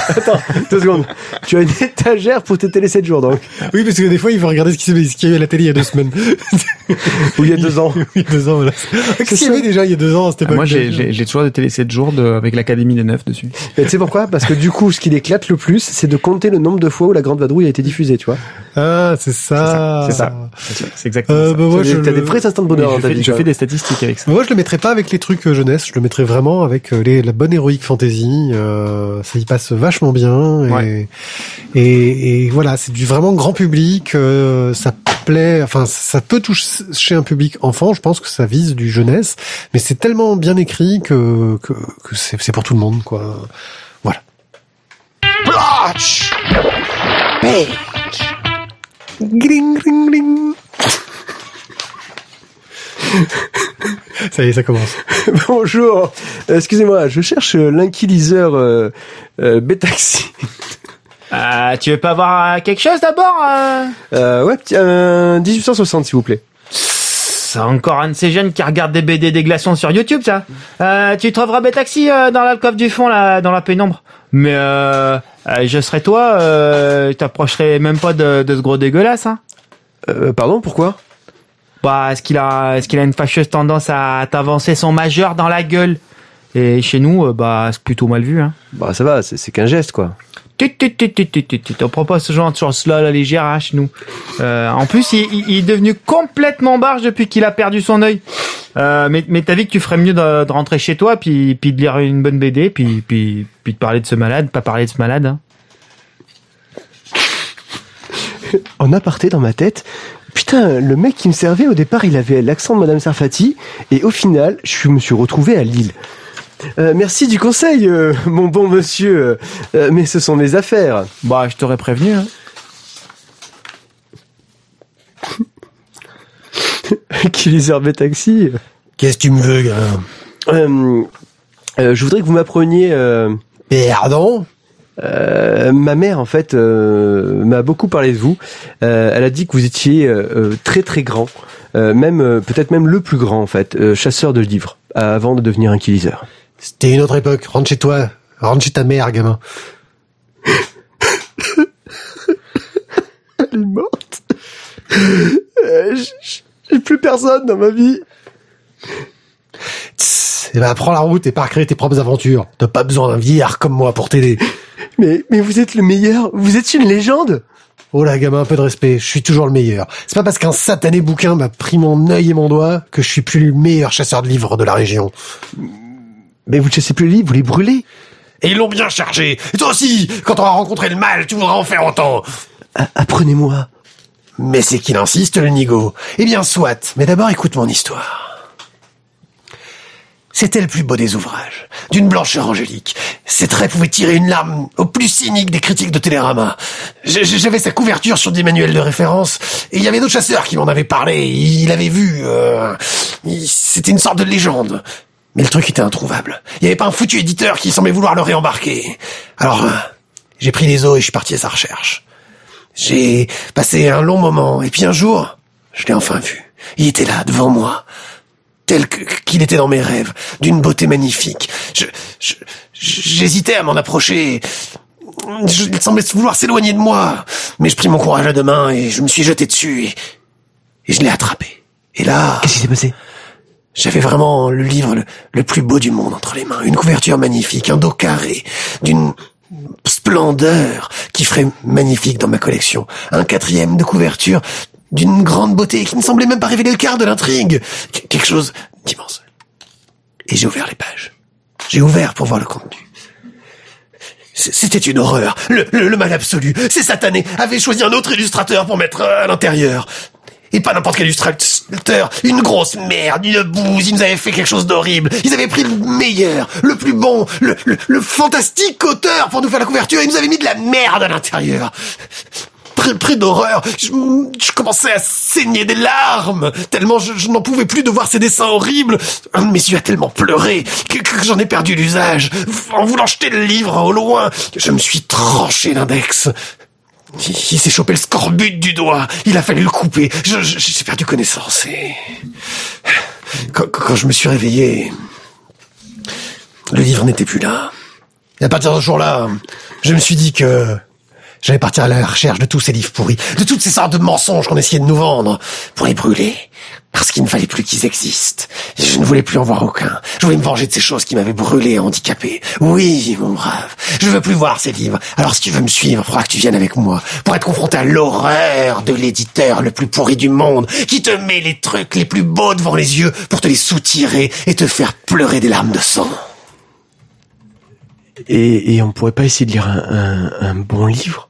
Attends, deux secondes. Tu as une étagère pour tes télé 7 jours donc. Oui, parce que des fois, il veut regarder ce qui s'est- y a eu à la télé il y a deux semaines. Ou il y a deux ans. oui, deux ans, voilà. Qu'est-ce qu'il y avait déjà il y a deux ans cette Ah, époque moi, j'ai j'ai- j'ai toujours des Télé 7 jours de, avec l'Académie des Neufs dessus. Et tu sais pourquoi? Parce que du coup, ce qui l'éclate le plus, c'est de compter le nombre de fois où la Grande Vadrouille a été diffusée, tu vois. Ah, c'est ça. C'est ça. C'est exactement Euh, ça. bah, moi, T'as je des- T'as le- des vrais instants de bonheur je ta fais, je fais des statistiques avec ça. Moi, je le mettrais pas avec les trucs euh, jeunesse. Je le mettrais vraiment avec euh, les, la bonne héroïque fantasy. Euh, ça y passe vachement bien. Et, Ouais. et, et voilà, c'est du vraiment grand public. euh, ça plaît. Enfin, ça peut toucher un public enfant. Je pense que ça vise du jeunesse, mais c'est tellement bien écrit que que, que c'est c'est pour tout le monde, quoi. Voilà. Gring, gring, gring. ça y est, ça commence. Bonjour. Euh, Excusez-moi, je cherche euh, l'inquiliseur euh, euh, Betaxi. Ah, tu veux pas voir quelque chose d'abord Euh, ouais, petit- un 1860 s'il vous plaît. C'est encore un de ces jeunes qui regarde des BD des glaçons sur YouTube, ça. Euh, tu trouveras Betaxi euh, dans l'alcôve du fond, là, dans la pénombre. Mais euh, Euh, je serais toi, euh, je t'approcherais même pas de, de ce gros dégueulasse, hein. Euh, pardon, pourquoi? Bah, est-ce qu'il a, est-ce qu'il a une fâcheuse tendance à t'avancer son majeur dans la gueule? Et chez nous, euh, bah, c'est plutôt mal vu, hein. Bah ça va, c'est c'est qu'un geste quoi. Tut. On prend pas ce genre de choses-là, la légère, hein, chez nous. Euh, en plus, il, il- il est devenu complètement barge depuis qu'il a perdu son œil. Euh, mais mais t'as vu que tu ferais mieux de, de rentrer chez toi, puis, puis de lire une bonne BD, puis, puis, puis de parler de ce malade, pas parler de ce malade. Hein. En aparté dans ma tête, putain, le mec qui me servait au départ, il avait l'accent de Madame Sarfati, et au final, je me suis retrouvé à Lille. Euh, merci du conseil, euh, mon bon monsieur, euh, mais ce sont mes affaires. Bah, je t'aurais prévenu. Hein. qui les herbait taxi. Qu'est-ce que tu me veux, gars? Euh, euh, je voudrais que vous m'appreniez. Euh, Pardon? Euh, ma mère, en fait, euh, m'a beaucoup parlé de vous. Euh, elle a dit que vous étiez euh, euh, très très grand, euh, même euh, peut-être même le plus grand en fait, euh, chasseur de livres, avant de devenir inquiliseur. C'était une autre époque. Rentre chez toi. Rentre chez ta mère, gamin. Elle est morte. J'ai plus personne dans ma vie. Tss, eh ben, prends la route et pars créer tes propres aventures. T'as pas besoin d'un vieillard comme moi pour t'aider. Mais mais vous êtes le meilleur. Vous êtes une légende. Oh là, gamin, un peu de respect. Je suis toujours le meilleur. C'est pas parce qu'un satané bouquin m'a pris mon œil et mon doigt que je suis plus le meilleur chasseur de livres de la région. Mais vous ne chassez plus les livres, vous les brûlez. Et ils l'ont bien chargé. Et toi aussi, quand on a rencontré le mal, tu voudras en faire autant. A- Apprenez-moi. Mais c'est qu'il insiste, le nigo. Eh bien, soit. Mais d'abord, écoute mon histoire. C'était le plus beau des ouvrages, d'une blancheur angélique. Ses traits pouvaient tirer une larme au plus cynique des critiques de Télérama. J'avais sa couverture sur des manuels de référence, et il y avait d'autres chasseurs qui m'en avaient parlé. Il avait vu. euh, C'était une sorte de légende. Mais le truc était introuvable. Il n'y avait pas un foutu éditeur qui semblait vouloir le réembarquer. Alors, euh, j'ai pris les os et je suis parti à sa recherche. J'ai passé un long moment, et puis un jour, je l'ai enfin vu. Il était là, devant moi, tel qu'il était dans mes rêves, d'une beauté magnifique. Je, je- j'hésitais à m'en approcher. Je- il semblait vouloir s'éloigner de moi, mais je pris mon courage à deux mains et je me suis jeté dessus et, et je l'ai attrapé. Et là, Qu'est-ce qui s'est passé? j'avais vraiment le livre le, le plus beau du monde entre les mains. Une couverture magnifique, un dos carré, d'une splendeur qui ferait magnifique dans ma collection. Un quatrième de couverture d'une grande beauté qui ne semblait même pas révéler le quart de l'intrigue. Qu- quelque chose d'immense. Et j'ai ouvert les pages. J'ai ouvert pour voir le contenu. C'était une horreur. Le, mal absolu. Ces satanés avaient choisi un autre illustrateur pour mettre euh, à l'intérieur. Et pas n'importe quel illustrateur. Une grosse merde, une bouse. Ils nous avaient fait quelque chose d'horrible. Ils avaient pris le meilleur, le plus bon, le, le, fantastique auteur pour nous faire la couverture. Ils nous avaient mis de la merde à l'intérieur. Pris, d'horreur, je, commençais à saigner des larmes, tellement je, n'en pouvais plus de voir ces dessins horribles. Un de mes yeux a tellement pleuré que, j'en ai perdu l'usage. En voulant jeter le livre au loin, je me suis tranché l'index. Il, s'est chopé le scorbut du doigt. Il a fallu le couper. J'ai perdu connaissance. Et... Quand, quand je me suis réveillé, le livre n'était plus là. Et à partir de ce jour-là, je me suis dit que j'allais partir à la recherche de tous ces livres pourris, de toutes ces sortes de mensonges qu'on essayait de nous vendre, pour les brûler. Parce qu'il ne fallait plus qu'ils existent. Je ne voulais plus en voir aucun. Je voulais me venger de ces choses qui m'avaient brûlé et handicapé. Oui, mon brave, je veux plus voir ces livres. Alors si tu veux me suivre, il faudra que tu viennes avec moi pour être confronté à l'horreur de l'éditeur le plus pourri du monde, qui te met les trucs les plus beaux devant les yeux pour te les soutirer et te faire pleurer des larmes de sang. et, et on pourrait pas essayer de lire un, un, un bon livre?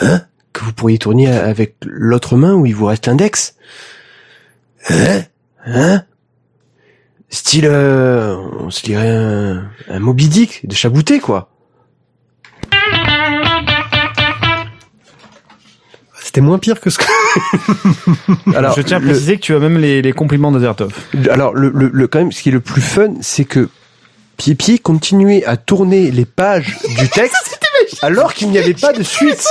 Hein? Que vous pourriez tourner avec l'autre main où il vous reste l'index Hein? Hein? Style, euh, on se lirait un, un Moby Dick de Chabouté, quoi. C'était moins pire que ce que... Alors, je tiens à le- préciser que tu as même les, les compliments de Zertov. alors le, le, le- quand même, ce qui est le plus fun, c'est que Pipi continuait à tourner les pages du texte. alors qu'il n'y avait pas de suite.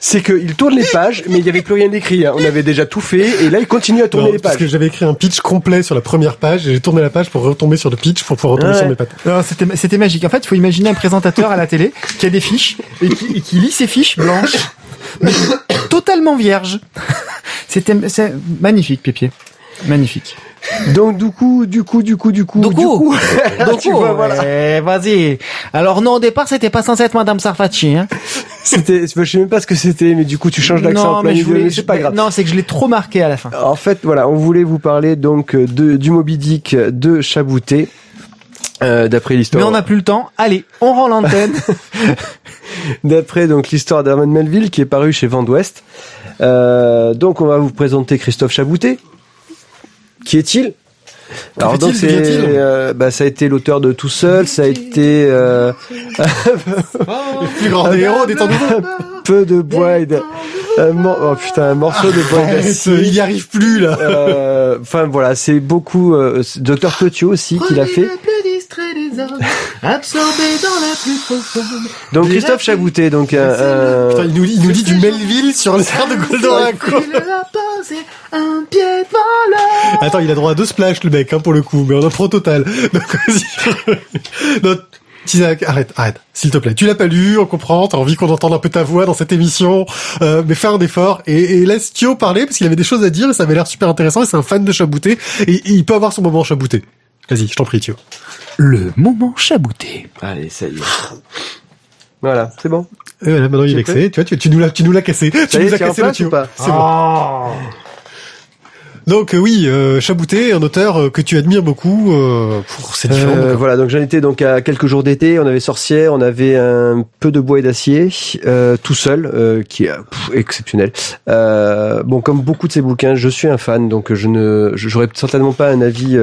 C'est qu'il tourne les pages, mais il n'y avait plus rien d'écrit. hein. On avait déjà tout fait, et là il continue à tourner Non, les parce pages. que j'avais écrit un pitch complet sur la première page et j'ai tourné la page pour retomber sur le pitch pour pouvoir retomber Ouais. sur mes pattes. Non, C'était c'était magique. En fait, il faut imaginer un présentateur à la télé qui a des fiches et qui, et qui lit ses fiches blanches, mais totalement vierges. C'était c'est magnifique, Pépier. Magnifique. Donc du coup, du coup, du coup, du coup, Du coup. Tu vois, voilà. Vas-y. Alors non, au départ, c'était pas censé être Madame Sarfati. Hein. C'était, je sais même pas ce que c'était, mais du coup tu changes d'accent. Non, mais je voulais. mais c'est pas grave. Non, c'est que je l'ai trop marqué à la fin. En fait, voilà, on voulait vous parler donc de du Moby Dick de Chabouté. Euh, d'après Mais l'histoire, on n'a plus le temps. Allez, on rend l'antenne. d'après donc l'histoire d'Herman Melville qui est paru chez Vent d'Ouest. Euh, donc on va vous présenter Christophe Chabouté. Qui est-il? Alors donc c'est, euh, bah ça a été l'auteur de Tout seul, ça a été euh, Plus grand des héros, détendez-vous. peu de bois et de, oh putain un morceau de bois il y arrive plus là. Euh, Enfin voilà, c'est beaucoup. Euh, Docteur Petiot aussi qui l'a fait. Donc Christophe Chabouté, donc un, un- Putain, il nous, il nous dit du Melville sur l'air de Goldorak. Attends, il a droit à deux splash le mec, hein, pour le coup, mais on en prend au total. Donc, vas-y. Tizak, arrête, arrête, s'il te plaît. Tu l'as pas lu, on comprend, t'as envie qu'on entende un peu ta voix dans cette émission, euh, mais fais un effort et, et laisse Thio parler parce qu'il avait des choses à dire et ça avait l'air super intéressant et c'est un fan de Chabouté et, et il peut avoir son moment Chabouté. Vas-y, je t'en prie, Thio. le moment chabouté. Allez, ça y est. Voilà, c'est bon. Et voilà, maintenant il est vexé. Tu vois, tu, tu nous l'as, tu nous l'as cassé. Ça Tu y nous as c'est en cassé place Thio. C'est bon. Donc euh, oui, euh, Chabouté, un auteur euh, que tu admires beaucoup euh, pour ses différents. Euh, voilà, donc j'en étais donc à quelques jours d'été. On avait Sorcière, on avait un peu de bois et d'acier, euh, tout seul, euh, qui est pff, exceptionnel. Euh, bon, comme beaucoup de ces bouquins, je suis un fan, donc je ne, j'aurais certainement pas un avis.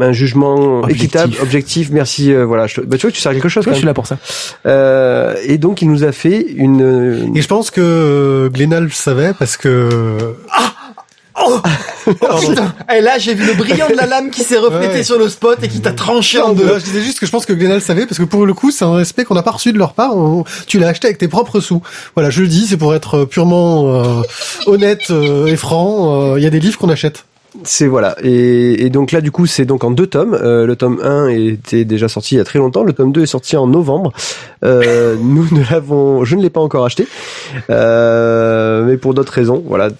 Un jugement Objectif. équitable, objectif. Merci. euh, voilà. Je, bah, tu vois que tu sers à quelque chose. Quand je suis là pour ça. Euh, et donc il nous a fait une. Et je pense que euh, Glénat le savait parce que Oh putain Et là, j'ai vu le brillant de la lame qui s'est reflété Ouais. sur le spot et qui t'a tranché en deux. Non, je disais juste que je pense que Glénat le savait parce que pour le coup, c'est un respect qu'on n'a pas reçu de leur part. On- tu l'as acheté avec tes propres sous. Voilà, je le dis, c'est pour être purement euh, honnête euh, et franc. euh, Il y a des livres qu'on achète. C'est voilà. Et, donc là, du coup, c'est donc en deux tomes. Euh, le tome 1 était déjà sorti il y a très longtemps. Le tome 2 est sorti en novembre. Euh, nous ne l'avons, je ne l'ai pas encore acheté, euh, mais pour d'autres raisons. Voilà.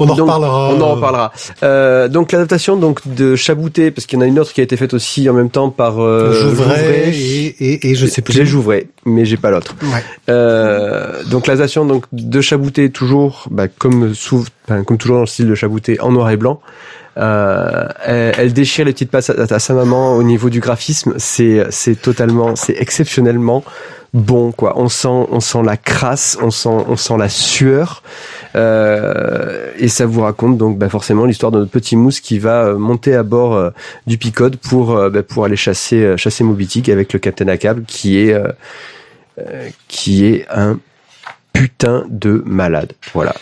On en Donc, reparlera. On en reparlera. Euh, donc l'adaptation donc de Chabouté, parce qu'il y en a une autre qui a été faite aussi en même temps par euh, Jouvray Jouvray. et, et, et je sais plus. J'ai Jouvray, mais j'ai pas l'autre. Ouais. Euh, donc l'adaptation donc de Chabouté toujours, bah, comme sou- enfin, comme toujours dans le style de Chabouté en noir et blanc. Euh, elle, elle déchire les petites passes à, à sa maman au niveau du graphisme. C'est c'est totalement, c'est exceptionnellement bon quoi. On sent on sent la crasse, on sent on sent la sueur. Euh, et ça vous raconte donc bah, forcément l'histoire de notre petit mousse qui va euh, monter à bord euh, du Picode pour euh, bah, pour aller chasser chasser Moby avec le Captain Ahab qui est qui est un putain de malade. Voilà.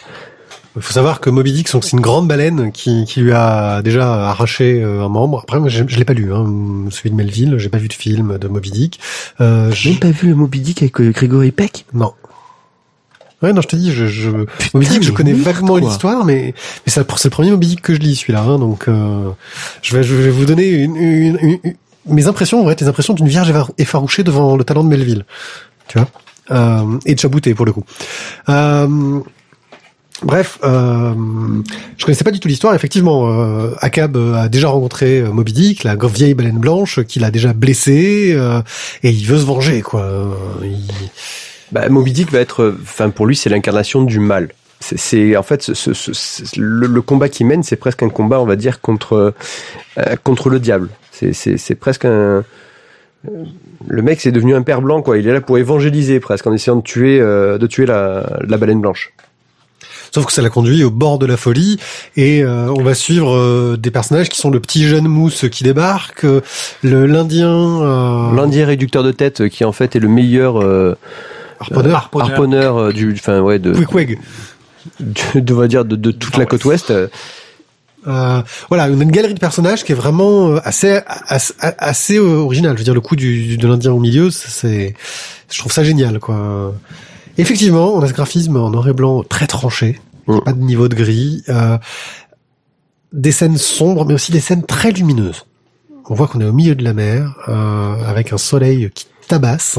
Il faut savoir que Moby Dick, c'est une grande baleine qui, qui lui a déjà arraché euh, un membre. Après, moi, je, je l'ai pas lu, hein, celui de Melville. J'ai pas vu de film de Moby Dick. Euh, je- pas vu le Moby Dick avec euh, Grégory Peck? Non. Ouais, non, je te dis, je, je, Moby Dick, je connais vaguement l'histoire, mais, mais c'est le premier Moby Dick que je lis, celui-là, hein, donc, euh, je vais, je vais vous donner une, une, une- une- mes impressions, vont être les impressions d'une vierge effa- effarouchée devant le talent de Melville. Tu vois? Euh, et de Chabouté, pour le coup. Euh, Bref, euh, je connaissais pas du tout l'histoire. Effectivement, euh, Akab a déjà rencontré euh, Moby Dick, la vieille baleine blanche, qu'il a déjà blessé, euh, et il veut se venger, quoi. Euh, il- Bah, Moby Dick va être, enfin pour lui, c'est l'incarnation du mal. C'est- en fait ce, ce- ce- le, combat qu'il mène, c'est presque un combat, on va dire, contre euh, contre le diable. C'est- presque un le mec, c'est devenu un père blanc, quoi. Il est là pour évangéliser presque en essayant de tuer euh, de tuer la, la baleine blanche. Sauf que ça l'a conduit au bord de la folie et euh, on va suivre euh, des personnages qui sont le petit jeune mousse qui débarque, euh, le l'Indien euh, L'Indien réducteur de tête, euh, qui en fait est le meilleur euh, harponneur, harponneur euh, du, enfin ouais, de, de, de- on va dire de, de toute la côte ouest. euh, Euh, voilà, on a une galerie de personnages qui est vraiment euh, assez assez, assez euh, original. Je veux dire, le coup du, de l'Indien au milieu, c'est, je trouve ça génial, quoi. Effectivement, on a ce graphisme en noir et blanc très tranché, Mm. pas de niveau de gris, euh, des scènes sombres, mais aussi des scènes très lumineuses. On voit qu'on est au milieu de la mer, euh, avec un soleil qui tabasse.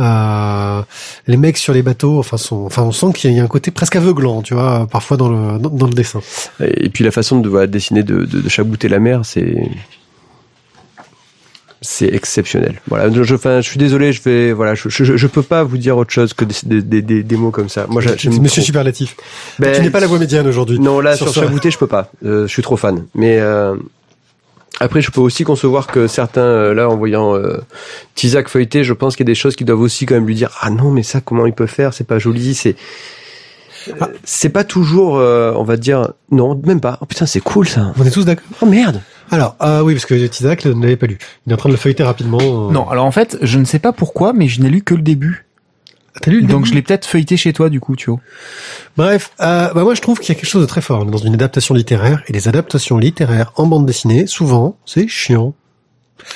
Euh, les mecs sur les bateaux, enfin, sont, enfin, on sent qu'il y a un côté presque aveuglant, tu vois, parfois dans le dans, dans le dessin. Et puis la façon de voilà, dessiner, de, de, de chabouter la mer, c'est c'est exceptionnel. Voilà, je, enfin, je suis désolé, je vais, voilà, je, je, je peux pas vous dire autre chose que des, des, des, des mots comme ça. Moi, Monsieur. Superlatif. Ben, tu n'es pas la voix médiane aujourd'hui. Non, là, Sur sur, ça. chabouter, je peux pas. Euh, je suis trop fan. Mais euh, après, je peux aussi concevoir que certains, euh, là, en voyant euh, Tizak feuilleter, je pense qu'il y a des choses qui doivent aussi quand même lui dire, ah non, mais ça, comment il peut faire? C'est pas joli, c'est Ah. c'est pas toujours, euh, on va dire, non, même pas. Oh putain, c'est cool ça. On est tous d'accord. Oh merde. Alors, ah oui, parce que Tizak ne l'avait pas lu. Il est en train de le feuilleter rapidement. euh. Non, alors en fait, je ne sais pas pourquoi, mais je n'ai lu que le début. T'as lu le Donc début je l'ai peut-être feuilleté chez toi, du coup, tu vois. Bref, euh, bah moi je trouve qu'il y a quelque chose de très fort dans une adaptation littéraire. Et les adaptations littéraires en bande dessinée, souvent, c'est chiant.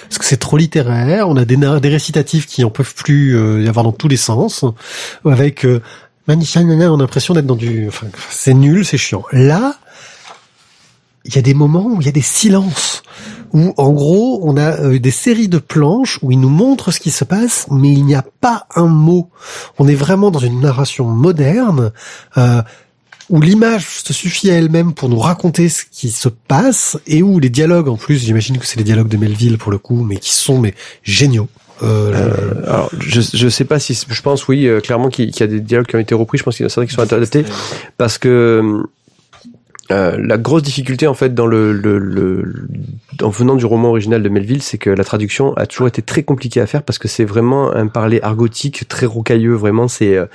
Parce que c'est trop littéraire, on a des, des récitatifs qui en peuvent plus euh, y avoir dans tous les sens, avec euh, on a l'impression d'être dans du... Enfin, c'est nul, c'est chiant. Là, il y a des moments où il y a des silences, où en gros, on a euh, des séries de planches où ils nous montrent ce qui se passe, mais il n'y a pas un mot. On est vraiment dans une narration moderne, euh, où l'image se suffit à elle-même pour nous raconter ce qui se passe, et où les dialogues, en plus, j'imagine que c'est les dialogues de Melville pour le coup, mais qui sont mais géniaux. Euh, Euh, alors, je, je sais pas si, je pense, oui, euh, clairement qu'il qu'il y a des dialogues qui ont été repris. Je pense qu'il y en a certains qui sont adaptés parce que euh, la grosse difficulté en fait dans le, le, le- en venant du roman original de Melville, c'est que la traduction a toujours été très compliquée à faire parce que c'est vraiment un parler argotique très rocailleux. Vraiment, c'est euh,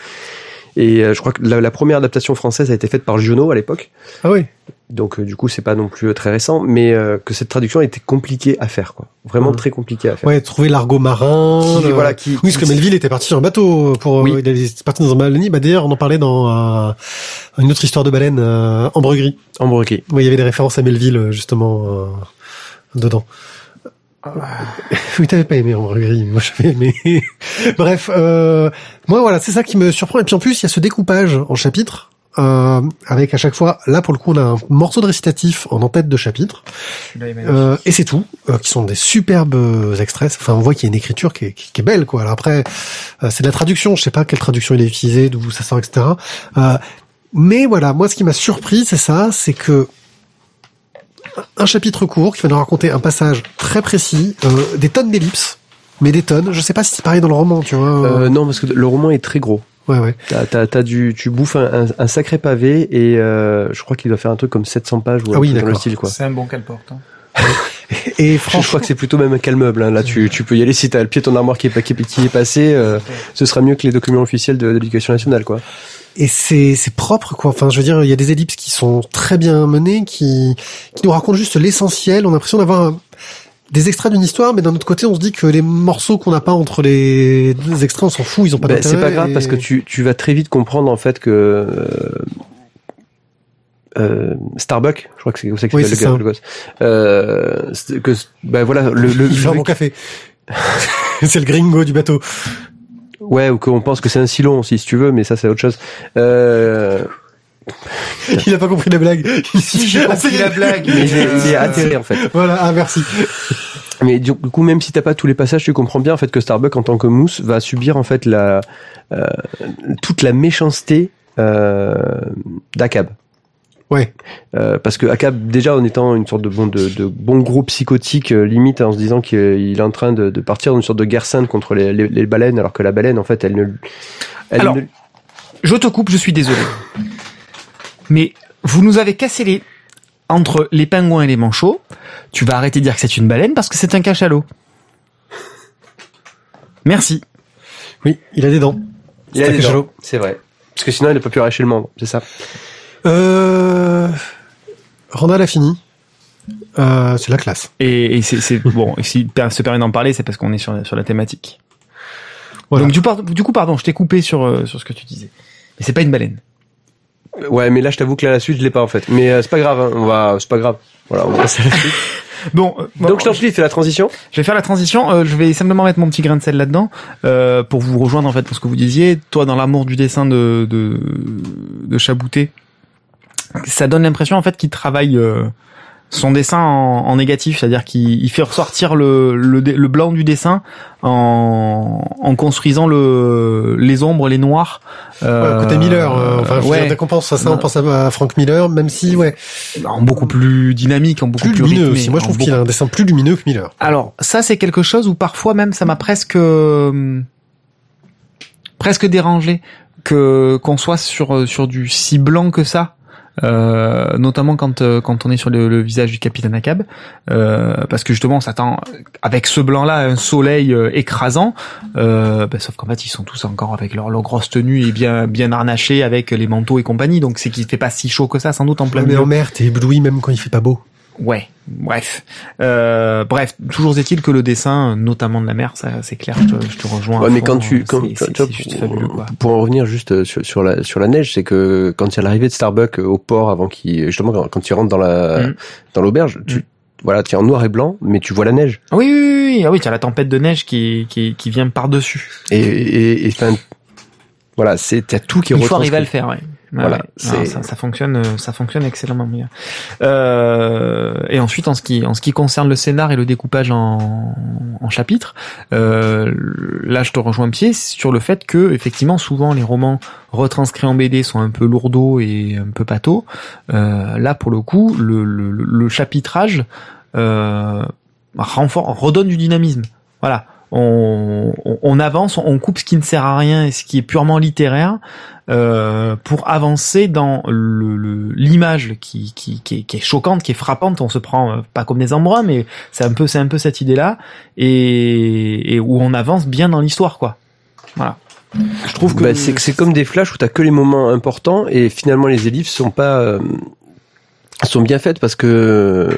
et euh, je crois que la, la première adaptation française a été faite par Giono à l'époque. Ah oui. Donc euh, du coup, c'est pas non plus euh, très récent, mais euh, que cette traduction a été compliquée à faire, quoi. Vraiment Mhm. très compliquée à faire. Ouais, trouver l'argot marin. Qui- le- voilà, qui- oui, parce que Melville était parti sur un bateau pour. Oui. Il est parti dans un baleinier. Bah d'ailleurs, on en parlait dans euh, une autre histoire de baleine, euh, Ambre Gris. Embroqué. Oui, il y avait des références à Melville justement euh, dedans. Oui, t'avais pas aimé Gris, moi j'avais aimé. Bref, euh, moi voilà, c'est ça qui me surprend. Et puis en plus, il y a ce découpage en chapitres. Euh, avec à chaque fois, là pour le coup, on a un morceau de récitatif en en-tête de chapitre. Euh, et c'est tout, euh, qui sont des superbes extraits. Enfin, on voit qu'il y a une écriture qui est, qui, qui est belle, quoi. Alors après, euh, c'est de la traduction. Je sais pas quelle traduction il est utilisé, d'où ça sort, etc. Euh, mais voilà, moi, ce qui m'a surpris, c'est ça, c'est que un chapitre court qui va nous raconter un passage très précis, euh, des tonnes d'ellipses, mais des tonnes. Je sais pas si c'est pareil dans le roman, tu vois. Euh, non, parce que le roman est très gros. ouais, ouais. T'as, t'as, t'as du, tu bouffes un, un, un sacré pavé et euh, je crois qu'il doit faire un truc comme 700 pages ou Ah oui, dans le d'accord. style quoi. C'est un bon qu'elle porte. Hein. Et Je, je franchement, crois que c'est plutôt même un calme meuble. Hein. Là, tu, tu peux y aller si t'as le pied de ton armoire qui est, pas- qui est, qui est passé. euh, ce sera mieux que les documents officiels de, de l'éducation nationale, quoi. Et c'est c'est propre, quoi. Enfin, je veux dire, il y a des ellipses qui sont très bien menées, qui qui nous racontent juste l'essentiel. On a l'impression d'avoir un- des extraits d'une histoire, mais d'un autre côté, on se dit que les morceaux qu'on n'a pas entre les extraits, on s'en fout, ils ont pas Ben, c'est pas grave et- parce que tu, tu vas très vite comprendre en fait que euh, euh, Starbuck, je crois que c'est comme ça qu'il Oui, le, ça. gars, le gosse. Euh, que ben voilà le, le il le- bon café. c'est le gringo du bateau. Ouais ou qu'on pense que c'est un silon si tu veux, mais ça c'est autre chose. Euh, Il a pas compris la blague. Si, j'ai compris la blague. mais il est, il est Euh, atterré en fait. Voilà, ah merci. Mais du coup, même si t'as pas tous les passages, tu comprends bien en fait que Starbuck en tant que mousse va subir en fait la euh, toute la méchanceté euh, d'Akab. Ouais. Euh, parce que Akab, déjà en étant une sorte de bon de, de bon gros psychotique, euh, limite en se disant qu'il est en train de, de partir dans une sorte de guerre sainte contre les, les, les baleines, alors que la baleine en fait elle ne elle Alors, ne- Je te coupe, je suis désolé. Mais vous nous avez cassé les entre les pingouins et les manchots. Tu vas arrêter de dire que c'est une baleine parce que c'est un cachalot. Merci. Oui, il a des dents. il a c'est un des cachalot. dents, c'est vrai. Parce que sinon il n'a pas pu arracher le membre, c'est ça. Euh... Randall a fini. Euh, c'est la classe. Et, et c'est c'est- bon. Et si se permet d'en parler, c'est parce qu'on est sur sur la thématique. Voilà. Donc du, par- du coup, pardon, je t'ai coupé sur euh, sur ce que tu disais. Mais c'est pas une baleine. Ouais, mais là, je t'avoue que là, la suite, je l'ai pas en fait. Mais euh, c'est pas grave, hein. on va, c'est pas grave. Voilà, on va passer à la suite. Bon, euh, bon, Donc je t'en prie, fais la transition. je vais faire la transition. euh, je vais simplement mettre mon petit grain de sel là-dedans euh, pour vous rejoindre en fait dans ce que vous disiez. Toi, dans l'amour du dessin de de, de Chabouté, ça donne l'impression en fait qu'il travaille euh, son dessin en, en négatif, c'est-à-dire qu'il il fait ressortir le, le le blanc du dessin en, en construisant le les ombres, les noirs. Euh, Ouais, côté Miller, euh, enfin, ouais, dire, dès qu'on pense à ça, on pense à, à Frank Miller, même si, ouais, en beaucoup plus dynamique, en beaucoup plus plus, lumineux rythmé, aussi. Moi, je trouve beaucoup qu'il a un dessin plus lumineux que Miller. Alors, ça, c'est quelque chose où parfois même ça m'a presque euh, presque dérangé que qu'on soit sur euh, sur du si blanc que ça. Euh, notamment quand euh, quand on est sur le, le visage du capitaine Akab, euh, parce que justement on s'attend avec ce blanc là à un soleil euh, écrasant, euh, bah, sauf qu'en fait ils sont tous encore avec leur, leur grosse tenue et bien bien harnachés avec les manteaux et compagnie, donc c'est qu'il fait pas si chaud que ça sans doute en plein mais en mer, t'es ébloui même quand il fait pas beau. Ouais, bref. Euh, bref, toujours est-il que le dessin, notamment de la mer, ça c'est clair, je te, je te rejoins. Ouais, mais fond, quand tu, euh, quand, c'est- tu vois, juste pour, fabuleux, quoi. pour en revenir juste euh, sur, sur la sur la neige, c'est que quand il y a l'arrivée de Starbuck euh, au port avant qu'il justement quand, quand il rentre dans la Mm. dans l'auberge, tu Mm. voilà, tu es en noir et blanc, mais tu vois la neige. Ah Oui, oui, oui, ah oui, t'as la tempête de neige qui qui, qui vient par dessus. Et et, et enfin, voilà, c'est t'as tout qui est Il faut arriver à le faire, ouais. Voilà, ouais. c'est- Non, ça, ça fonctionne, euh, ça fonctionne excellemment bien. Euh, et ensuite, en ce qui, en ce qui concerne le scénar et le découpage en, en chapitres, euh, là, je te rejoins pied sur le fait que, effectivement, souvent les romans retranscrits en BD sont un peu lourdeaux et un peu pâteaux. Euh, là, pour le coup, le, le, le chapitrage euh, renfor- redonne du dynamisme. Voilà. On, on, on avance, on coupe ce qui ne sert à rien et ce qui est purement littéraire euh, pour avancer dans le- le- l'image qui, qui, qui, est, qui est choquante, qui est frappante. On se prend euh, pas comme des embruns, mais c'est un peu c'est un peu cette idée-là et, et où on avance bien dans l'histoire, quoi. Voilà. Je trouve que Bah, c'est comme des flashs où t'as que les moments importants et finalement les ellipses sont pas euh, sont bien faites parce que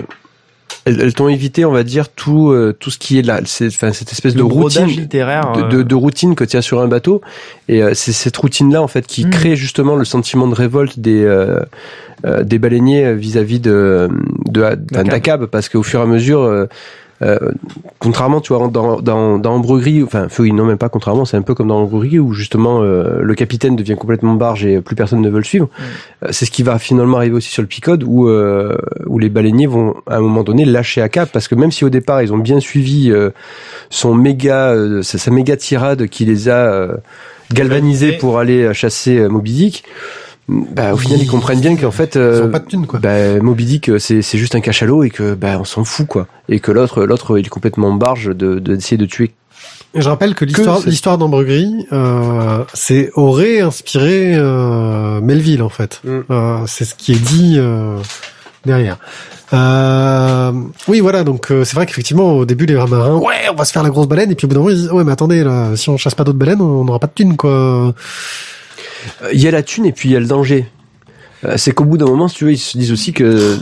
elles, elles t'ont évité, on va dire tout euh, tout ce qui est là, c'est enfin cette espèce de le routine littéraire. de, euh, de, de routine que tu as sur un bateau et euh, c'est cette routine là en fait qui Mm. crée justement le sentiment de révolte des euh, euh, des baleiniers vis-à-vis de de d'Akab parce qu'au fur et à mesure euh, euh, contrairement tu vois dans dans dans Ambre Gris enfin non même pas contrairement c'est un peu comme dans Ambre Gris où justement euh, le capitaine devient complètement barge et plus personne ne veut le suivre. Euh, c'est ce qui va finalement arriver aussi sur le Picode où euh, où les baleiniers vont à un moment donné lâcher Akab parce que même si au départ ils ont bien suivi euh, son méga euh, sa, sa méga tirade qui les a euh, galvanisés pour aller euh, chasser euh, Moby Dick bah, au final ils comprennent bien qu'en fait Ils euh, ont pas de thunes, quoi. bah, Moby Dick euh, c'est c'est juste un cachalot et que bah on s'en fout quoi et que l'autre l'autre il est complètement barge de de- d'essayer de tuer Et je rappelle que l'histoire, l'histoire d'Ambre Gris, euh, c'est aurait inspiré euh, Melville en fait. Mm. Euh, c'est ce qui est dit euh, derrière. Euh, oui, voilà. Donc euh, c'est vrai qu'effectivement au début les marins, ouais, on va se faire la grosse baleine, et puis au bout d'un moment ils disent, ouais, mais attendez, là, si on chasse pas d'autres baleines, on n'aura pas de thunes, quoi. Euh, il y a la thune et puis il y a le danger. Euh, C'est qu'au bout d'un moment, si tu veux, ils se disent aussi que,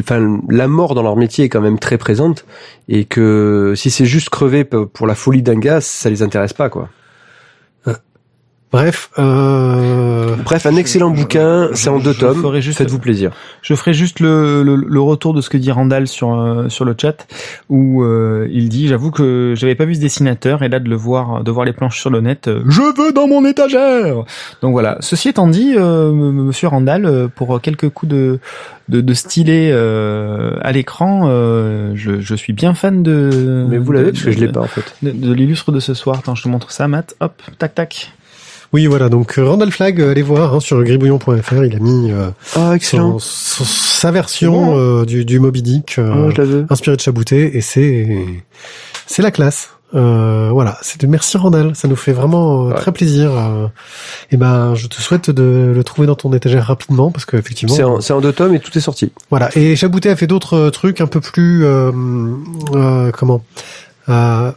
enfin, la mort dans leur métier est quand même très présente et que si c'est juste crever pour la folie d'un gars, ça les intéresse pas, quoi. Bref, euh, Bref, un excellent je- bouquin, c'est en deux je tomes. ferai juste- Faites-vous plaisir. Je ferai juste le, le, le retour de ce que dit Randall sur euh, sur le chat où euh, il dit j'avoue que j'avais pas vu ce dessinateur et là de le voir de voir les planches sur le net euh, je veux dans mon étagère donc voilà ceci étant dit euh, m- Monsieur Randall pour quelques coups de de, de stylet euh, à l'écran euh, je, je suis bien fan de Mais vous l'avez parce que je l'ai pas en fait. de, de l'illustre de ce soir attends je te montre ça Matt hop tac tac oui, voilà. Donc euh, Randall Flag, euh, allez voir hein, sur gribouillon.fr, il a mis euh, Ah, son- son- sa version bon, euh, du, du Moby Dick. euh, inspiré de Chabouté et c'est c'est la classe. Euh, voilà, c'est de merci Randall, ça nous fait vraiment Ouais. très plaisir. euh, et ben, je te souhaite de le trouver dans ton étagère rapidement parce que effectivement, C'est en, c'est en deux tomes et tout est sorti. voilà. Et Chabouté a fait d'autres trucs un peu plus euh, euh, comment euh,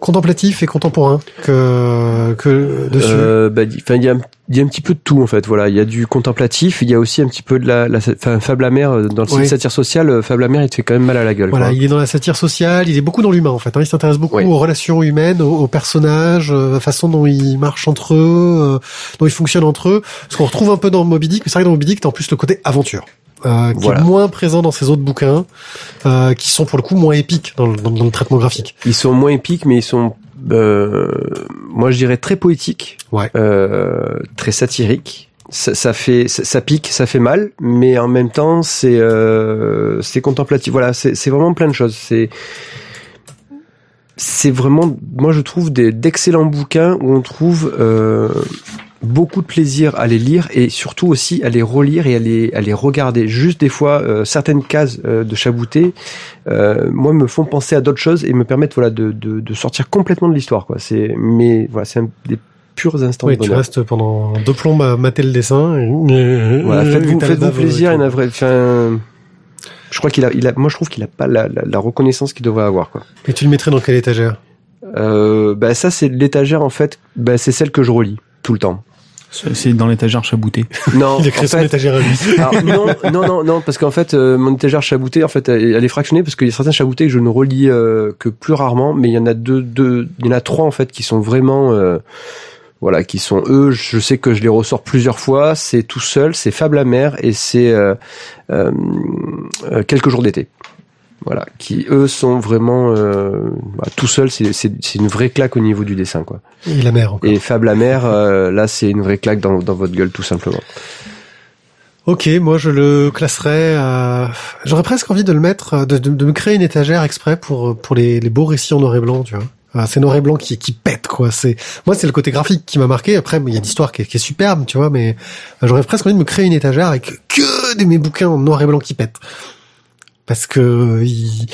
contemplatif et contemporain que que dessus. Euh, bah, il y a, y a un petit peu de tout en fait. Voilà, il y a du contemplatif, il y a aussi un petit peu de la, la enfin, Fable Amer euh, dans le style Oui. satire sociale. euh, Fable Amer, il te fait quand même mal à la gueule. Voilà, quoi. il est dans la satire sociale, il est beaucoup dans l'humain en fait. hein. Il s'intéresse beaucoup Oui. aux relations humaines, aux, aux personnages, euh, la façon dont ils marchent entre eux, euh, dont ils fonctionnent entre eux. Ce qu'on retrouve un peu dans Moby Dick, mais c'est vrai que dans Moby Dick, t'as en plus le côté aventure. Euh, qui Voilà. est moins présent dans ces autres bouquins, euh, qui sont pour le coup moins épiques dans le, dans, dans le traitement graphique. Ils sont moins épiques, mais ils sont, euh, moi je dirais très poétiques, Ouais. euh, très satiriques. Ça, ça fait, ça, ça pique, ça fait mal, mais en même temps c'est, euh, c'est contemplatif. Voilà, c'est, c'est vraiment plein de choses. C'est, c'est vraiment, moi je trouve des, d'excellents bouquins où on trouve euh, beaucoup de plaisir à les lire et surtout aussi à les relire et à les, à les regarder. Juste des fois, euh, certaines cases euh, de Chabouté, euh, moi, me font penser à d'autres choses et me permettent voilà de, de, de sortir complètement de l'histoire. Quoi. C'est, mais voilà, c'est un des purs instants Oui, de tu bonheur. restes pendant deux plombs à mater le dessin. et- Voilà, faites-vous, plaisir. Il enfin, je crois qu'il a, il a, moi je trouve qu'il a pas la, la, la reconnaissance qu'il devrait avoir. Quoi. Et tu le mettrais dans quelle étagère? Euh, bah ça c'est l'étagère en fait. Bah c'est celle que je relis tout le temps. C'est c'est dans l'étagère chabouté. Non, Il a créé en son fait, étagère à lui. Alors, non, non, non, non, parce qu'en fait, euh, mon étagère chabouté, en fait, elle, elle est fractionnée parce qu'il y a certains chaboutés que je ne relis euh, que plus rarement, mais il y en a deux, deux, il y en a trois en fait qui sont vraiment, euh, voilà, qui sont eux. Je sais que je les ressors plusieurs fois. C'est tout seul, c'est Fable Amer et c'est euh, quelques jours d'été. Voilà, qui eux sont vraiment euh, bah, tout seul. C'est c'est c'est une vraie claque au niveau du dessin, quoi. Et la mère encore. Et Fable Amer, euh, là, c'est une vraie claque dans dans votre gueule, tout simplement. Ok, moi je le classerais. à- J'aurais presque envie de le mettre, euh, de, de, de me créer une étagère exprès pour pour les, les beaux récits en noir et blanc, tu vois. Ah, c'est noir et blanc qui qui pète quoi. C'est moi c'est le côté graphique qui m'a marqué. Après il y a l'histoire qui est, qui est superbe, tu vois, mais euh, j'aurais presque envie de me créer une étagère avec que de mes bouquins en noir et blanc qui pètent. Parce que il...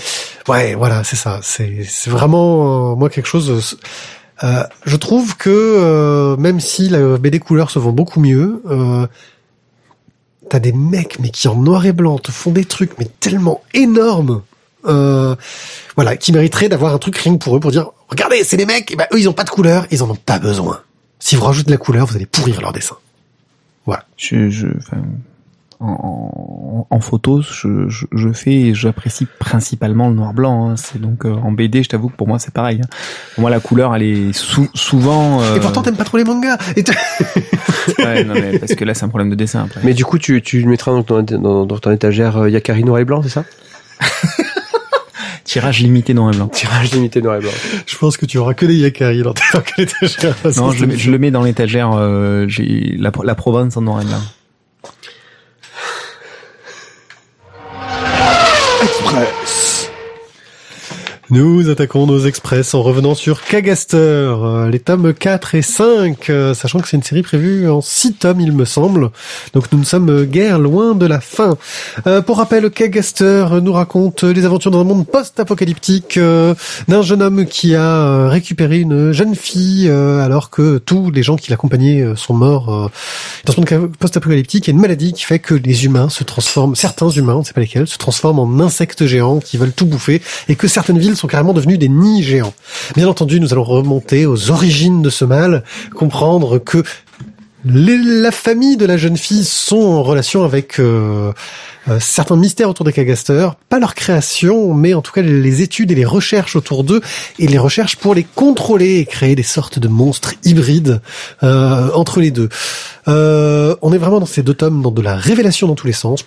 ouais voilà c'est ça. C'est c'est vraiment euh, moi quelque chose. euh, je trouve que euh, même si la BD couleur se vend beaucoup mieux. Euh, T'as des mecs, mais qui en noir et blanc te font des trucs, mais tellement énormes, euh, voilà, qui mériteraient d'avoir un truc que pour eux, pour dire, regardez, c'est des mecs, et ben eux ils ont pas de couleur, ils en ont pas besoin. Si vous rajoutez de la couleur, vous allez pourrir leur dessin. Je, je, enfin, en, en, en photo, je, je, je fais et j'apprécie principalement le noir blanc. hein. C'est donc euh, en BD, je t'avoue que pour moi c'est pareil. hein. Pour moi, la couleur, elle est sou- souvent. euh, Et pourtant t'aimes pas trop les mangas. Et t'as- ouais, non, mais parce que là, c'est un problème de dessin. Après. Mais du coup, tu, tu le mettras dans ton, dans, dans ton étagère euh, Yakari noir et blanc, c'est ça? Tirage limité noir et blanc. Tirage limité noir et blanc. je pense que tu auras que des yakari dans ta dans quelle étagère. Non, je le, mets- je le mets dans l'étagère. Euh, j'ai la, la Provence en noir et blanc. Okay. Nous attaquons nos express en revenant sur Kagaster, euh, les tomes 4 et 5, euh, sachant que c'est une série prévue en 6 tomes, il me semble. Donc nous ne sommes guère loin de la fin. Euh, pour rappel, Kagaster nous raconte les aventures dans un monde post-apocalyptique d'un jeune homme qui a récupéré une jeune fille alors que tous les gens qui l'accompagnaient sont morts. Dans ce monde post-apocalyptique, il y a une maladie qui fait que les humains se transforment, certains humains, on ne sait pas lesquels, se transforment en insectes géants qui veulent tout bouffer et que certaines villes sont carrément devenues des nids géants. Bien entendu, nous allons remonter aux origines de ce mal, comprendre que les- la famille de la jeune fille sont en relation avec euh, euh, certains mystères autour des Kagaster, pas leur création, mais en tout cas les études et les recherches autour d'eux, et les recherches pour les contrôler et créer des sortes de monstres hybrides euh, entre les deux. Euh, on est vraiment dans ces deux tomes, dans de la révélation dans tous les sens.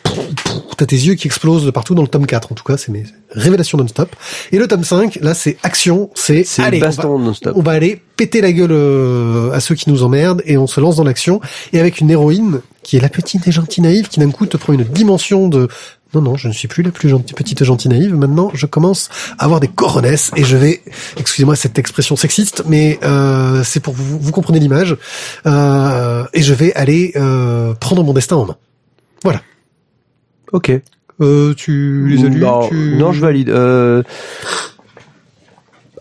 T'as tes yeux qui explosent de partout dans le tome 4, en tout cas, c'est mes révélations non-stop. Et le tome 5, là, c'est action, c'est allez, on va- baston on va aller péter la gueule euh, à ceux qui nous emmerdent et on se lance dans l'action. Et avec une héroïne qui est la petite et gentille naïve qui d'un coup te prend une dimension de non non je ne suis plus la plus gentille petite gentille naïve. Maintenant je commence à avoir des coronesses et je vais excusez-moi cette expression sexiste mais euh, c'est pour vous vous comprenez l'image euh, et je vais aller euh, prendre mon destin en main Ok. euh, tu les as lus non, tu- non, je valide. Euh...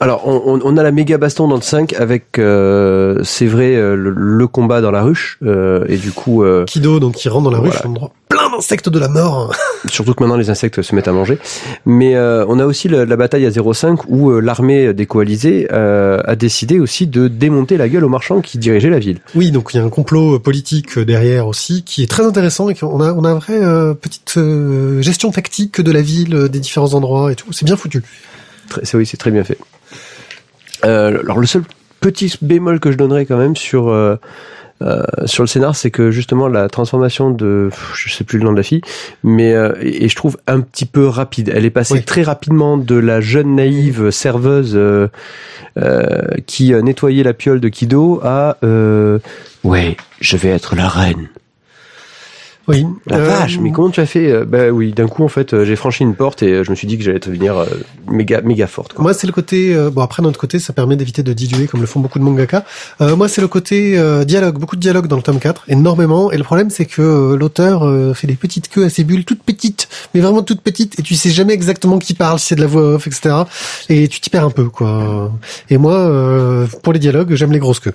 Alors, on, on- a la méga baston dans le 5 avec, euh, c'est vrai, euh, le, le combat dans la ruche. euh, et du coup, euh, Kido donc qui rentre dans la rue Voilà. je suis en droit plein d'insectes de la mort. Surtout que maintenant les insectes se mettent à manger. Mais euh, on a aussi la, la bataille à 05 où euh, l'armée des coalisés euh, a décidé aussi de démonter la gueule aux marchands qui dirigeaient la ville. Oui, donc il y a un complot politique derrière aussi qui est très intéressant et qu'on a on a une vraie euh, petite euh, gestion tactique de la ville, des différents endroits et tout. C'est bien foutu. Très- c'est- oui, c'est très bien fait. Euh, alors le seul petit bémol que je donnerais quand même sur euh, euh, sur le scénar, c'est que justement la transformation de, je sais plus le nom de la fille, mais euh, et, et je trouve un petit peu rapide. Elle est passée Oui. très rapidement de la jeune naïve serveuse euh, euh, qui nettoyait la piole de Kido à euh, ouais, je vais être la reine. Oui. La Euh, vache, mais comment tu as fait euh, Bah oui, d'un coup en fait, euh, j'ai franchi une porte et je me suis dit que j'allais devenir méga méga forte. Quoi. Moi, c'est le côté. bon, après, d'un autre côté, ça permet d'éviter de diluer, comme le font beaucoup de mangaka. Euh, moi, c'est le côté euh, dialogue, beaucoup de dialogue dans le tome 4, énormément. Et le problème, c'est que euh, l'auteur fait des petites queues à ses bulles, toutes petites, mais vraiment toutes petites, et tu sais jamais exactement qui parle, si c'est de la voix off, etc. Et tu t'y perds un peu, quoi. Et moi, pour les dialogues, j'aime les grosses queues.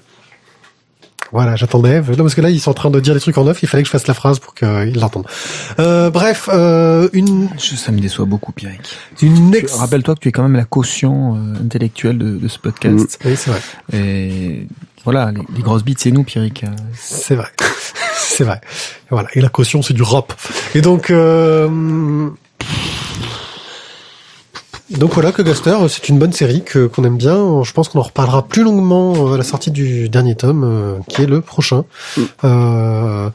Voilà, j'attendais. Non, parce que là, ils sont en train de dire des trucs en off. Il fallait que je fasse la phrase pour qu'ils l'entendent. Euh, bref, euh, une Ça me déçoit beaucoup, Pierrick. une ex. Rappelle-toi que tu es quand même la caution euh, intellectuelle de, de ce podcast. Oui, c'est vrai. Et voilà, les, les grosses bites, c'est nous, Pierrick. Euh, C'est vrai. c'est vrai. Et voilà. Et la caution, c'est du rap. Et donc, euh... donc voilà que Gaster, c'est une bonne série que qu'on aime bien. Je pense qu'on en reparlera plus longuement à la sortie du dernier tome, euh, qui est le prochain. Euh...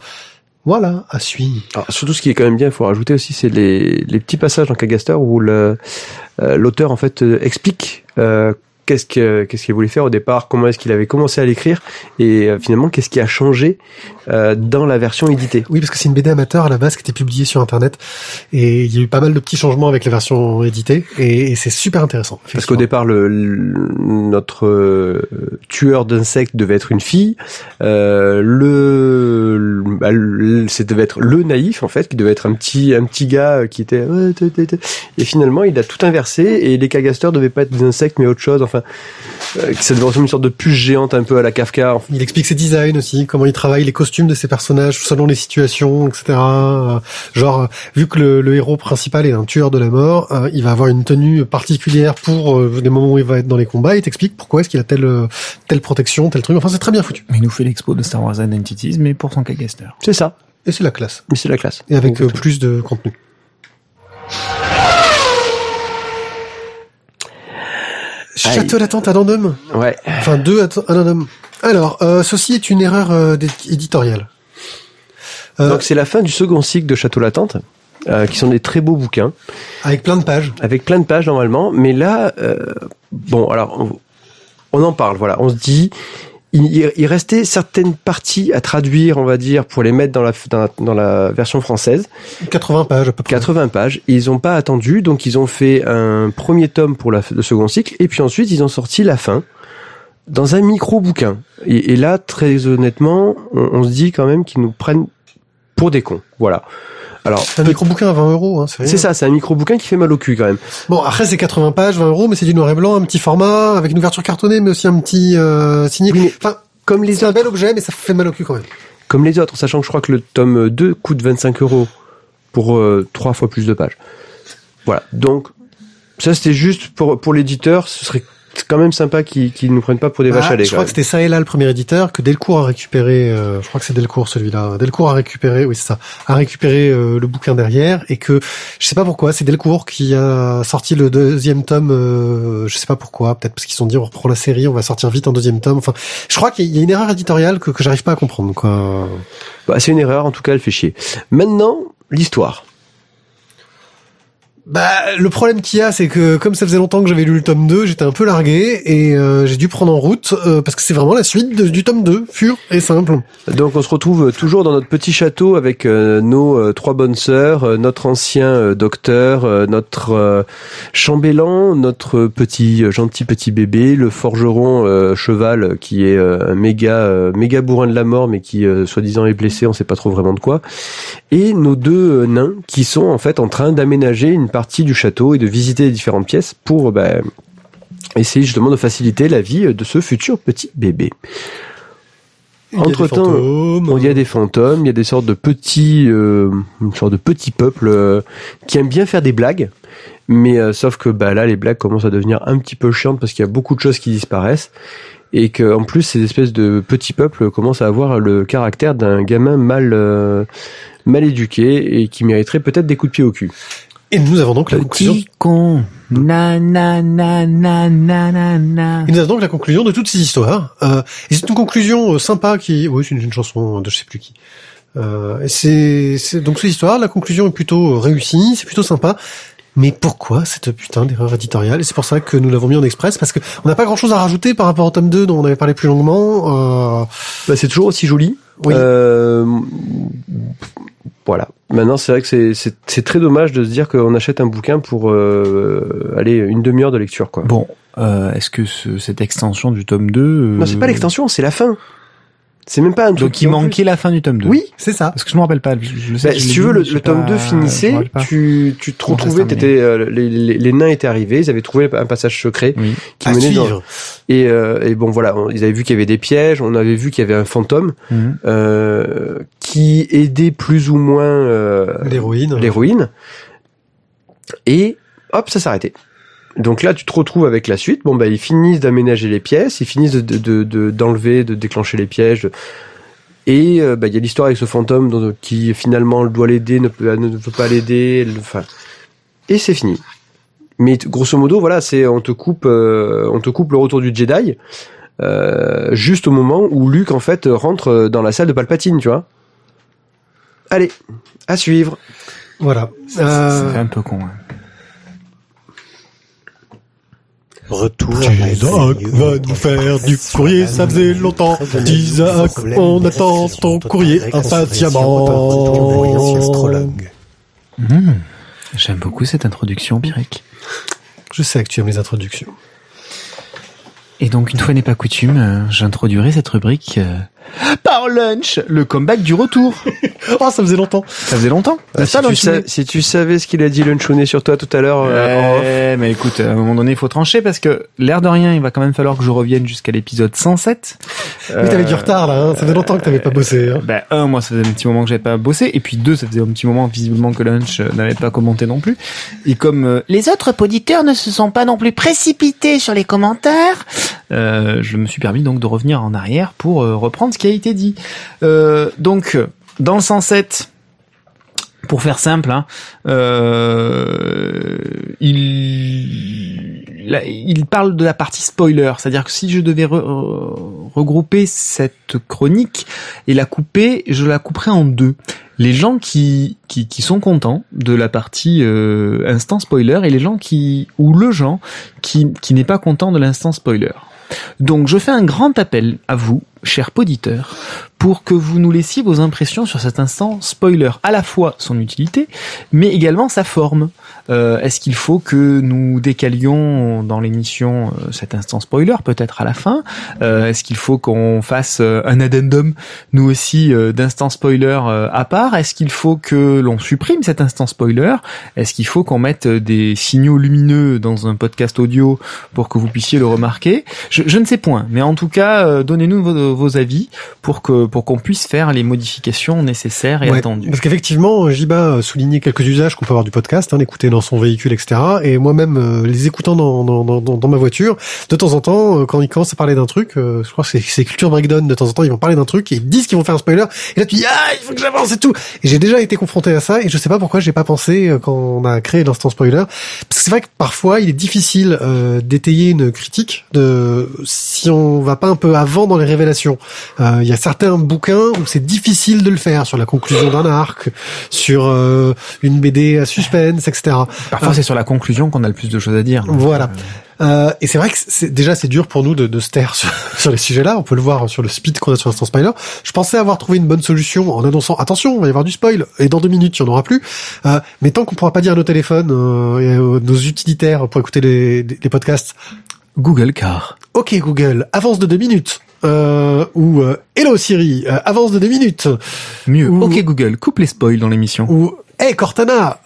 Voilà, à suivre. Alors, surtout, ce qui est quand même bien, il faut rajouter aussi, c'est les, les petits passages dans Kagaster où euh, l'auteur en fait euh, explique euh, qu'est-ce que qu'est-ce qu'il voulait faire au départ, comment est-ce qu'il avait commencé à l'écrire et euh, finalement qu'est-ce qui a changé euh, dans la version éditée? Oui, parce que c'est une BD amateur à la base qui était publiée sur Internet. Et il y a eu pas mal de petits changements avec les versions éditées. Et, et c'est super intéressant. Parce qu'au départ, le, le- notre euh, tueur d'insectes devait être une fille. Euh, le, le- bah, le- c'est devait être le naïf en fait, qui devait être un petit un petit gars qui était. Et finalement, il a tout inversé et les cagasters devaient pas être des insectes mais autre chose. Enfin, ça devait ressembler à une sorte de puce géante un peu à la Kafka. Il explique ses designs aussi, comment il travaille les costumes de ses personnages selon les situations, etc. Euh, Genre, euh, vu que le, le héros principal est un tueur de la mort, euh, il va avoir une tenue particulière pour euh, des moments où il va être dans les combats. Il t'explique pourquoi est-ce qu'il a telle euh, telle protection, tel truc. Enfin, c'est très bien foutu. mais il nous fait l'expo de Star Wars Identities, mais pour son Kagaster. C'est ça. Et c'est la classe. Mais c'est la classe. Et avec euh, plus de contenu. Château d'attente à Dandum. Ouais. Enfin, deux à Dandum. Alors, euh, ceci est une erreur euh, éditoriale. Euh, Donc c'est la fin du second cycle de Château Latente, euh, qui sont des très beaux bouquins. avec plein de pages. avec plein de pages normalement, mais là, euh, bon, alors on, on en parle, voilà, on se dit, il, il- restait certaines parties à traduire, on va dire, pour les mettre dans la, dans la, dans la version française, 80 pages à peu près. 80 pages, ils n'ont pas attendu, donc ils ont fait un premier tome pour la, le second cycle, et puis ensuite ils ont sorti la fin dans un micro bouquin. Et, et là, très honnêtement, on, on se dit quand même qu'ils nous prennent pour des cons, voilà. Alors, C'est un micro-bouquin à 20 euros. Hein, c'est ça, c'est un micro bouquin qui fait mal au cul quand même. Bon, après c'est 80 pages, 20 euros, mais c'est du noir et blanc, un petit format, avec une ouverture cartonnée, mais aussi un petit euh, signé. Oui, Enfin, comme les c'est un bel objet, mais ça fait mal au cul quand même. comme les autres, sachant que je crois que le tome 2 coûte 25 euros pour euh, trois fois plus de pages. Voilà. Donc, ça c'était juste pour, pour l'éditeur, ce serait quand même sympa qu'ils qu'ils nous prennent pas pour des vaches Ah, à lait. je crois que c'était ça et là le premier éditeur que Delcourt a récupéré. euh, je crois que c'est Delcourt celui-là. Delcourt a récupéré, oui c'est ça, a récupéré euh, le bouquin derrière et que je sais pas pourquoi, c'est Delcourt qui a sorti le deuxième tome. Euh, je sais pas pourquoi, peut-être parce qu'ils se sont dit on reprend la série, on va sortir vite un deuxième tome. Enfin, je crois qu'il y a une erreur éditoriale que, que j'arrive pas à comprendre. Quoi. Bah, c'est une erreur, en tout cas, elle fait chier. Maintenant, l'histoire. Bah, le problème qu'il y a, c'est que comme ça faisait longtemps que j'avais lu le tome 2, j'étais un peu largué et euh, j'ai dû prendre en route euh, parce que c'est vraiment la suite de- du tome 2, pur et simple. Donc on se retrouve toujours dans notre petit château avec euh, nos euh, trois bonnes sœurs, euh, notre ancien euh, docteur, euh, notre euh, chambellan, notre petit euh, gentil petit bébé, le forgeron euh, cheval euh, qui est euh, un méga euh, méga bourrin de la mort mais qui euh, soi-disant est blessé, on sait pas trop vraiment de quoi, et nos deux euh, nains qui sont en fait en train d'aménager une du château et de visiter les différentes pièces pour bah, essayer justement de faciliter la vie de ce futur petit bébé. Entre-temps, il y a des fantômes, il y a des sortes de petits, euh, une sorte de petits peuples euh, qui aiment bien faire des blagues. Mais euh, sauf que bah là, les blagues commencent à devenir un petit peu chiantes parce qu'il y a beaucoup de choses qui disparaissent et que en plus ces espèces de petits peuples commencent à avoir le caractère d'un gamin mal euh, mal éduqué et qui mériterait peut-être des coups de pied au cul. Et nous avons donc la conclusion. Petit con. Na na na na na na na. Et nous avons donc la conclusion de toutes ces histoires. Euh, et c'est une conclusion euh, sympa qui, oui, c'est une, une chanson de je sais plus qui. Euh, c'est, c'est donc ces histoires. La conclusion est plutôt réussie, c'est plutôt sympa. Mais pourquoi cette putain d'erreur éditoriale? Et c'est pour ça que nous l'avons mis en express parce que on n'a pas grand chose à rajouter par rapport au tome 2 dont on avait parlé plus longuement. Euh, Bah, c'est toujours aussi joli. Oui. Euh, voilà. Maintenant, c'est vrai que c'est- c'est c'est très dommage de se dire qu'on achète un bouquin pour euh, aller une demi-heure de lecture, quoi. Bon, euh, est-ce que ce- cette extension du tome 2... euh, Non, c'est pas l'extension, c'est la fin. C'est même pas un truc. Donc qui il manquait la fin du tome 2. oui, c'est ça. Parce que je me rappelle pas. Je, je sais Bah, si tu veux, le, tome pas- 2 je me finissait, tu, tu te retrouvais, t'étais, euh, les, les, les nains étaient arrivés, ils avaient trouvé un passage secret Oui. qui À menait dans, et, euh, et bon voilà, on- ils avaient vu qu'il y avait des pièges, on avait vu qu'il y avait un fantôme Mhm. euh, qui aidait plus ou moins euh, L'héroïne. l'héroïne. Et hop, ça s'arrêtait. Donc là, tu te retrouves avec la suite. Bon, bah, ils finissent d'aménager les pièces, ils finissent de, de, de- d'enlever, de, déclencher les pièges. Et euh, bah, il y a l'histoire avec ce fantôme dont- qui finalement doit l'aider, ne, peut, ne pas l'aider. Enfin, et c'est fini. Mais grosso modo, voilà, c'est on te coupe, euh, on te coupe le retour du Jedi euh, juste au moment où Luke en fait rentre dans la salle de Palpatine, tu vois. Allez, à suivre. Voilà. C'est Euh, un peu con. hein. Retour. Isaac va nous faire du courrier, ça faisait longtemps. Isaac, on attend ton courrier impatiemment. Mhm. J'aime beaucoup cette introduction, Pirek. Je sais que tu aimes les introductions. Et donc, une fois n'est pas coutume, euh, j'introduirai cette rubrique euh, Par Lunch, le comeback du retour. Oh, ça faisait longtemps. Ça faisait longtemps Ah, si, tu si tu savais ce qu'il a dit Lunchounet sur toi tout à l'heure euh, mais écoute, à un moment donné, il faut trancher parce que l'air de rien, il va quand même falloir que je revienne jusqu'à l'épisode 107. Oui, t'avais du retard là. Hein. Ça faisait longtemps que t'avais pas bossé. Hein. Ben, un, moi, ça faisait un petit moment que j'avais pas bossé, et puis deux, ça faisait un petit moment visiblement que Lunch euh, n'avait pas commenté non plus. Et comme euh, les autres auditeurs ne se sont pas non plus précipités sur les commentaires, euh, je me suis permis donc de revenir en arrière pour euh, reprendre ce qui a été dit. Euh, donc, dans le 107, pour faire simple, hein, euh, il, il parle de la partie spoiler, c'est-à-dire que si je devais re- re- regrouper cette chronique et la couper, je la couperais en deux. Les gens qui, qui, qui sont contents de la partie euh, instant spoiler et les gens qui ou le gens qui, qui n'est pas content de l'instant spoiler. Donc je fais un grand appel à vous, chers auditeurs, pour que vous nous laissiez vos impressions sur cet instant spoiler, à la fois son utilité, mais également sa forme. Euh, Est-ce qu'il faut que nous décalions dans l'émission euh, cet instant spoiler, peut-être à la fin? Euh, Est-ce qu'il faut qu'on fasse euh, un addendum, nous aussi, euh, d'instant spoiler à part? Est-ce qu'il faut que l'on supprime cet instant spoiler? Est-ce qu'il faut qu'on mette des signaux lumineux dans un podcast audio pour que vous puissiez le remarquer? Je, je ne sais point, mais en tout cas, donnez-nous vos, vos avis pour que pour qu'on puisse faire les modifications nécessaires et Ouais, attendues. Parce qu'effectivement, Jiba a souligné quelques usages qu'on peut avoir du podcast, hein, l'écouter dans son véhicule, etc. Et moi-même, euh, les écoutant dans, dans, dans, dans ma voiture, de temps en temps, euh, quand ils commencent à parler d'un truc, euh, je crois que c'est- Culture Breakdown, de temps en temps, ils vont parler d'un truc et ils disent qu'ils vont faire un spoiler. Et là, tu dis, ah, il faut que j'avance et tout. Et j'ai déjà été confronté à ça et je sais pas pourquoi j'ai pas pensé euh, quand on a créé l'instant spoiler. Parce que c'est vrai que parfois, il est difficile euh, d'étayer une critique de si on va pas un peu avant dans les révélations. Euh, Il y a certains bouquins où c'est difficile de le faire sur la conclusion d'un arc, sur euh, une BD à suspense, etc. Parfois, c'est sur la conclusion qu'on a le plus de choses à dire. Voilà. euh, Euh, et c'est vrai que c'est déjà c'est dur pour nous de, de se taire sur, sur les sujets-là. On peut le voir sur le speed qu'on a sur Instant Spoiler. Je pensais avoir trouvé une bonne solution en annonçant attention, il va y avoir du spoil et dans deux minutes il n'y en aura plus. Euh, mais tant qu'on pourra pas dire à nos téléphones euh, et à nos utilitaires pour écouter les, les podcasts, Google Car. ok Google avance de deux minutes. Euh, ou euh, Hello Siri euh, avance de deux minutes. Mieux. Ou- Ok Google, coupe les spoils dans l'émission. Ou Hey Cortana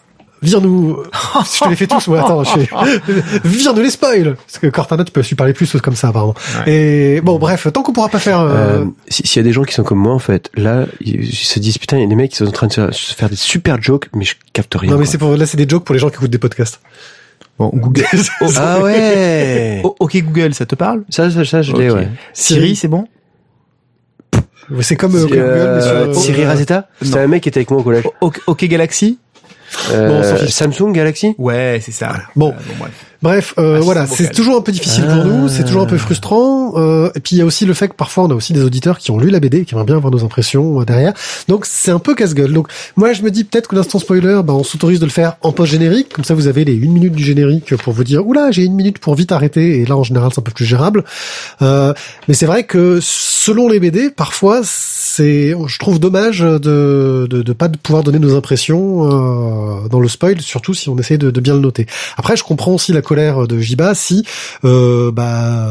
vire-nous. je te les fais tous, moi. Attends, je fais... vire-nous les spoils. Parce que Cortana, tu peux parler plus comme ça, apparemment. Et bon, bref, tant qu'on pourra pas faire. Euh... S'il y a des gens qui sont comme moi, en fait, là, ils se disent putain, il y a des mecs qui sont en train de se faire des super jokes, mais je capte rien. Non, mais c'est pour là, c'est des jokes pour les gens qui écoutent des podcasts. Bon, Google. oh, ah ouais. ok Google, ça te parle? Ça, ça, ça, je l'ai. Ouais. Siri, c'est bon? C'est comme euh, Google, euh, sur... Siri Razeta? C'est un mec qui était avec moi au collège. ok Galaxy? Euh, bon, Samsung Galaxy? Ouais, c'est ça. Bon, bon bref. Bref, euh, ah, voilà, c'est toujours un peu difficile pour nous, c'est toujours un peu frustrant. Euh, et puis il y a aussi le fait que parfois on a aussi des auditeurs qui ont lu la BD, qui aimeraient bien avoir nos impressions euh, derrière. Donc c'est un peu casse-gueule. Donc moi je me dis peut-être que l'instant spoiler, bah, on s'autorise de le faire en post générique, comme ça vous avez les une minute du générique pour vous dire oula j'ai une minute pour vite arrêter. Et là en général c'est un peu plus gérable. Euh, mais c'est vrai que selon les BD, parfois c'est, je trouve dommage de, de de pas pouvoir donner nos impressions euh, dans le spoil, surtout si on essaie de, de bien le noter. Après je comprends aussi la de Jiba si euh, bah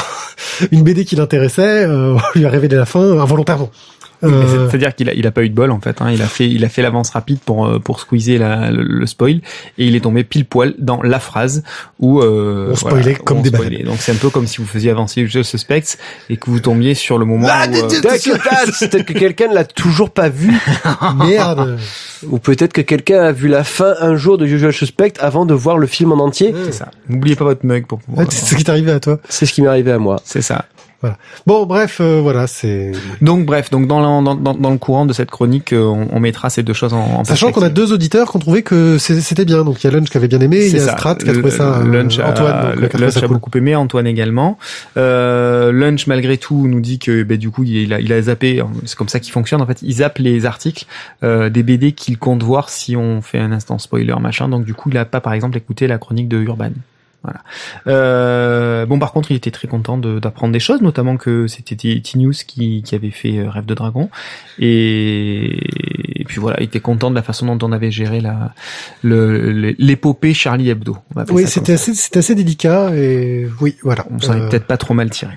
une BD qui l'intéressait euh, lui a révélé la fin involontairement. Euh, c'est-à-dire qu'il a, il a pas eu de bol en fait. Hein. Il a fait, il a fait l'avance rapide pour euh, pour squeezer la, le, spoil et il est tombé pile poil dans la phrase où euh, on spoilait comme des spoilait. Donc c'est un peu comme si vous faisiez avancer le suspect et que vous tombiez sur le moment ah, où peut-être que quelqu'un ne l'a toujours pas vu. Merde. Ou peut-être que quelqu'un a vu la fin un jour de Usual Suspect avant de voir le film en entier. C'est ça. N'oubliez pas votre mug pour pouvoir. c'est ce qui t'est arrivé à toi. C'est ce qui m'est arrivé à moi. C'est ça. Voilà. Bon, bref, euh, voilà, c'est. Donc, bref, donc dans, dans, dans, dans, le courant de cette chronique, euh, on, on mettra ces deux choses en, en Sachant qu'on a deux auditeurs qui ont trouvé que c'était bien. Donc, il y a Lunch qui avait bien aimé, il y a Strat qui a trouvé ça. Lunch euh, Antoine, donc, Lunch a, beaucoup aimé, Antoine également. Euh, Lunch, malgré tout, nous dit que bah, du coup, il a, il a zappé. C'est comme ça qu'il fonctionne. En fait, il zappe les articles euh, des BD qu'il compte voir si on fait un instant spoiler machin. Donc, du coup, il a pas, par exemple, écouté la chronique de Urban. Voilà. Euh, bon, par contre, il était très content d'apprendre des choses, notamment que c'était T-News qui, qui, avait fait euh, Rêve de Dragon. Et, puis voilà, il était content de la façon dont on avait géré la l'épopée Charlie Hebdo. Oui, c'était assez, délicat et oui, voilà. On s'en est euh, peut-être pas trop mal tiré.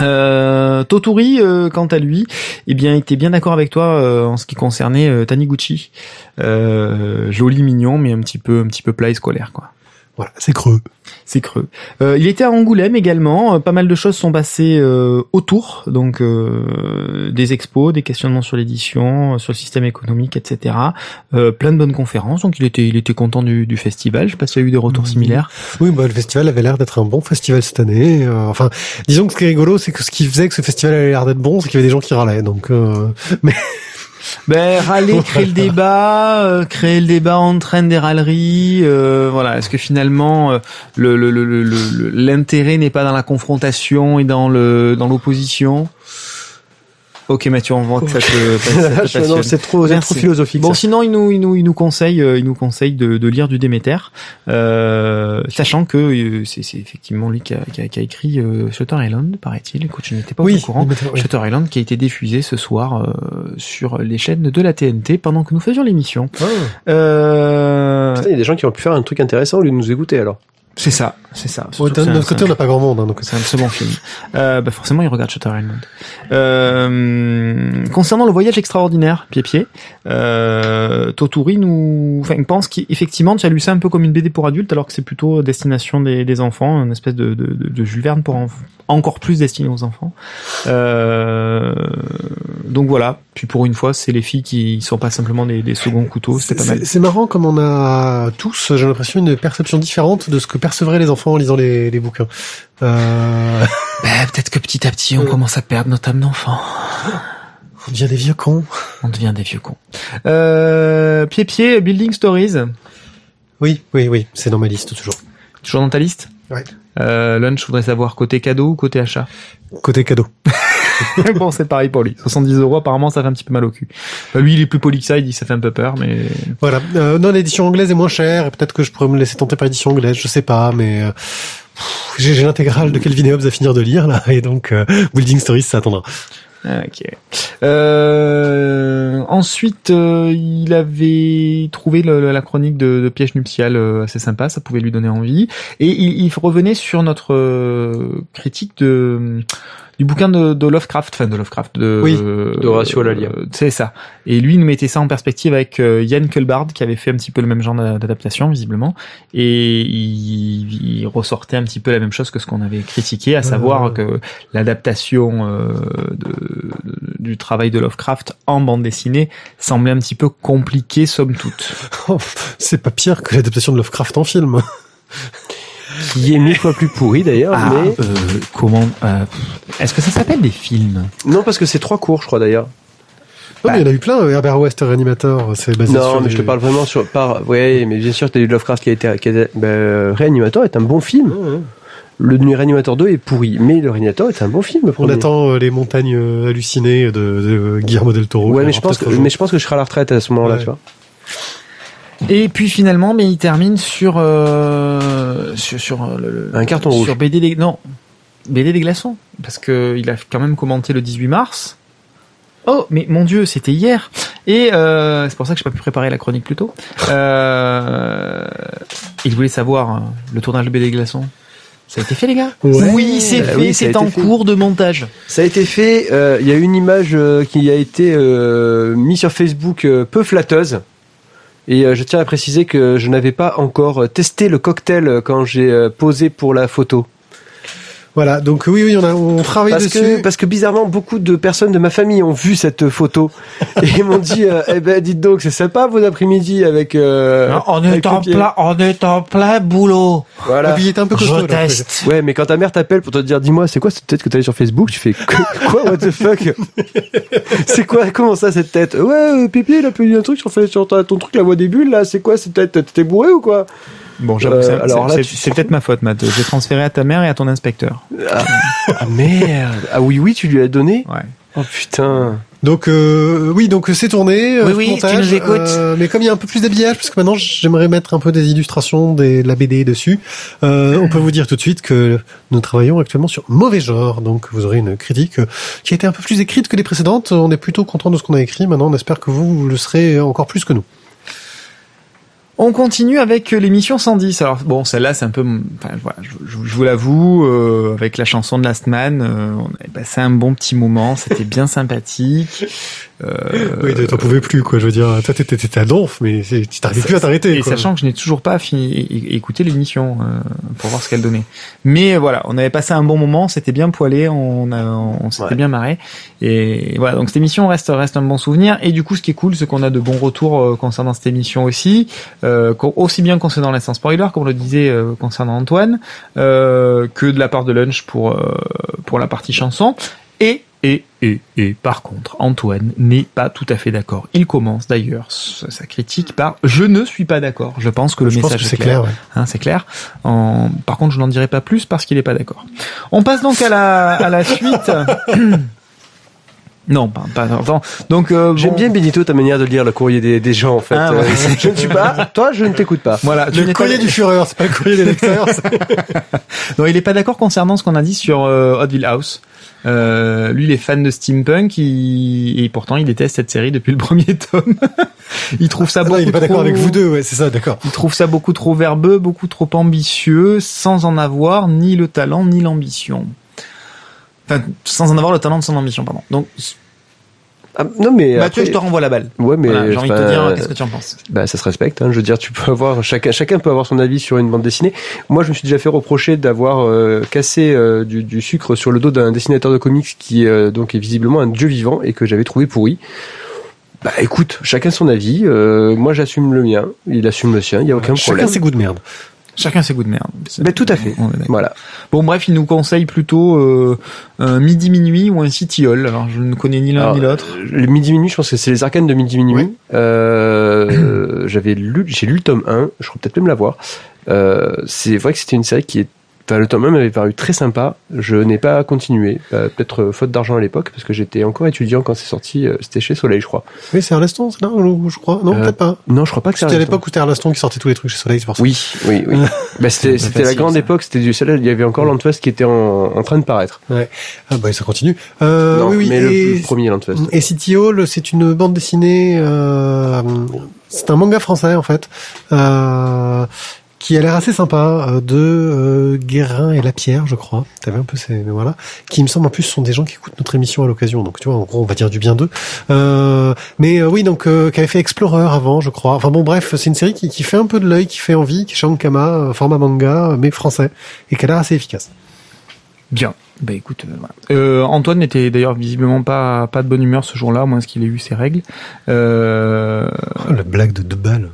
Euh, euh, quant à lui, eh bien, était bien d'accord avec toi en ce qui concernait Taniguchi. joli, mignon, mais un petit peu, un petit peu plat et scolaire, quoi. Voilà, c'est creux. C'est creux. Euh, il était à Angoulême également. Euh, pas mal de choses sont passées euh, autour, donc euh, des expos, des questionnements sur l'édition, sur le système économique, etc. plein de bonnes conférences. Donc il était, il était content du, du festival. Je sais pas s'il y a eu des retours similaires. Oui, bah, le festival avait l'air d'être un bon festival cette année. enfin, disons que ce qui est rigolo, c'est que ce qui faisait que ce festival avait l'air d'être bon, c'est qu'il y avait des gens qui râlaient. Donc, mais ben râler, créer le débat, euh, créer le débat entraîne des râleries. Euh, voilà, est-ce que finalement euh, le, l'intérêt n'est pas dans la confrontation et dans le dans l'opposition? Ok Mathieu, on voit que ça te, c'est trop, trop philosophique. Bon, sinon il nous, il nous, il nous conseille, euh, il nous conseille de, de lire du Déméter, euh, sachant que euh, c'est, c'est effectivement lui qui a, qui a, qui a écrit euh, Shutter Island, paraît-il. Écoute, je n'étais pas au courant. Shutter Island qui a été diffusé ce soir euh, sur les chaînes de la TNT pendant que nous faisions l'émission. Oh. Il y a des gens qui ont pu faire un truc intéressant au lieu de nous écouter alors. C'est ça, c'est ça. de notre côté, on n'a pas grand monde, hein, donc c'est un second film. Euh, bah forcément, il regarde Shutter Island. Euh, concernant le voyage extraordinaire, pied pied, euh, Toturi nous, enfin, pense qu'effectivement, tu as lu ça un peu comme une BD pour adultes, alors que c'est plutôt destination des, des enfants, une espèce de, de, de, de Jules Verne pour enfants encore plus destiné aux enfants. Euh, donc voilà. Puis pour une fois, c'est les filles qui sont pas simplement des, des seconds couteaux. C'est pas mal. C'est marrant comme on a tous, j'ai l'impression, une perception différente de ce que percevraient les enfants en lisant les, les bouquins. Euh... Bah, peut-être que petit à petit, on euh. commence à perdre notre âme d'enfant. On devient des vieux cons. On devient des vieux cons. Euh, pied pied, Building Stories. Oui, oui, oui, c'est dans ma liste toujours. Toujours dans ta liste? Ouais. Euh, Lunch, je voudrais savoir côté cadeau ou côté achat Côté cadeau. bon, c'est pareil pour lui. 70 euros, apparemment, ça fait un petit peu mal au cul. Bah, lui, il est plus poli que ça, il dit ça fait un peu peur, mais... Voilà. Euh, non, l'édition anglaise est moins chère, et peut-être que je pourrais me laisser tenter par l'édition anglaise, je sais pas, mais... Euh, j'ai l'intégrale de Kelvin Hobbes à finir de lire, là, et donc euh, Building Stories, ça attendra. Ok. Euh, ensuite, euh, il avait trouvé la chronique de, Piège nuptial euh, assez sympa, ça pouvait lui donner envie. Et il, revenait sur notre critique de du bouquin de, de Lovecraft, enfin de Lovecraft, de Oui, Lalia. euh, c'est ça. Et lui il nous mettait ça en perspective avec euh, Yann Kulbard qui avait fait un petit peu le même genre d'a- d'adaptation visiblement, et il, il ressortait un petit peu la même chose que ce qu'on avait critiqué, à savoir que l'adaptation euh, de- de- du travail de Lovecraft en bande dessinée semblait un petit peu compliquée somme toute. Oh, c'est pas pire que l'adaptation de Lovecraft en film. Qui est mille fois plus pourri d'ailleurs, Ah, mais euh, comment euh, Est-ce que ça s'appelle des films non parce que c'est trois cours, je crois d'ailleurs. Non, mais il y en a eu plein. Herbert West, Reanimator, c'est basé sur Non, mais je te parle vraiment sur par. Ouais, mais bien sûr, t'as eu Lovecraft qui a été. Qui a, été- bah, euh, Réanimator est un bon film. Ouais, ouais. Le Réanimator 2 est pourri, mais le Réanimator est un bon film. On attend euh, les montagnes euh, hallucinées de, de Guillermo del Toro. Ouais, mais je pense que, mais je pense que je serai à la retraite à ce moment-là, Ouais. tu vois. Et puis finalement, mais il termine sur euh, sur, sur euh, le, Un carton sur rouge. BD des non BD des glaçons parce que il a quand même commenté le 18 mars. Oh, mais mon Dieu, c'était hier. Et euh, c'est pour ça que j'ai pas pu préparer la chronique plus tôt. Euh, il voulait savoir le tournage de BD des glaçons. Ça a été fait, les gars? Ouais. Oui, c'est Bah fait. oui, c'est en fait. cours de montage. Ça a été fait. euh, Il y a une image euh, qui a été euh, mise sur Facebook euh, peu flatteuse. Et euh, je tiens à préciser que je n'avais pas encore euh, testé le cocktail euh, quand j'ai posé pour la photo. Voilà, donc oui, oui, on, a, on travaille Parce dessus. que, parce que bizarrement, beaucoup de personnes de ma famille ont vu cette photo et ils m'ont dit, euh, eh ben, dites donc, c'est sympa vos après-midi avec. Euh, on avec le pied. on est en plein boulot. Ah, Voilà. puis il était un peu costaud. Je là, teste. Ouais, mais quand ta mère t'appelle pour te dire, dis-moi, c'est quoi cette tête que t'as sur Facebook? Tu fais quoi? What the fuck? C'est quoi? Comment ça cette tête? Ouais, euh, Pipi, il a publié un truc sur, sur ta- ton truc, la voix des bulles là. C'est quoi cette tête? T'es bourré ou quoi? Bon, j'avoue, Euh, c'est- alors c'est- là, c'est tu- c'est peut-être ma faute, Matt. J'ai transféré à ta mère et à ton inspecteur. Ah merde Ah oui, oui, tu lui as donné Ouais. Oh putain Donc euh, oui, donc c'est tourné. euh, Oui, oui, montage, tu nous écoutes. euh, mais comme il y a un peu plus d'habillage, parce que maintenant j'aimerais mettre un peu des illustrations des, de la BD dessus, euh, on peut vous dire tout de suite que nous travaillons actuellement sur mauvais genre. Donc vous aurez une critique euh, qui a été un peu plus écrite que les précédentes. On est plutôt content de ce qu'on a écrit. Maintenant, on espère que vous, vous le serez encore plus que nous. On continue avec euh, l'émission 110. Alors bon, celle-là, c'est un peu, enfin voilà, je, vous l'avoue, euh, avec la chanson de Last Man, euh, on avait passé un bon petit moment. C'était bien sympathique. Euh, oui, t'en pouvais plus, quoi. Je veux dire, toi, t'étais t'étais à Donf, mais tu t'arrivais plus à t'arrêter. Et quoi. sachant que je n'ai toujours pas fini, écouté l'émission euh, pour voir ce qu'elle donnait. Mais voilà, on avait passé un bon moment, c'était bien poilé, on, a, on s'était Ouais. bien marré. Et voilà, donc cette émission reste reste un bon souvenir. Et du coup, ce qui est cool, c'est qu'on a de bons retours euh, concernant cette émission aussi, euh, aussi bien concernant l'instant spoiler, comme on le disait euh, concernant Antoine, euh, que de la part de Lunch pour euh, pour la partie chanson. Et et et et par contre, Antoine n'est pas tout à fait d'accord. Il commence d'ailleurs sa critique par "Je ne suis pas d'accord". Je pense que le Je message c'est clair. clair. ouais. Hein, c'est clair. En- Par contre, je n'en dirai pas plus parce qu'il n'est pas d'accord. On passe donc à la, à la suite. non, pas, pas attends. Donc, euh, J'aime bon, bien Benito ta manière de lire le courrier des, des gens en fait. Ah, ouais. Euh, je ne suis pas. Toi, je ne t'écoute pas. Voilà, tu Le pas- courrier du Führer, c'est pas le courrier des lecteurs. Non, il est pas d'accord concernant ce qu'on a dit sur euh, Oddville House. Euh, lui, il est fan de steampunk il- et pourtant il déteste cette série depuis le premier tome. il trouve ça Ah non, beaucoup il est pas d'accord trop- avec vous deux, ouais, c'est ça, d'accord. Il trouve ça beaucoup trop verbeux, beaucoup trop ambitieux, sans en avoir ni le talent ni l'ambition. Enfin, sans en avoir le talent de son ambition, pardon. Donc, Ah, non mais. Mathieu, après- je te renvoie la balle. Ouais, mais. Voilà, J'ai envie de te dire, qu'est-ce que tu en penses? Bah, ça se respecte. Hein. Je veux dire, tu peux avoir chacun, chacun peut avoir son avis sur une bande dessinée. Moi, je me suis déjà fait reprocher d'avoir euh, cassé euh, du, du sucre sur le dos d'un dessinateur de comics qui euh, donc est visiblement un dieu vivant et que j'avais trouvé pourri. Bah, écoute, chacun son avis. Euh, moi, j'assume le mien. Il assume le sien. Il y a aucun Chacun problème. ses goûts de merde. Chacun ses goûts de merde. Bah, tout à fait. Voilà. Bon, bref, il nous conseille plutôt euh, un midi minuit ou un city hall. Alors, je ne connais ni l'un ni l'autre. euh, Le midi minuit, je pense que c'est les arcanes de midi minuit. Oui. Euh, j'avais lu, j'ai lu le tome 1, je crois peut-être même l'avoir. Euh, c'est vrai que c'était une série qui est, enfin, le tome 1 m'avait paru très sympa. Je n'ai pas continué, Euh, peut-être euh, faute d'argent à l'époque, parce que j'étais encore étudiant quand c'est sorti. euh, C'était chez Soleil, je crois. Oui, c'est Arleston, c'est là, je je crois. Non, Euh, peut-être pas. Non, je crois pas que C'était à Arleston. l'époque où c'était Arleston qui sortait tous les trucs chez Soleil, c'est pour ça. Oui, oui, oui. bah, c'était, c'était la grande ça. époque. C'était du celle-là. Il y avait encore Landfest qui était en, en train de paraître. Ah bah ça continue. Euh, non, oui, oui. mais le, et, le premier Landfest. et City Hall, c'est une bande dessinée. Euh, c'est un manga français en fait. Euh, qui a l'air assez sympa euh, de euh, Guérin et Lapierre, je crois. T'avais un peu ces voilà, qui me semble en plus sont des gens qui écoutent notre émission à l'occasion. Donc tu vois, en gros, on va dire du bien d'eux. Euh, mais euh, oui, donc euh, qui avait fait Explorer avant, je crois. Enfin bon, bref, c'est une série qui, qui fait un peu de l'œil, qui fait envie, qui est Shankama, euh, format manga, mais français, et qui a l'air assez efficace. Bien. Bah écoute, euh, voilà. Euh, Antoine n'était d'ailleurs visiblement pas pas de bonne humeur ce jour-là, à moins qu'il ait eu ses règles. Euh, Oh, la blague de deux balles.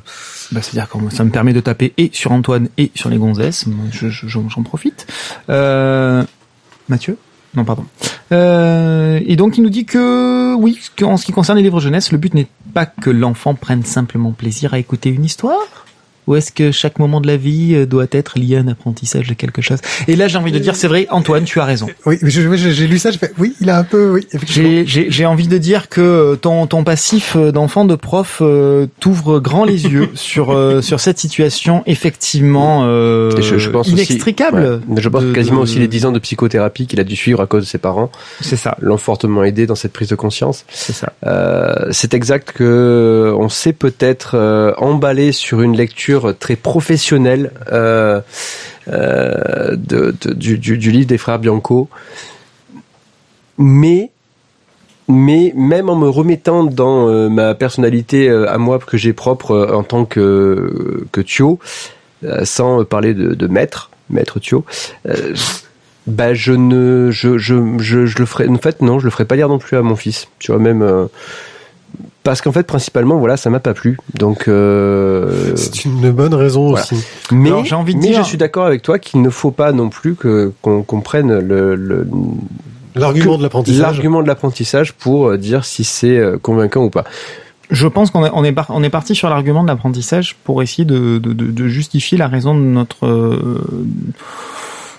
Bah, c'est-à-dire que ça me permet de taper et sur Antoine et sur les gonzesses. Je- je- J'en j'en profite. Euh, Mathieu? Non, pardon. Euh, et donc il nous dit que oui, en ce qui concerne les livres jeunesse, le but n'est pas que l'enfant prenne simplement plaisir à écouter une histoire. Ou est-ce que chaque moment de la vie euh, doit être lié à un apprentissage de quelque chose? Et là, j'ai envie de dire, c'est vrai, Antoine, tu as raison. Oui, mais je- j'ai lu ça, je fais oui, il a un peu, oui. J'ai- J'ai j'ai envie de dire que ton, ton passif d'enfant de prof euh, t'ouvre grand les yeux sur euh, sur cette situation effectivement euh, je, je pense aussi- inextricable. ouais. Mais je pense de- quasiment de- aussi les 10 ans de psychothérapie qu'il a dû suivre à cause de ses parents C'est ça, l'ont fortement aidé dans cette prise de conscience. c'est ça. Euh, c'est exact que on s'est peut-être euh, emballé sur une lecture très professionnelle euh, euh, du, livre des frères Bianco, mais mais même en me remettant dans euh, ma personnalité à moi que j'ai propre en tant que que Thio, sans parler de, maître, maître Thio, bah je ne je, je, je, je le ferai en fait non je le ferai pas lire non plus à mon fils. Tu vois même parce qu'en fait principalement voilà ça m'a pas plu donc euh, C'est une bonne raison Voilà. aussi. mais j'ai envie de mais dire- je suis d'accord avec toi qu'il ne faut pas non plus que qu'on comprenne le, le L'argument de l'apprentissage. l'argument de l'apprentissage pour euh, dire si c'est euh, convaincant ou pas Je pense qu'on est, on est, par- on est parti sur l'argument de l'apprentissage pour essayer de, de, de, de justifier la raison de notre euh,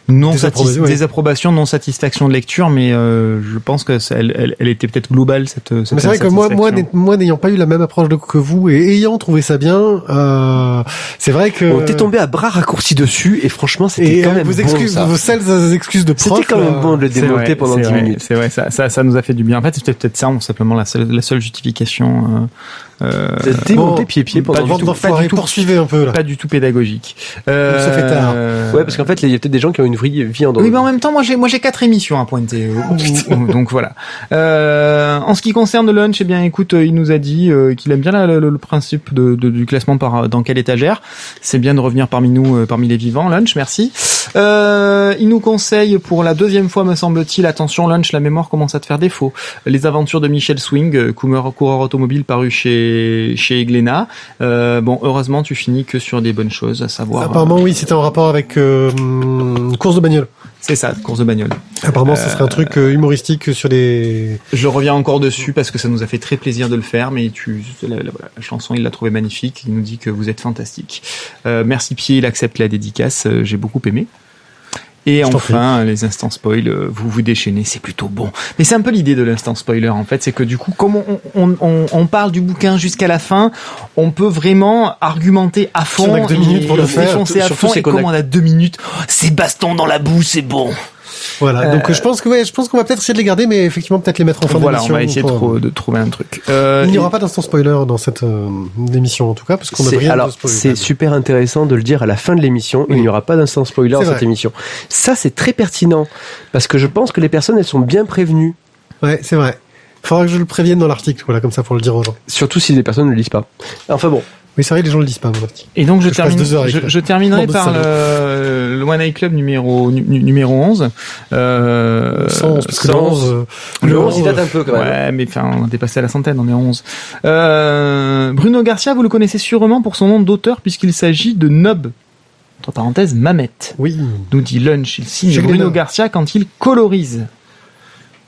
non Désapprobation, satis- oui. désapprobation, non satisfaction de lecture, mais euh, je pense que ça- elle, elle, elle était peut-être globale cette. cette Mais c'est vrai que moi, moi, insatisfaction. n'ay- moi, n'ayant pas eu la même approche de- que vous et ayant trouvé ça bien, euh, c'est vrai que. on t'est tombé à bras raccourcis dessus et franchement c'était Et quand euh, même vos bon excuses, ça. vos sales excuses de prof. c'était quand même là, bon de le C'est démonter vrai, pendant c'est 10 vrai, minutes C'est vrai, ça, ça, ça nous a fait du bien. En fait, c'était peut-être ça, simplement la seule, la seule justification. Euh, euh, démonter bon, pied pied pas pendant du Bande tout, pas du tout. poursuivez un peu là. pas du tout pédagogique. Ça fait tard. Euh, ouais parce qu'en fait il y a peut-être des gens qui ont une vraie vie en Oui, mais en même temps, moi j'ai moi j'ai quatre émissions à pointer. Oh, Donc voilà. Euh, en ce qui concerne le lunch, eh bien, écoute, euh, il nous a dit euh, qu'il aime bien la- le, le principe de, de- du classement par dans quelle étagère. C'est bien de revenir parmi nous, euh, parmi les vivants. Lunch, merci. Euh, il nous conseille pour la deuxième fois, me semble-t-il, attention lunch, la mémoire commence à te faire défaut. Les aventures de Michel Swing, euh, coureur, coureur automobile paru chez chez Glénat. Euh, bon, heureusement, tu finis que sur des bonnes choses, à savoir. Apparemment, oui, c'était en rapport avec euh, hum, course de bagnole. C'est ça, course de bagnole. Apparemment, ce serait un truc euh, humoristique sur les. Je reviens encore dessus parce que ça nous a fait très plaisir de le faire, mais tu, la, la- chanson, il l'a trouvé magnifique. Il nous dit que vous êtes fantastique. Euh, merci Pied, il accepte la dédicace. euh, J'ai beaucoup aimé. Et enfin, les instants spoil, euh, vous vous déchaînez, c'est plutôt bon. Mais c'est un peu l'idée de l'instant spoiler, en fait, c'est que du coup, comme on, on, on, on parle du bouquin jusqu'à la fin, on peut vraiment argumenter à Si on fond, a que deux et- minutes pour le et faire, défoncer à fond, c'est et comme on a deux minutes, c'est baston dans la boue, c'est bon. Voilà. Donc, euh, je pense que ouais, je pense qu'on va peut-être essayer de les garder, mais effectivement, peut-être les mettre en fin Voilà, on d'émission. va essayer de, pour- de trouver un truc. Euh, Il n'y aura pas d'instant spoiler dans cette euh, émission, en tout cas, parce qu'on a rien alors, c'est super intéressant de le dire à la fin de l'émission. Il n'y aura pas d'instant spoiler dans cette émission. Ça, c'est très pertinent parce que je pense que les personnes, elles sont bien prévenues. Ouais, c'est vrai. Faudra que je le prévienne dans l'article, voilà, comme ça, pour le dire aux gens. Surtout si les personnes ne lisent pas. Enfin bon, Oui, c'est vrai, les gens le disent pas, article. Et donc je, je termine, je, je terminerai par le, le One Eye Club numéro nu- numéro 11. Euh, 111, parce que le 111, 11, euh, le le 11, il 11, date un peu quand même. Ouais, mais enfin, on a dépassé la centaine, on est à 11. Euh, Bruno Garcia, vous le connaissez sûrement pour son nom d'auteur puisqu'il s'agit de Nob. Entre parenthèses, Mamette. Oui, Nous dit Lunch, il signe Bruno. Garcia quand il colorise.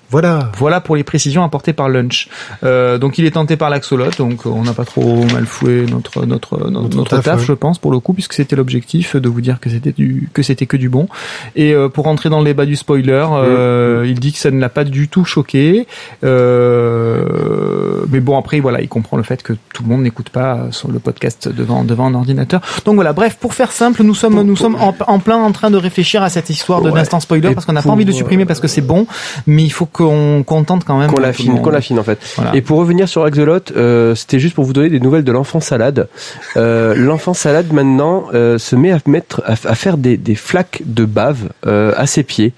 Voilà. Voilà pour les précisions apportées par Lunch. Euh, donc il est tenté par l'axolot, donc euh, on n'a pas trop mal foué notre notre notre, Notre notre taf, taf, ouais. je pense pour le coup, puisque c'était l'objectif de vous dire que c'était du que c'était que du bon. Et euh, pour rentrer dans le débat du spoiler, euh, il dit que ça ne l'a pas du tout choqué, euh, mais bon après voilà, il comprend le fait que tout le monde n'écoute pas sur le podcast devant devant un ordinateur. Donc voilà, bref, pour faire simple, nous sommes nous sommes en, en plein en train de réfléchir à cette histoire de Ouais. d'instant spoiler Et parce qu'on n'a pas envie de supprimer parce que c'est bon, mais il faut qu'on qu'on tente quand même Qu'on l'affine, qu'on l'affine en fait. Voilà. Et pour revenir sur Axolot, euh, c'était juste pour vous donner des nouvelles de l'enfant salade. Euh, l'enfant salade maintenant euh, se met à mettre à, à faire des, des flaques de bave euh, à ses pieds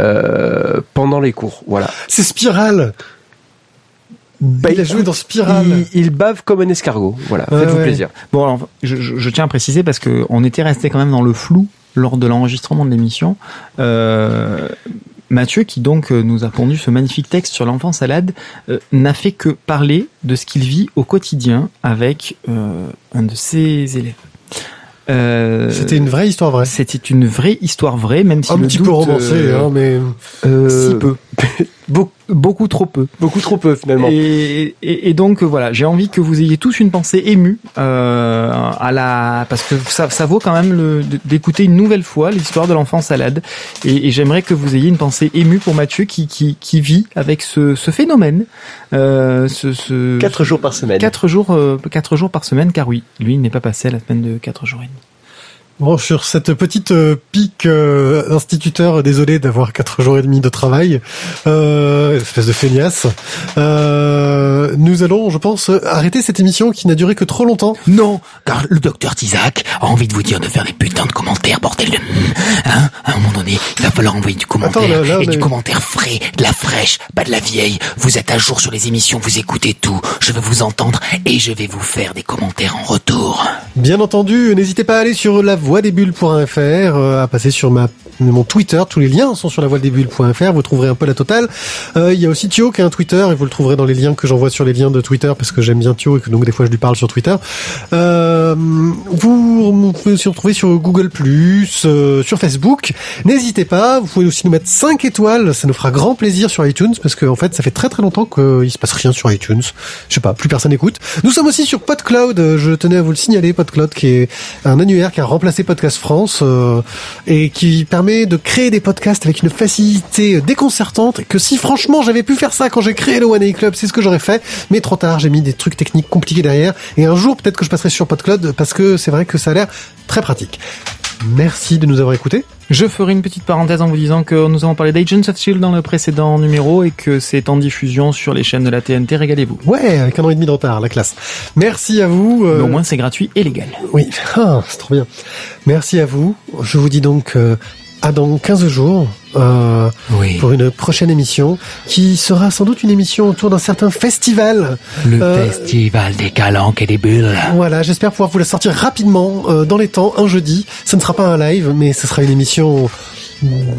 euh, pendant les cours. Voilà. C'est Spiral. Bah, il a joué dans Spiral. Il, il bave comme un escargot. Voilà. Ouais, Faites-vous ouais. plaisir. Bon, alors, je, je- je tiens à préciser parce que on était resté quand même dans le flou lors de l'enregistrement de l'émission. Euh, Mathieu, qui donc euh, nous a pondu ce magnifique texte sur l'enfant salade, euh, n'a fait que parler de ce qu'il vit au quotidien avec euh, un de ses élèves. Euh, C'était une vraie histoire vraie. C'était une vraie histoire vraie, même si Un le petit doute, peu romancé, euh, hein, mais si peu, beaucoup, beaucoup trop peu. Beaucoup trop peu finalement. Et, et, et donc euh, voilà, j'ai envie que vous ayez tous une pensée émue euh, à la parce que ça, ça vaut quand même d'écouter une nouvelle fois l'histoire de l'enfant salade. Et, et j'aimerais que vous ayez une pensée émue pour Mathieu qui qui, qui vit avec ce, ce phénomène, euh, ce, ce Quatre jours par semaine. quatre jours euh, quatre jours par semaine, car oui, lui il n'est pas passé à la semaine de quatre jours et demi. Bon, sur cette petite euh, pique euh, instituteur, désolé d'avoir quatre jours et demi de travail, euh, espèce de feignasse. Euh, nous allons, je pense, arrêter cette émission qui n'a duré que trop longtemps. Non, car le docteur Tizak a envie de vous dire de faire des putains de commentaires, bordel de... Hein À un moment donné, il va falloir envoyer du commentaire. Attends, là, là, et mais- du commentaire frais, de la fraîche, pas de la vieille. Vous êtes à jour sur les émissions, vous écoutez tout. Je veux vous entendre et je vais vous faire des commentaires en retour. Bien entendu, n'hésitez pas à aller sur lavoidesbulles.fr, euh, à passer sur ma mon Twitter, tous les liens sont sur lavoidesbulles.fr, vous trouverez un peu la totale. Euh, Il y a aussi Thio qui a un Twitter et vous le trouverez dans les liens que j'envoie sur les liens de Twitter parce que j'aime bien Thio et que donc des fois je lui parle sur Twitter. Euh, vous, pouvez aussi retrouver sur Google+, euh, sur Facebook. N'hésitez pas, vous pouvez aussi nous mettre 5 étoiles, ça nous fera grand plaisir sur iTunes parce que en fait ça fait très très longtemps qu'il se passe rien sur iTunes. Je sais pas, plus personne n'écoute. Nous sommes aussi sur PodCloud, euh, je tenais à vous le signaler, PodCloud qui est un annuaire qui a remplacé Podcast France euh, et qui permet de créer des podcasts avec une facilité déconcertante que si franchement j'avais pu faire ça quand j'ai créé le One A Club, c'est ce que j'aurais fait, mais trop tard, j'ai mis des trucs techniques compliqués derrière et un jour peut-être que je passerai sur PodCloud parce que c'est vrai que ça a l'air très pratique. Merci de nous avoir écoutés. Je ferai une petite parenthèse en vous disant que nous avons parlé d'Agents of Shield dans le précédent numéro et que c'est en diffusion sur les chaînes de la TNT. Régalez-vous. Ouais, avec un an et demi de retard, la classe. Merci à vous. euh, Mais au moins c'est gratuit et légal. Oui, ah, c'est trop bien. Merci à vous. Je vous dis donc euh, à dans 15 jours euh, Oui. pour une prochaine émission qui sera sans doute une émission autour d'un certain festival. Le Euh, festival des calanques et des bulles. Voilà, j'espère pouvoir vous la sortir rapidement euh, dans les temps, un jeudi. Ce ne sera pas un live, mais ce sera une émission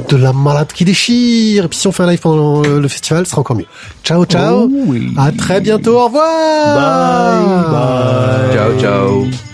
de la malade qui déchire. Et puis si on fait un live pendant euh, le festival, ce sera encore mieux. Ciao, ciao. Oh oui. À très bientôt. Au revoir. Bye, bye. Ciao, ciao.